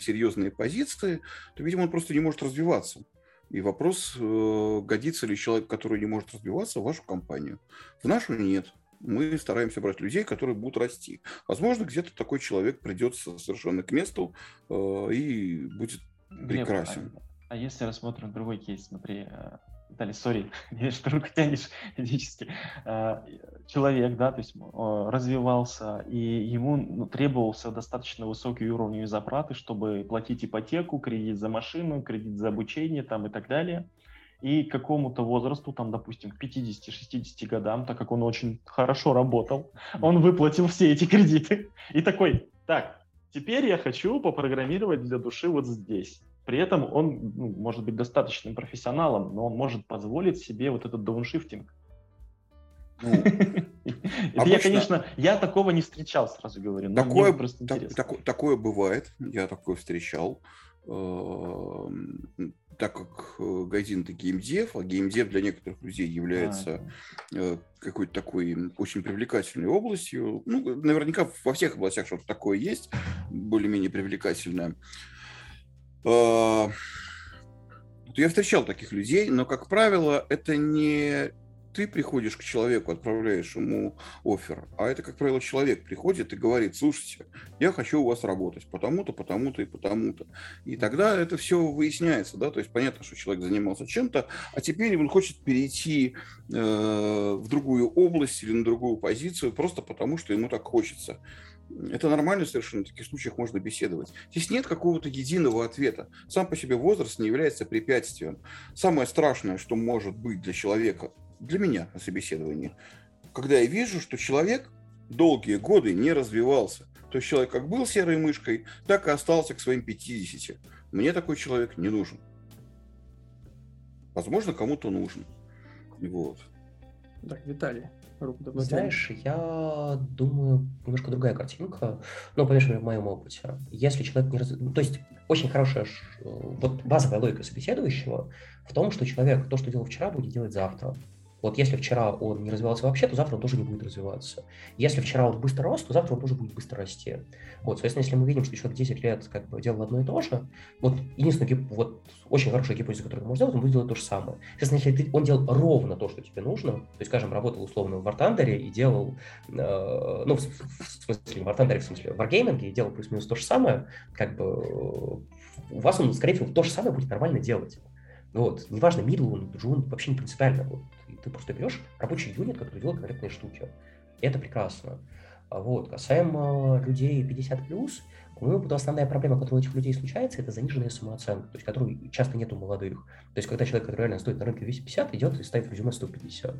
серьезные позиции, то, видимо, он просто не может развиваться. И вопрос, э, годится ли человек, который не может развиваться, в вашу компанию. В нашу нет. Мы стараемся брать людей, которые будут расти. Возможно, где-то такой человек придется совершенно к месту э, и будет прекрасен. Глеб, а, если рассмотрим другой кейс, смотри, Виталий, сори, <laughs> что руку тянешь <laughs> физически. А, человек, да, то есть развивался, и ему ну, требовался достаточно высокий уровень зарплаты, чтобы платить ипотеку, кредит за машину, кредит за обучение там и так далее. И к какому-то возрасту, там, допустим, к 50-60 годам, так как он очень хорошо работал, он выплатил все эти кредиты. <laughs> И такой, так, теперь я хочу попрограммировать для души вот здесь. При этом он ну, может быть достаточным профессионалом, но он может позволить себе вот этот дауншифтинг. Ну, <laughs> Это я, конечно, я такого не встречал, сразу говорю. Такое, такое бывает, я такое встречал. Эм, так как э, Гайдин это геймдев, а геймдев для некоторых людей является а, э, какой-то такой очень привлекательной областью. Ну, наверняка во всех областях что-то такое есть, более-менее привлекательное. А, я встречал таких людей, но, как правило, это не ты приходишь к человеку, отправляешь ему офер, а это, как правило, человек приходит и говорит, слушайте, я хочу у вас работать потому-то, потому-то и потому-то. И тогда это все выясняется, да, то есть понятно, что человек занимался чем-то, а теперь он хочет перейти э, в другую область или на другую позицию просто потому, что ему так хочется. Это нормально совершенно, в таких случаях можно беседовать. Здесь нет какого-то единого ответа. Сам по себе возраст не является препятствием. Самое страшное, что может быть для человека, для меня на собеседовании, когда я вижу, что человек долгие годы не развивался. То есть человек как был серой мышкой, так и остался к своим 50. Мне такой человек не нужен. Возможно, кому-то нужен. Вот. Так, Виталий, руку знаешь, я думаю, немножко другая картинка, ну, по в моем опыте. Если человек не раз... То есть, очень хорошая, вот базовая логика собеседующего в том, что человек то, что делал вчера, будет делать завтра. Вот если вчера он не развивался вообще, то завтра он тоже не будет развиваться. Если вчера он быстро рос, то завтра он тоже будет быстро расти. Вот, соответственно, если мы видим, что человек 10 лет как бы делал одно и то же, вот единственная вот очень хорошая гипотеза, которую можешь сделать, он будет делать то же самое. Соответственно, если ты, он делал ровно то, что тебе нужно, то есть, скажем, работал условно в Вартандере и делал, э, ну, в, смысле, в Вартандере, в смысле, в Wargaming и делал плюс-минус то же самое, как бы у вас он, скорее всего, то же самое будет нормально делать. Вот, неважно, middle он, джун, вообще не принципиально. Вот ты просто берешь рабочий юнит, который делает конкретные штуки. Это прекрасно. А вот. Касаемо людей 50+, по моему опыту основная проблема, которая у этих людей случается, это заниженная самооценка, то есть которую часто нет у молодых. То есть когда человек, который реально стоит на рынке 250, идет и ставит резюме 150.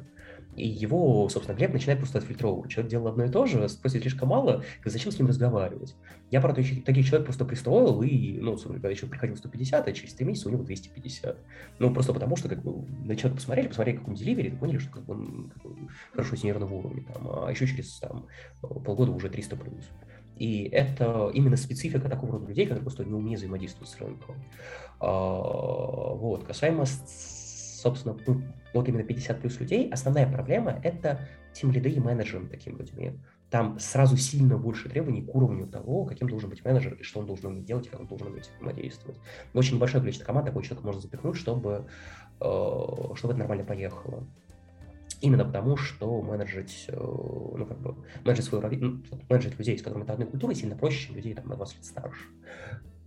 И его, собственно, Глеб начинает просто отфильтровывать. Человек делал одно и то же, спросит слишком мало, зачем с ним разговаривать? Я, правда, таких человек просто пристроил, и, ну, когда еще приходил 150, а через 3 месяца у него 250. Ну, просто потому что, как бы, на человека посмотрели, посмотрели, как он деливери, поняли, что как бы, он как бы, хорошо сеньорного уровня, там, а еще через там, полгода уже 300 плюс. И это именно специфика такого рода людей, которые просто не умеют взаимодействовать с рынком. А, вот. Касаемо, собственно, ну, вот именно 50 плюс людей, основная проблема – это тем лиды и менеджеры такими людьми. Там сразу сильно больше требований к уровню того, каким должен быть менеджер, и что он должен уметь делать, как он должен уметь взаимодействовать. Очень большое количество команд такой человек можно запихнуть, чтобы, э, чтобы это нормально поехало. Именно потому, что менеджить, э, ну, как бы, менеджить свою ну, менеджить людей, с которыми ты одной культуры, сильно проще, чем людей там, на 20 лет старше.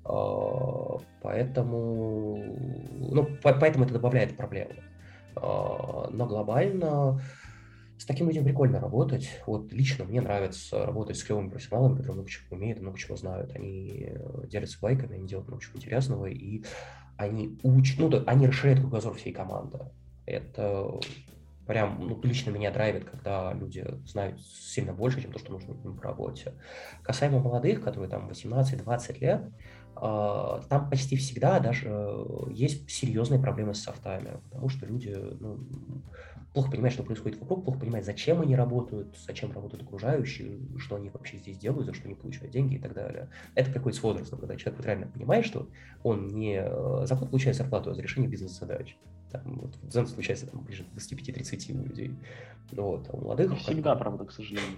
А, поэтому, ну, поэтому это добавляет проблемы. А, но глобально с таким людьми прикольно работать. Вот лично мне нравится работать с клевыми профессионалами, которые много чего умеют, много чего знают. Они э, делятся байками, они делают много чего интересного, и они учат, ну, они расширяют кругозор всей команды. Это прям ну, лично меня драйвит, когда люди знают сильно больше, чем то, что нужно им по работе. Касаемо молодых, которые там 18-20 лет, э, там почти всегда даже есть серьезные проблемы с софтами, потому что люди ну, плохо понимают, что происходит вокруг, плохо понимают, зачем они работают, зачем работают окружающие, что они вообще здесь делают, за что они получают деньги и так далее. Это какой-то с возрастом, когда человек вот реально понимает, что он не э, за получает зарплату, а за решение бизнес-задач. Там, вот, Zen случается там, ближе к 25-30 у людей. Вот, а у молодых... Не всегда, правда, к сожалению.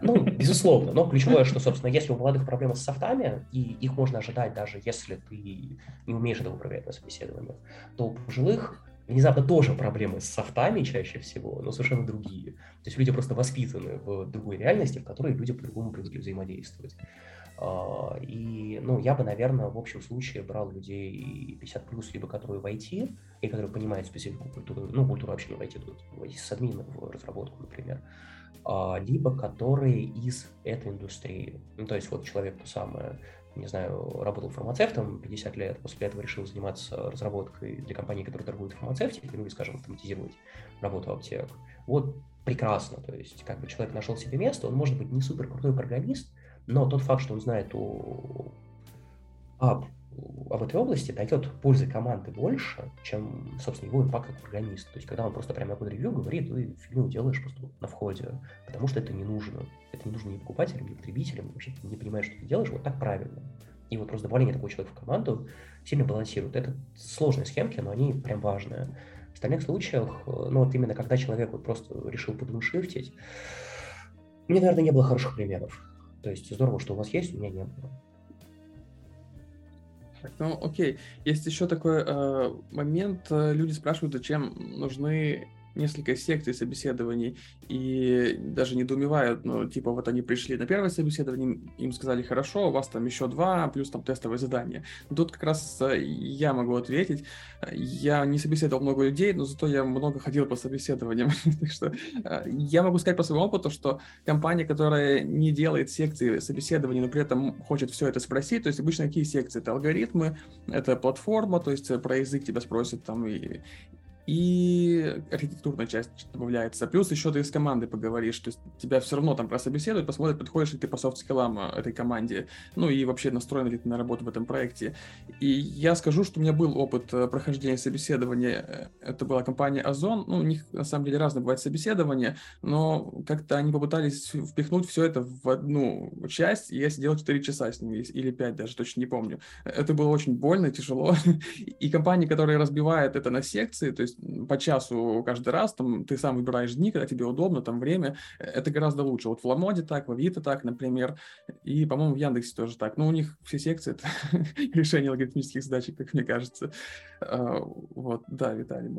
Ну, безусловно. Но ключевое, что, собственно, если у молодых проблемы с софтами, и их можно ожидать даже если ты не умеешь этого проверять на собеседованиях, то у пожилых внезапно тоже проблемы с софтами чаще всего, но совершенно другие. То есть люди просто воспитаны в другой реальности, в которой люди по-другому привыкли взаимодействовать. А, и, ну, я бы, наверное, в общем случае брал людей 50 плюс, либо которые в IT, и которые понимают специфику культуры, ну, культуру вообще в IT, с админа в разработку, например, а, либо которые из этой индустрии. Ну, то есть вот человек то самое, не знаю, работал фармацевтом 50 лет, после этого решил заниматься разработкой для компании, которая торгует фармацевтикой, ну, или, скажем, автоматизировать работу аптек. Вот прекрасно, то есть как бы человек нашел себе место, он может быть не супер крутой программист, но тот факт, что он знает о, об, об этой области, дает пользы команды больше, чем, собственно, его импакт как программист. То есть, когда он просто прямо на код-ревью говорит, ты фигню делаешь просто на входе, потому что это не нужно. Это не нужно ни покупателям, ни потребителям, вообще ты не понимаешь, что ты делаешь, вот так правильно. И вот просто добавление такого человека в команду сильно балансирует. Это сложные схемки, но они прям важные. В остальных случаях, ну вот именно когда человек вот просто решил подвиншифтить, мне, наверное, не было хороших примеров. То есть здорово, что у вас есть, у меня не было. Так, ну окей. Есть еще такой э, момент. Э, люди спрашивают, зачем нужны несколько секций собеседований и даже недоумевают, ну, типа, вот они пришли на первое собеседование, им сказали, хорошо, у вас там еще два, плюс там тестовое задание. Тут как раз э, я могу ответить, я не собеседовал много людей, но зато я много ходил по собеседованиям. <laughs> так что э, я могу сказать по своему опыту, что компания, которая не делает секции собеседований, но при этом хочет все это спросить, то есть обычно какие секции? Это алгоритмы, это платформа, то есть про язык тебя спросят там и, и архитектурная часть добавляется. Плюс еще ты с командой поговоришь, то есть тебя все равно там прособеседуют, посмотрят, подходишь ли ты по софт-скиллам э, этой команде, ну и вообще настроен ли ты на работу в этом проекте. И я скажу, что у меня был опыт э, прохождения собеседования, э, это была компания Озон, ну у них на самом деле разные бывают собеседования, но как-то они попытались впихнуть все это в одну часть, и я сидел 4 часа с ними, или 5 даже, точно не помню. Это было очень больно, тяжело, <laughs> и компании, которые разбивают это на секции, то есть есть по часу каждый раз, там ты сам выбираешь дни, когда тебе удобно, там время, э, это гораздо лучше. Вот в Ламоде так, в Авито так, например, и, по-моему, в Яндексе тоже так. Но у них все секции это <laughs> решение алгоритмических задач, как мне кажется. А, вот, да, Виталий,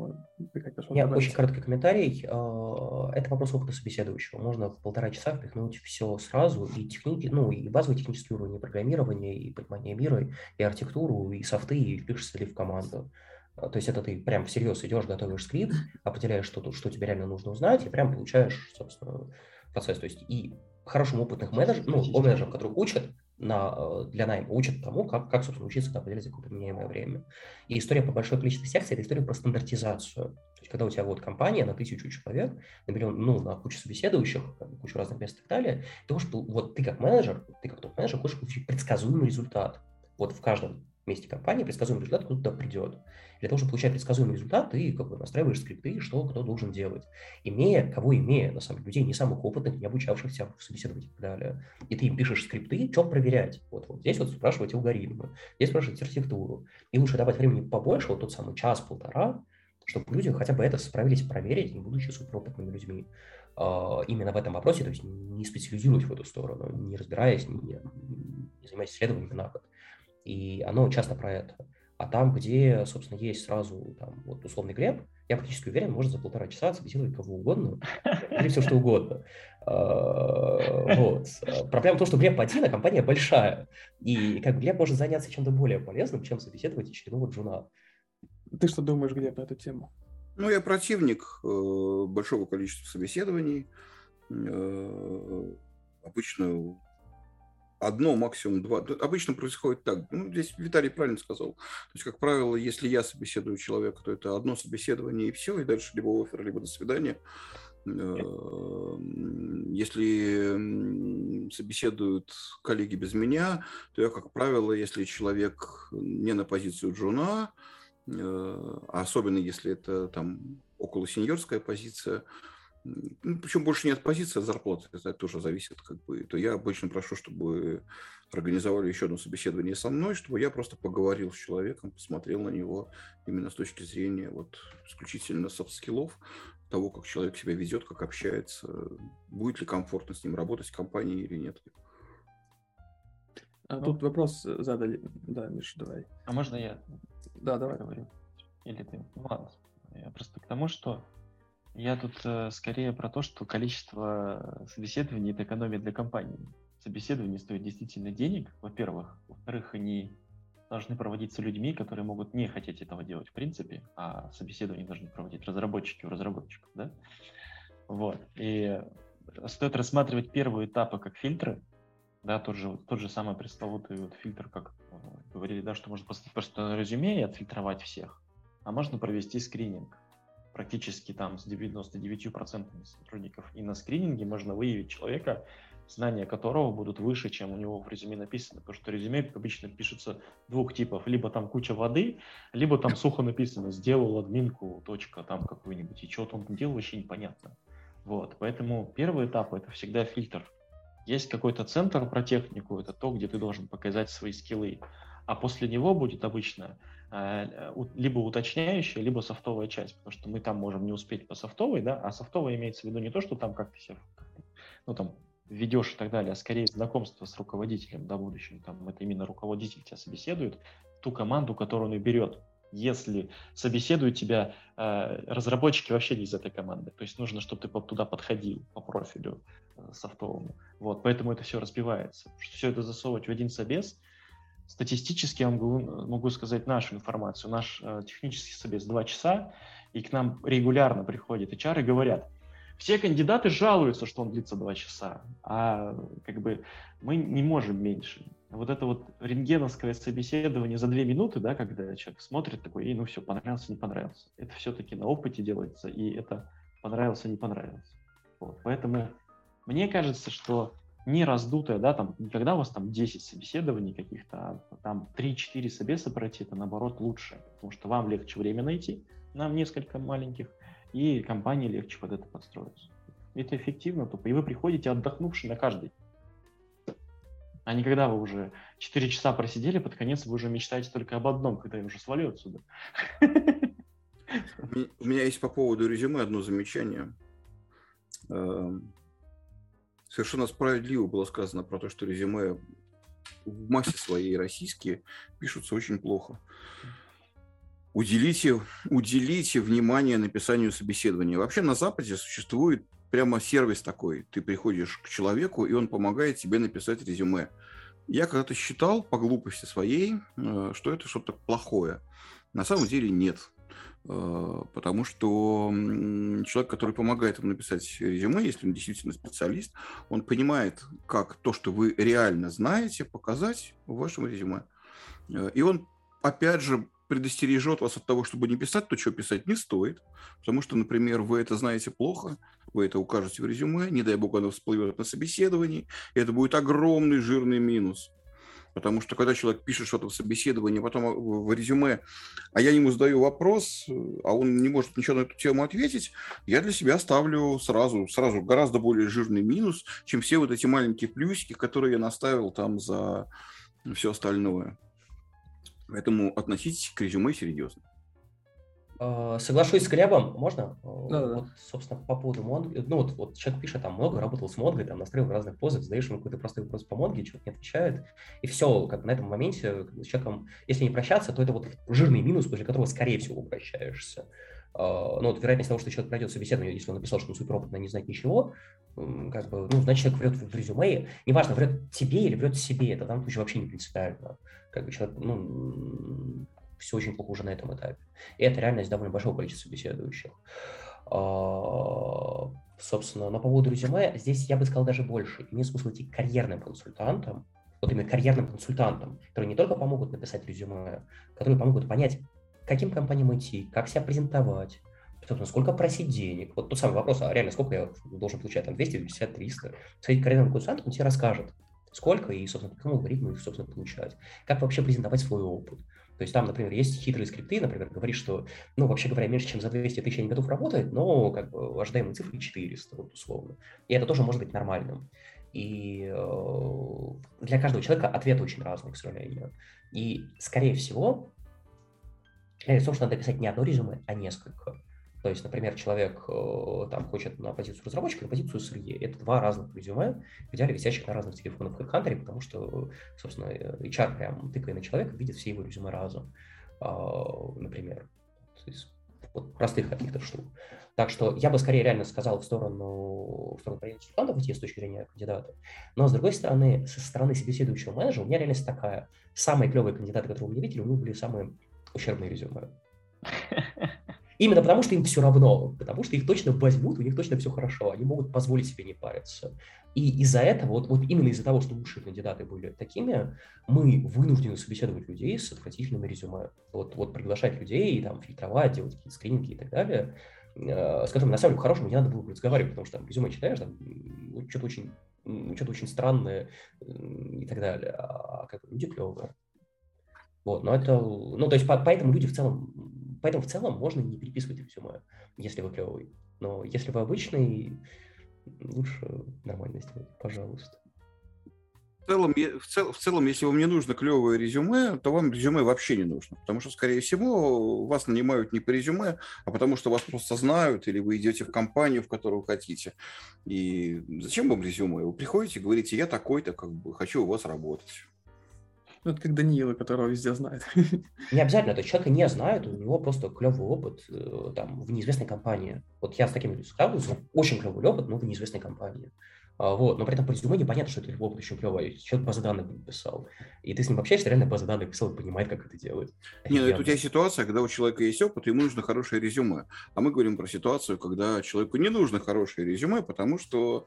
ты У меня очень короткий комментарий. А, это вопрос опыта собеседующего. Можно в полтора часа впихнуть все сразу, и техники, ну, и базовый технический уровень программирования, и понимание мира, и архитектуру, и софты, и впишешься ли в команду. А, то есть это ты прям всерьез идешь, готовишь скрипт, определяешь, что, что тебе реально нужно узнать, и прям получаешь, собственно, процесс. То есть и хорошим опытных менеджеров, ну, менеджеров, которых учат на, э, для найма, учат тому, как, как собственно, учиться на определять какое-то меняемое время. И история по большое количество секций – это история про стандартизацию. То есть когда у тебя вот компания на тысячу человек, на миллион, ну, на кучу собеседующих, кучу разных мест и так далее, ты хочешь, вот ты как менеджер, ты как топ-менеджер хочешь получить предсказуемый результат. Вот в каждом месте компании предсказуемый результат кто туда придет. Для того, чтобы получать предсказуемый результат, ты как бы настраиваешь скрипты, что кто должен делать. Имея, кого имея, на самом деле, людей не самых опытных, не обучавшихся в собеседовании и так далее. И ты им пишешь скрипты, что проверять. Вот, вот здесь вот спрашивать алгоритмы, здесь спрашивать архитектуру. И лучше давать времени побольше, вот тот самый час-полтора, чтобы люди хотя бы это справились проверить, не будучи суперопытными людьми а, именно в этом вопросе, то есть не специализируясь в эту сторону, не разбираясь, не, не занимаясь исследованиями на год. И оно часто про это. А там, где, собственно, есть сразу там, вот, условный Глеб, я практически уверен, можно за полтора часа собеседовать кого угодно, или все что угодно. А, вот. Проблема в том, что Глеб один, а компания большая. И как Глеб может заняться чем-то более полезным, чем собеседовать очередного джуна. Ты что думаешь, Глеб, на эту тему? Ну, я противник э, большого количества собеседований. Э, обычно одно, максимум два. Обычно происходит так. Ну, здесь Виталий правильно сказал. То есть, как правило, если я собеседую человека, то это одно собеседование и все, и дальше либо офер, либо до свидания. Эм, если собеседуют коллеги без меня, то я, как правило, если человек не на позицию джуна, э, а особенно если это там около сеньорская позиция, причем больше не от позиции, а от зарплаты, это тоже зависит, как бы, то я обычно прошу, чтобы организовали еще одно собеседование со мной, чтобы я просто поговорил с человеком, посмотрел на него именно с точки зрения вот исключительно soft skill ов, того, как человек себя ведет, как общается, будет ли комфортно с ним работать в компании или нет. А ну, тут вопрос задали. Да, Миша, давай. А можно я? Да, давай. Говорю. Или ты? Ну, ладно. Я просто к тому, что я тут э, скорее про то, что количество собеседований – это экономия для компании. Собеседование стоит действительно денег, во-первых. Во-вторых, они должны проводиться людьми, которые могут не хотеть этого делать в принципе, а собеседование должны проводить разработчики у разработчиков, да? Вот. И стоит рассматривать первые этапы как фильтры, да, тот же, тот же самый пресловутый вот фильтр, как э, говорили, да, что можно поставить просто резюме и отфильтровать всех, а можно провести скрининг практически там с 99% сотрудников. И на скрининге можно выявить человека, знания которого будут выше, чем у него в резюме написано. Потому что резюме обычно пишется двух типов. Либо там куча воды, либо там сухо написано «сделал админку, точка там какую-нибудь». И что он делал, вообще непонятно. Вот, поэтому первый этап – это всегда фильтр. Есть какой-то центр про технику, это то, где ты должен показать свои скиллы. А после него будет обычно либо уточняющая, либо софтовая часть, потому что мы там можем не успеть по софтовой, да, а софтовая имеется в виду не то, что там как ты себя, ну там ведешь и так далее, а скорее знакомство с руководителем, да, будущим, там это именно руководитель тебя собеседует, ту команду, которую он и берет, если собеседуют тебя э, разработчики вообще не из этой команды. То есть нужно, чтобы ты туда подходил по профилю э, софтовому. Вот, поэтому это все разбивается. Все это засовывать в один собес. Статистически я могу, могу сказать нашу информацию. Наш э, технический собес два часа, и к нам регулярно приходят HR и говорят, все кандидаты жалуются, что он длится два часа, а как бы мы не можем меньше. Вот это вот рентгеновское собеседование за две минуты, да, когда человек смотрит такой, и ну все, понравился, не понравился. Это все-таки на опыте делается, и это понравился, не понравился. Вот. Поэтому мне кажется, что не раздутое, да, там, никогда у вас там 10 собеседований каких-то, а там 3-4 собеса пройти, это наоборот лучше, потому что вам легче время найти, нам несколько маленьких, и компании легче под это подстроиться. Это эффективно тупо, и вы приходите отдохнувший на каждый. А не когда вы уже 4 часа просидели, под конец вы уже мечтаете только об одном, когда я уже свалю отсюда. У меня есть по поводу резюме одно замечание. Совершенно справедливо было сказано про то, что резюме в массе своей российские пишутся очень плохо. Уделите, уделите внимание написанию собеседования. Вообще на Западе существует прямо сервис такой. Ты приходишь к человеку, и он помогает тебе написать резюме. Я когда-то считал по глупости своей, э, что это что-то плохое. На самом деле нет. Э, потому что человек, который помогает вам написать резюме, если он действительно специалист, он понимает, как то, что вы реально знаете, показать в вашем резюме. Э, и он, опять же, предостережет вас от того, чтобы не писать то, что писать не стоит, потому что, например, вы это знаете плохо, вы это укажете в резюме, не дай бог оно всплывет на собеседовании, и это будет огромный жирный минус. Потому что когда человек пишет что-то в собеседовании, потом в резюме, а я ему задаю вопрос, а он не может ничего на эту тему ответить, я для себя ставлю сразу, сразу гораздо более жирный минус, чем все вот эти маленькие плюсики, которые я наставил там за все остальное. Поэтому относитесь к резюме серьезно. А, соглашусь с Глебом, можно? Да, вот, собственно, по поводу Монги. Ну, вот, вот человек пишет, там, много работал с Монгой, там, настроил в разных позах, задаешь ему какой-то простой вопрос по Монге, человек не отвечает, и все, как на этом моменте с человеком, если не прощаться, то это вот жирный минус, после которого, скорее всего, прощаешься. Uh, ну, вот вероятность того, что человек пройдет собеседование, если он написал, что он суперопытный, не знает ничего, как бы, ну, значит, человек врет в резюме, неважно, врет тебе или врет себе, это в данном случае вообще не принципиально. Как бы человек, ну, все очень плохо уже на этом этапе. И это реальность довольно большого количества беседующих. А, собственно, но по поводу резюме, здесь я бы сказал даже больше. Имеет смысл идти к карьерным консультантам, вот именно карьерным консультантам, которые не только помогут написать резюме, которые помогут понять, каким компаниям идти, как себя презентовать, сколько просить денег. Вот тот самый вопрос, а реально сколько я должен получать, там, 250, 300. Сходить к карьерному он тебе расскажет, сколько и, собственно, по какому алгоритму их, собственно, получать. Как вообще презентовать свой опыт. То есть там, например, есть хитрые скрипты, например, говорит, что, ну, вообще говоря, меньше, чем за 200 тысяч я не готов работать, но как бы ожидаемые цифры 400, вот, условно. И это тоже может быть нормальным. И э, для каждого человека ответ очень разный, к сожалению. И, скорее всего, в том, что надо писать не одно резюме, а несколько. То есть, например, человек э, там хочет на позицию разработчика, на позицию SRE. Это два разных резюме, в идеале висящих на разных телефонах в HeadHunter, потому что, собственно, HR прям тыкая на человека, видит все его резюме разом, а, например. Есть, вот простых каких-то штук. Так что я бы скорее реально сказал в сторону, в сторону консультантов идти с точки зрения кандидата. Но с другой стороны, со стороны собеседующего менеджера у меня реальность такая. Самые клевые кандидаты, которые у меня видели, у них были самые ущербные резюме. <laughs> Именно потому, что им все равно, потому что их точно возьмут, у них точно все хорошо, они могут позволить себе не париться. И из-за этого, вот, вот именно из-за того, что лучшие кандидаты были такими, мы вынуждены собеседовать людей с отвратительными резюме. Вот, вот приглашать людей, там, фильтровать, делать какие-то скрининги и так далее, э, с которыми на самом деле по-хорошему не надо было разговаривать, потому что там резюме читаешь, там что-то очень, что-то очень странное и так далее, а как бы люди клевые. Вот, но это, ну, то есть по, поэтому люди в целом Поэтому в целом можно не переписывать резюме, если вы клевый. Но если вы обычный, лучше нормально сделать, пожалуйста. В целом, в, цел, в целом, если вам не нужно клевое резюме, то вам резюме вообще не нужно. Потому что, скорее всего, вас нанимают не по резюме, а потому что вас просто знают, или вы идете в компанию, в которую хотите. И зачем вам резюме? Вы приходите и говорите, я такой-то, как бы, хочу у вас работать. Ну, это как Даниила, которого везде знают. <laughs> Не обязательно, то есть человека не знают, у него просто клевый опыт э, там, в неизвестной компании. Вот я с такими людьми сталкиваюсь, очень клевый опыт, но в неизвестной компании. А, вот, но при этом по резюме непонятно, что это опыт очень клевый. Человек базы данных писал. И ты с ним общаешься, реально базы данных писал и понимает, как это делать. Не, ну это у тебя ситуация, когда у человека есть опыт, ему нужно хорошее резюме. А мы говорим про ситуацию, когда человеку не нужно хорошее резюме, потому что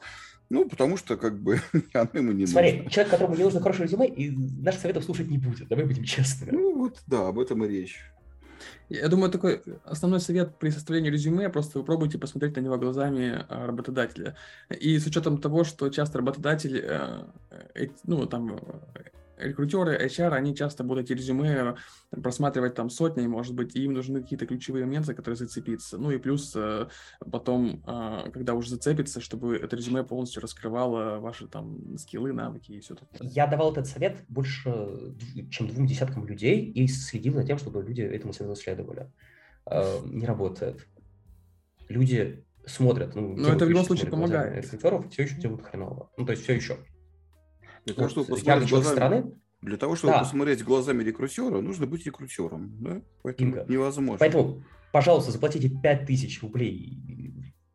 ну, потому что, как бы, <laughs> оно ему не Смотри, нужно. человек, которому не нужно хорошее резюме, и наших советов слушать не будет, давай будем честными. Ну, вот, да, об этом и речь. Я думаю, такой основной совет при составлении резюме, просто вы пробуйте посмотреть на него глазами а, работодателя. И с учетом того, что часто работодатель, э, э, ну, там, рекрутеры, HR, они часто будут эти резюме просматривать там сотни, может быть, и им нужны какие-то ключевые моменты, которые зацепиться. Ну и плюс э, потом, а, когда уже зацепится, чтобы это резюме полностью раскрывало ваши там скиллы, навыки и все такое. Я давал этот совет больше, чем двум десяткам людей и следил за тем, чтобы люди этому совету следовали. Э, не работает. Люди смотрят. Ну, Но это в любом случае помогает. Рекрутеров все еще делают хреново. Ну, то есть все еще. Для того, чтобы посмотреть глазами, страны, для того, чтобы да. посмотреть глазами рекрутера, нужно быть рекрутером. Да? Поэтому Инга. невозможно. Поэтому, пожалуйста, заплатите 5000 рублей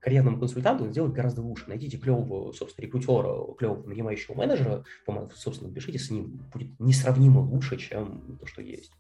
карьерному консультанту, сделать гораздо лучше. Найдите клевого, собственно, рекрутера, клевого нанимающего менеджера, собственно, пишите с ним. Будет несравнимо лучше, чем то, что есть.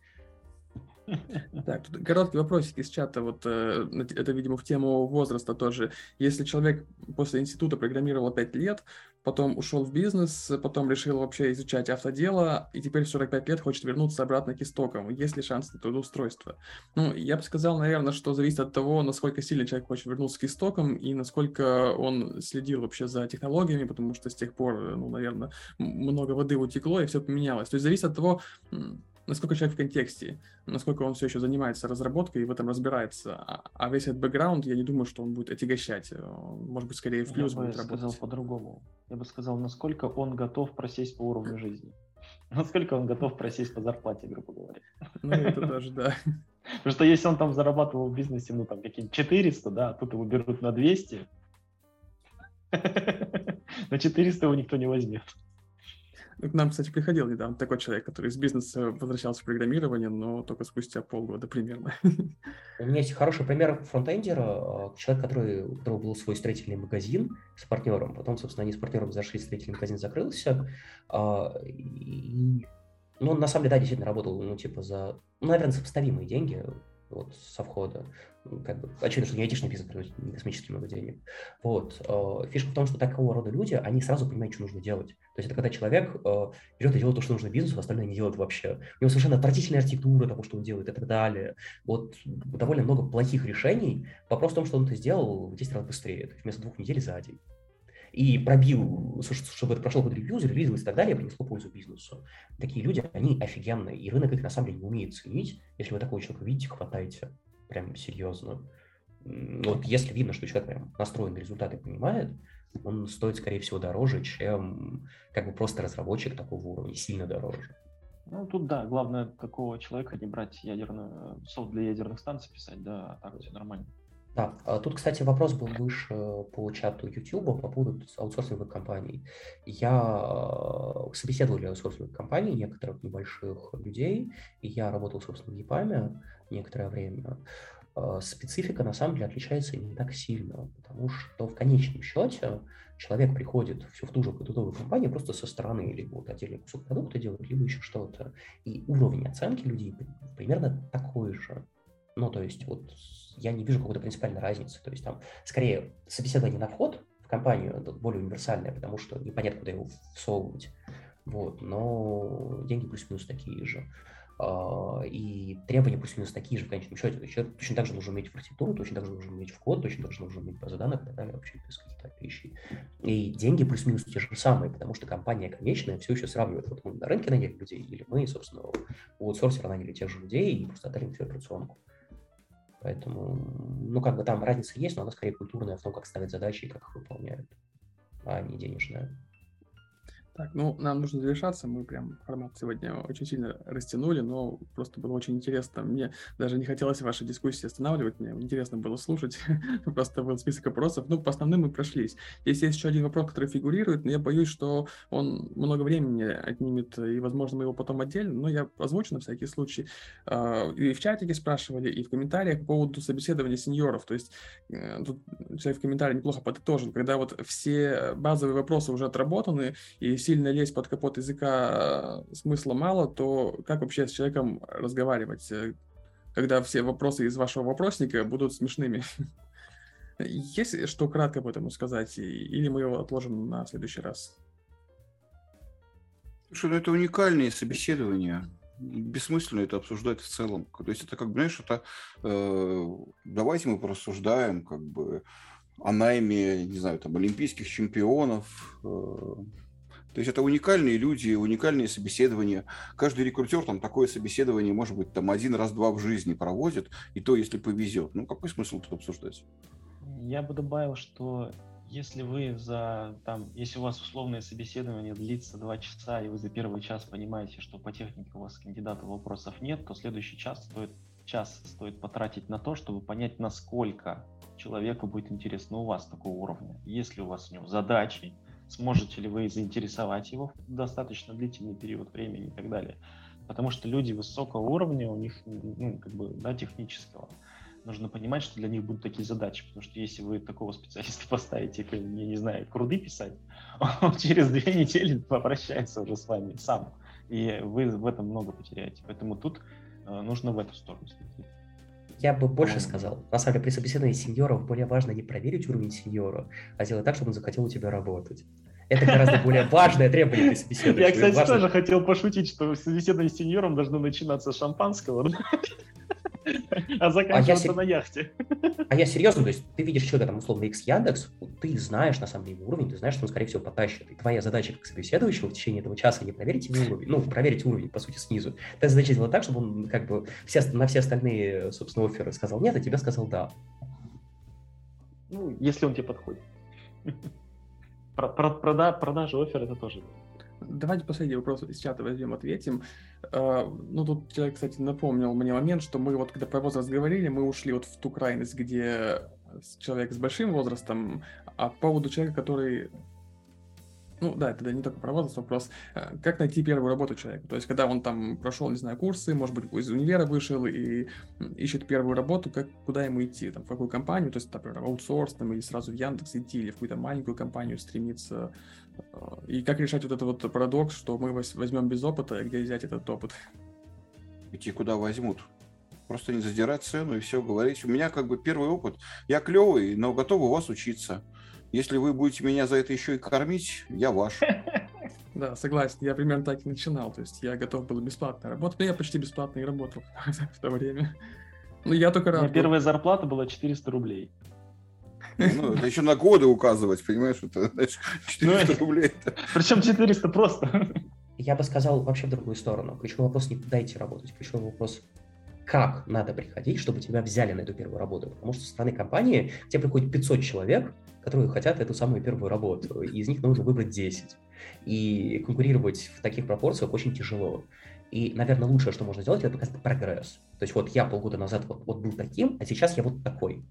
Так, короткий вопросик из чата. Вот э, это, видимо, в тему возраста тоже. Если человек после института программировал 5 лет, потом ушел в бизнес, потом решил вообще изучать автодело, и теперь в 45 лет хочет вернуться обратно к истокам, есть ли шанс на трудоустройство? Ну, я бы сказал, наверное, что зависит от того, насколько сильно человек хочет вернуться к истокам и насколько он следил вообще за технологиями, потому что с тех пор, ну, наверное, много воды утекло и все поменялось. То есть зависит от того, насколько человек в контексте, насколько он все еще занимается разработкой и в этом разбирается. А, а весь этот бэкграунд, я не думаю, что он будет отягощать. Может быть, скорее в плюс я будет бы работать. сказал по-другому. Я бы сказал, насколько он готов просесть по уровню жизни. <laughs> Насколько он готов просесть по зарплате, грубо говоря. Ну, это даже, да. <laughs> Потому что если он там зарабатывал в бизнесе, ну, там, какие-нибудь 400, да, а тут его берут на 200, <laughs> на 400 его никто не возьмет. К нам, кстати, приходил недавно такой человек, который из бизнеса возвращался в программирование, но только спустя полгода примерно. У меня есть хороший пример фронтендера, а, человек, который, у которого был свой строительный магазин с партнером, потом, собственно, они с партнером зашли, строительный магазин закрылся, а, и, ну, на самом деле, да, действительно работал, ну, типа, за, ну, наверное, сопоставимые деньги, вот, со входа. Ну, как бы, очевидно, что не айтишный бизнес приносит космически много. Вот. Э, фишка в том, что такого рода люди, они сразу понимают, что нужно делать. То есть это когда человек э, берет и делает то, что нужно бизнесу, а остальное не делает вообще. У него совершенно отвратительная архитектура того, что он делает и так далее. Вот довольно много плохих решений. Вопрос в том, что он это сделал в 10 раз быстрее. То есть вместо двух недель за день и пробил, чтобы это прошло под ревью, зарелизилось и так далее, принесло пользу бизнесу. Такие люди, они офигенные, и рынок их на самом деле не умеет ценить. Если вы такого человека видите, хватайте прям серьезно. Вот если видно, что человек прям настроен на результаты понимает, он стоит, скорее всего, дороже, чем как бы просто разработчик такого уровня, сильно дороже. Ну, тут да, главное такого человека не брать ядерную, софт для ядерных станций писать, да, а так все нормально. Да, а тут, кстати, вопрос был выше по чату YouTube по поводу аутсорсинговых компаний. Я э, собеседовал аутсорсинговых компаний, некоторых небольших людей, и я работал, собственно, в ЕПАМе некоторое время. Э, специфика, на самом деле, отличается не так сильно, потому что в конечном счете человек приходит все в ту же продуктовую компанию просто со стороны, либо вот отдельный кусок продукта делает, либо еще что-то. И уровень оценки людей примерно такой же. Ну, то есть вот я не вижу какой-то принципиальной разницы. То есть там скорее собеседование на вход в компанию более универсальное, потому что непонятно, куда его всовывать. Вот, но деньги плюс-минус такие же. А, и требования плюс-минус такие же в конечном счете. То есть человек точно так же нужно уметь в архитектуру, точно так же нужно уметь в точно так же нужно уметь базы данных и так далее, вообще без каких-то вещей. И деньги плюс-минус те же самые, потому что компания конечная все еще сравнивает. Вот мы на рынке наняли людей, или мы, собственно, у аутсорсера наняли тех же людей и просто отдали им всю операционку. Поэтому, ну, как бы там разница есть, но она скорее культурная в том, как ставят задачи и как их выполняют, а не денежная. Так, ну, нам нужно завершаться. Мы прям формат сегодня очень сильно растянули, но просто было очень интересно. Мне даже не хотелось ваши дискуссии останавливать. Мне интересно было слушать. <laughs> просто был список вопросов. Ну, по основным мы прошлись. Здесь есть еще один вопрос, который фигурирует, но я боюсь, что он много времени отнимет, и, возможно, мы его потом отдельно, но я озвучу на всякий случай. А, и в чатике спрашивали, и в комментариях по поводу собеседования сеньоров. То есть э, тут человек в комментарии неплохо подытожил, когда вот все базовые вопросы уже отработаны, и сильно лезть под капот языка э, смысла мало, то как вообще с человеком разговаривать, э, когда все вопросы из вашего вопросника будут смешными? <laughs> Есть что кратко об этом сказать, или мы его отложим на следующий раз? Слушай, ну это уникальные собеседования. Бессмысленно это обсуждать в целом. То есть это как, знаешь, это э, давайте мы порассуждаем как бы о найме, не знаю, там, олимпийских чемпионов, э, то есть это уникальные люди, уникальные собеседования. Каждый рекрутер там такое собеседование, может быть, там один раз-два в жизни проводит, и то, если повезет. Ну, какой смысл тут обсуждать? Я бы добавил, что если вы за, там, если у вас условное собеседование длится два часа, и вы за первый час понимаете, что по технике у вас кандидата вопросов нет, то следующий час стоит, час стоит потратить на то, чтобы понять, насколько человеку будет интересно у вас такого уровня. Если у вас у него задачи, сможете ли вы заинтересовать его в достаточно длительный период времени и так далее. Потому что люди высокого уровня, у них, ну, как бы, да, технического, нужно понимать, что для них будут такие задачи, потому что если вы такого специалиста <laughs> поставите, я не знаю, круды писать, <laughs> он через две недели попрощается уже с вами сам, и вы в этом много потеряете. Поэтому тут э, нужно в эту сторону смотреть. Я бы больше сказал. На самом деле, при собеседовании сеньоров более важно не проверить уровень сеньора, а сделать так, чтобы он захотел у тебя работать. Это гораздо более <laughs> важное требование при собеседовании. Я, кстати, важно... тоже хотел пошутить, что собеседование с сеньором должно начинаться с шампанского. <laughs> <laughs> А заканчиваться а я, на яхте. <laughs> А я серьезно, то есть ты видишь человека, там, условно, X Яндекс, ты знаешь, на самом деле, уровень, ты знаешь, что он, скорее всего, потащит. И твоя задача как собеседующего в течение этого часа не проверить его уровень, ну, проверить уровень, по сути, снизу. Твоя задача сделать так, чтобы он, как бы, все, на все остальные, собственно, оферы сказал нет, а тебе сказал да. Ну, если он тебе подходит. <laughs> Прода, продажа оффер это тоже Давайте последний вопрос из чата возьмем, ответим. А, ну, тут человек, кстати, напомнил мне момент, что мы вот, когда про возраст говорили, мы ушли вот в ту крайность, где человек с большим возрастом, а по поводу человека, который ну да, это не только про возраст, вопрос, э, как найти первую работу человека. То есть, когда он там прошел, не знаю, курсы, может быть, из универа вышел и ищет первую работу, как, куда ему идти, там, в какую компанию, то есть, например, аутсорс, там, или сразу в Яндекс идти, или в какую-то маленькую компанию стремиться. Э, и как решать вот этот вот парадокс, что мы возьмем без опыта, и где взять этот опыт? Идти куда возьмут. Просто не задирать цену и все говорить. У меня как бы первый опыт. Я клевый, но готов у вас учиться. Если вы будете меня за это еще и кормить, я ваш. <laughs> Да, согласен. Я примерно так и начинал. То есть я готов был бесплатно работать. Но я почти бесплатно и работал <laughs> в то время. Ну, я только рад. Первая зарплата была 400 рублей. Ну, это еще на годы указывать, понимаешь? Это, знаешь, <laughs> 400 ну, рублей. Причем 400 просто. Я бы сказал вообще в другую сторону. Ключевой вопрос не дайте работать. Ключевой вопрос как надо приходить, чтобы тебя взяли на эту первую работу. Потому что со стороны компании тебе приходит 500 человек, которые хотят эту самую первую работу, и из них нужно выбрать 10. И конкурировать в таких пропорциях очень тяжело. И, наверное, лучшее, что можно сделать, это показать прогресс. То есть вот я полгода назад вот, вот был таким, а сейчас я вот такой.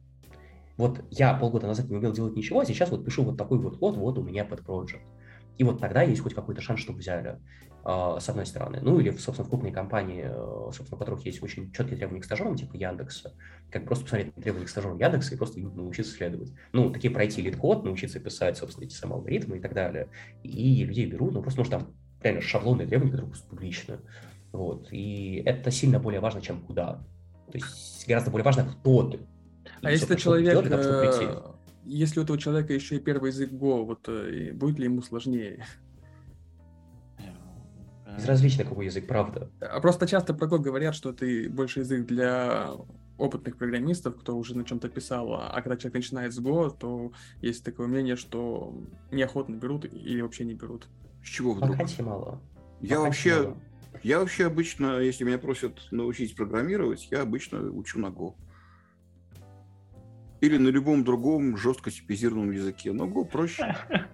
Вот я полгода назад не умел делать ничего, а сейчас вот пишу вот такой вот код, вот у меня pet project. И вот тогда есть хоть какой-то шанс, чтобы взяли, а, с одной стороны. Ну или, собственно, в крупные компании, э, собственно, у которых есть очень четкие требования к стажерам, типа Яндекса, как просто посмотреть на требования к стажерам Яндекса и просто научиться следовать. Ну, такие пройти LeetCode, научиться писать, собственно, эти самые алгоритмы и так далее. И людей берут, ну, просто, может, там реально шаблонные требования, которые просто. Вот. И это сильно более важно, чем куда. То есть гораздо более важно, кто ты. А если человек, делать, того, если у этого человека еще и первый язык Go, вот э, будет ли ему сложнее? Безразлично, какой язык, правда. А просто часто про Go говорят, что это больше язык для опытных программистов, кто уже на чем-то писал, а когда человек начинает с Go, то есть такое мнение, что неохотно берут или вообще не берут. С чего вдруг? Вакансий мало. Я вообще, мало. я вообще обычно, если меня просят научить программировать, я обычно учу на Go или на любом другом жестко типизированном языке. Но Go проще. <laughs>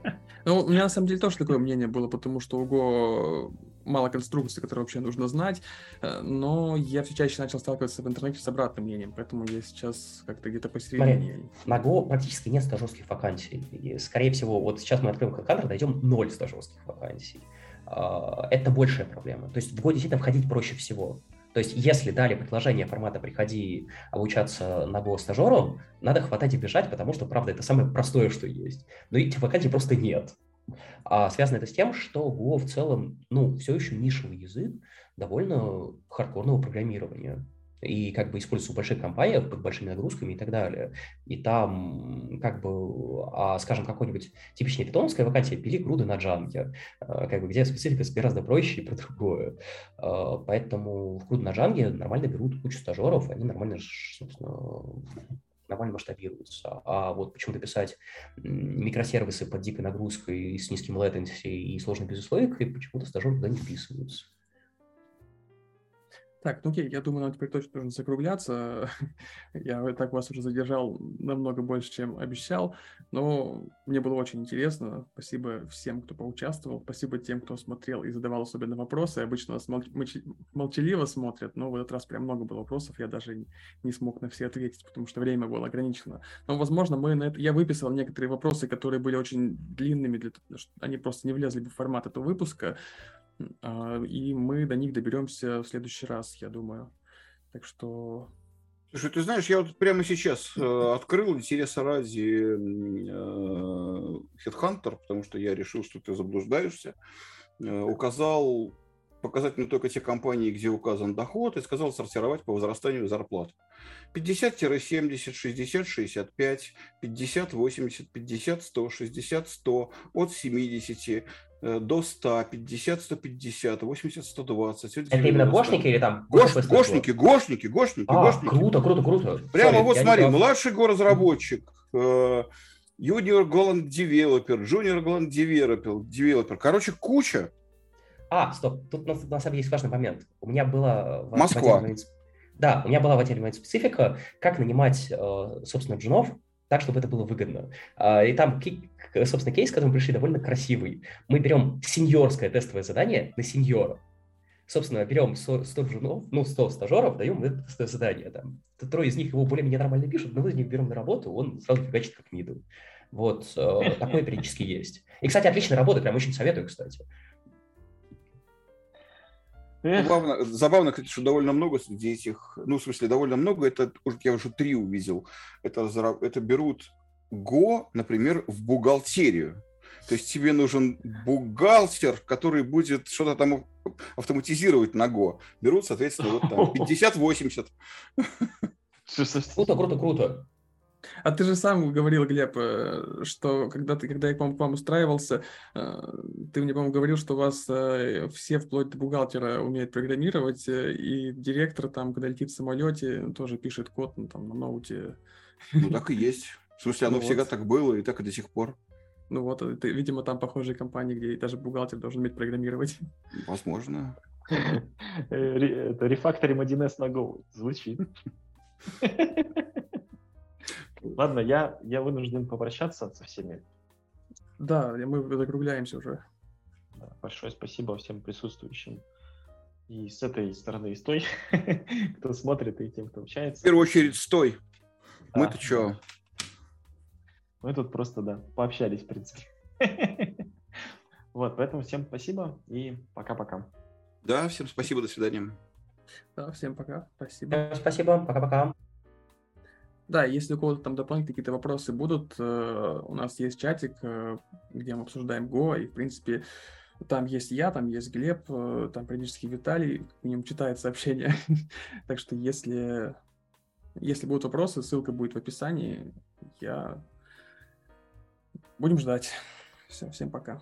Ну, у меня на самом деле тоже такое мнение было, потому что у Go мало конструкций, которые вообще нужно знать, э, но я все чаще начал сталкиваться в интернете с обратным мнением, поэтому я сейчас как-то где-то посередине. Смотри, на Go практически нет стажерских вакансий. И, скорее всего, вот сейчас мы откроем HeadHunter, найдем ноль стажерских вакансий. А, это большая проблема. То есть в Go действительно входить проще всего. То есть, если дали предложение формата «приходи обучаться на стажеру», надо хватать и бежать, потому что, правда, это самое простое, что есть. Но этих вакансий просто нет. А связано это с тем, что Go в целом, ну, все еще нишевый язык довольно хардкорного программирования и как бы используется в больших компаниях под большими нагрузками и так далее. И там, как бы, а, скажем, какой-нибудь типичная питоновская вакансия пили груды на джанге, а, как бы, где специфика гораздо проще и про другое. А, поэтому в груд на джанге нормально берут кучу стажеров, они нормально, собственно, нормально масштабируются. А вот почему-то писать микросервисы под дикой нагрузкой с низким latency и сложной безусловием, почему-то стажеры туда не вписываются. Так, ну окей, я думаю, нам теперь точно нужно закругляться. <laughs> я так вас уже задержал намного больше, чем обещал, но мне было очень интересно. Спасибо всем, кто поучаствовал, спасибо тем, кто смотрел и задавал особенно вопросы. Обычно нас молч- молчаливо смотрят, но в этот раз прям много было вопросов, я даже не смог на все ответить, потому что время было ограничено. Но, возможно, мы на это... Я выписал некоторые вопросы, которые были очень длинными, для... они просто не влезли бы в формат этого выпуска, и мы до них доберемся в следующий раз, я думаю. Так что... Слушай, ты знаешь, я вот прямо сейчас э, открыл интереса ради э, Headhunter, потому что я решил, что ты заблуждаешься. Э, указал показать мне только те компании, где указан доход, и сказал сортировать по возрастанию зарплат. 50-70, 60-65, 50-80, 50-100, 60-100, от 70 э, до 100, 50, 150, 80, 120. Это именно гошники или там? Гош, гошники, гошники, гошники, а, гошники. Круто, круто, круто. Прямо Sorry, вот смотри, младший горазработчик, э, Golang Developer, Junior Golang Developer, Developer. Короче, куча. А, стоп, тут на, на самом деле есть важный момент. У меня была... Москва. В да, у меня была в отделе момент специфика, как нанимать, э, собственно, джунов так, чтобы это было выгодно. А, и там, собственно, кейс, к которому пришли, довольно красивый. Мы берем сеньорское тестовое задание на сеньора. Собственно, берем 100, 100 джунов, ну, 100 стажеров, даем это тестовое задание. Там. Трое из них его более-менее нормально пишут, но мы из них берем на работу, он сразу фигачит как миду. Вот, э, <laughs> такое периодически есть. И, кстати, отлично работает, прям очень советую, кстати. Забавно, забавно, кстати, что довольно много среди этих, ну, в смысле, довольно много, это я уже три увидел, это, это берут Го, например, в бухгалтерию. То есть тебе нужен бухгалтер, который будет что-то там автоматизировать на Го. Берут, соответственно, вот там <laughs> 50-80. Круто, круто, круто. А ты же сам говорил, Глеб, э, что когда ты, когда я к вам, к вам устраивался, э, ты мне, по-моему, говорил, что у вас э, все вплоть до бухгалтера умеют программировать, и директор там, когда летит в самолете, тоже пишет код ну, там, на ноуте. Ну так и есть. В смысле, оно ну, всегда вот. так было, и так и до сих пор. Ну вот, ты, видимо, там похожие компании, где даже бухгалтер должен уметь программировать. Возможно. Это рефакторим 1С на Go звучит. <laughs> Ладно, я, я вынужден попрощаться со всеми. Да, мы закругляемся уже. Да, большое спасибо всем присутствующим. И с этой стороны, и с той, <laughs> кто смотрит, и тем, кто общается. В первую очередь, стой. Да, Мы-то что? Мы тут просто, да, пообщались, в принципе. <laughs> Вот, поэтому всем спасибо и пока-пока. Да, всем спасибо, до свидания. Да, всем пока, спасибо. Спасибо, пока-пока. Да, если у кого-то там дополнительные какие-то вопросы будут, э, у нас есть чатик, э, где мы обсуждаем Go, и, в принципе, там есть я, там есть Глеб, э, там периодически Виталий, к ним читает сообщения. <laughs> так что если, если будут вопросы, ссылка будет в описании. Я... Будем ждать. Все, всем пока.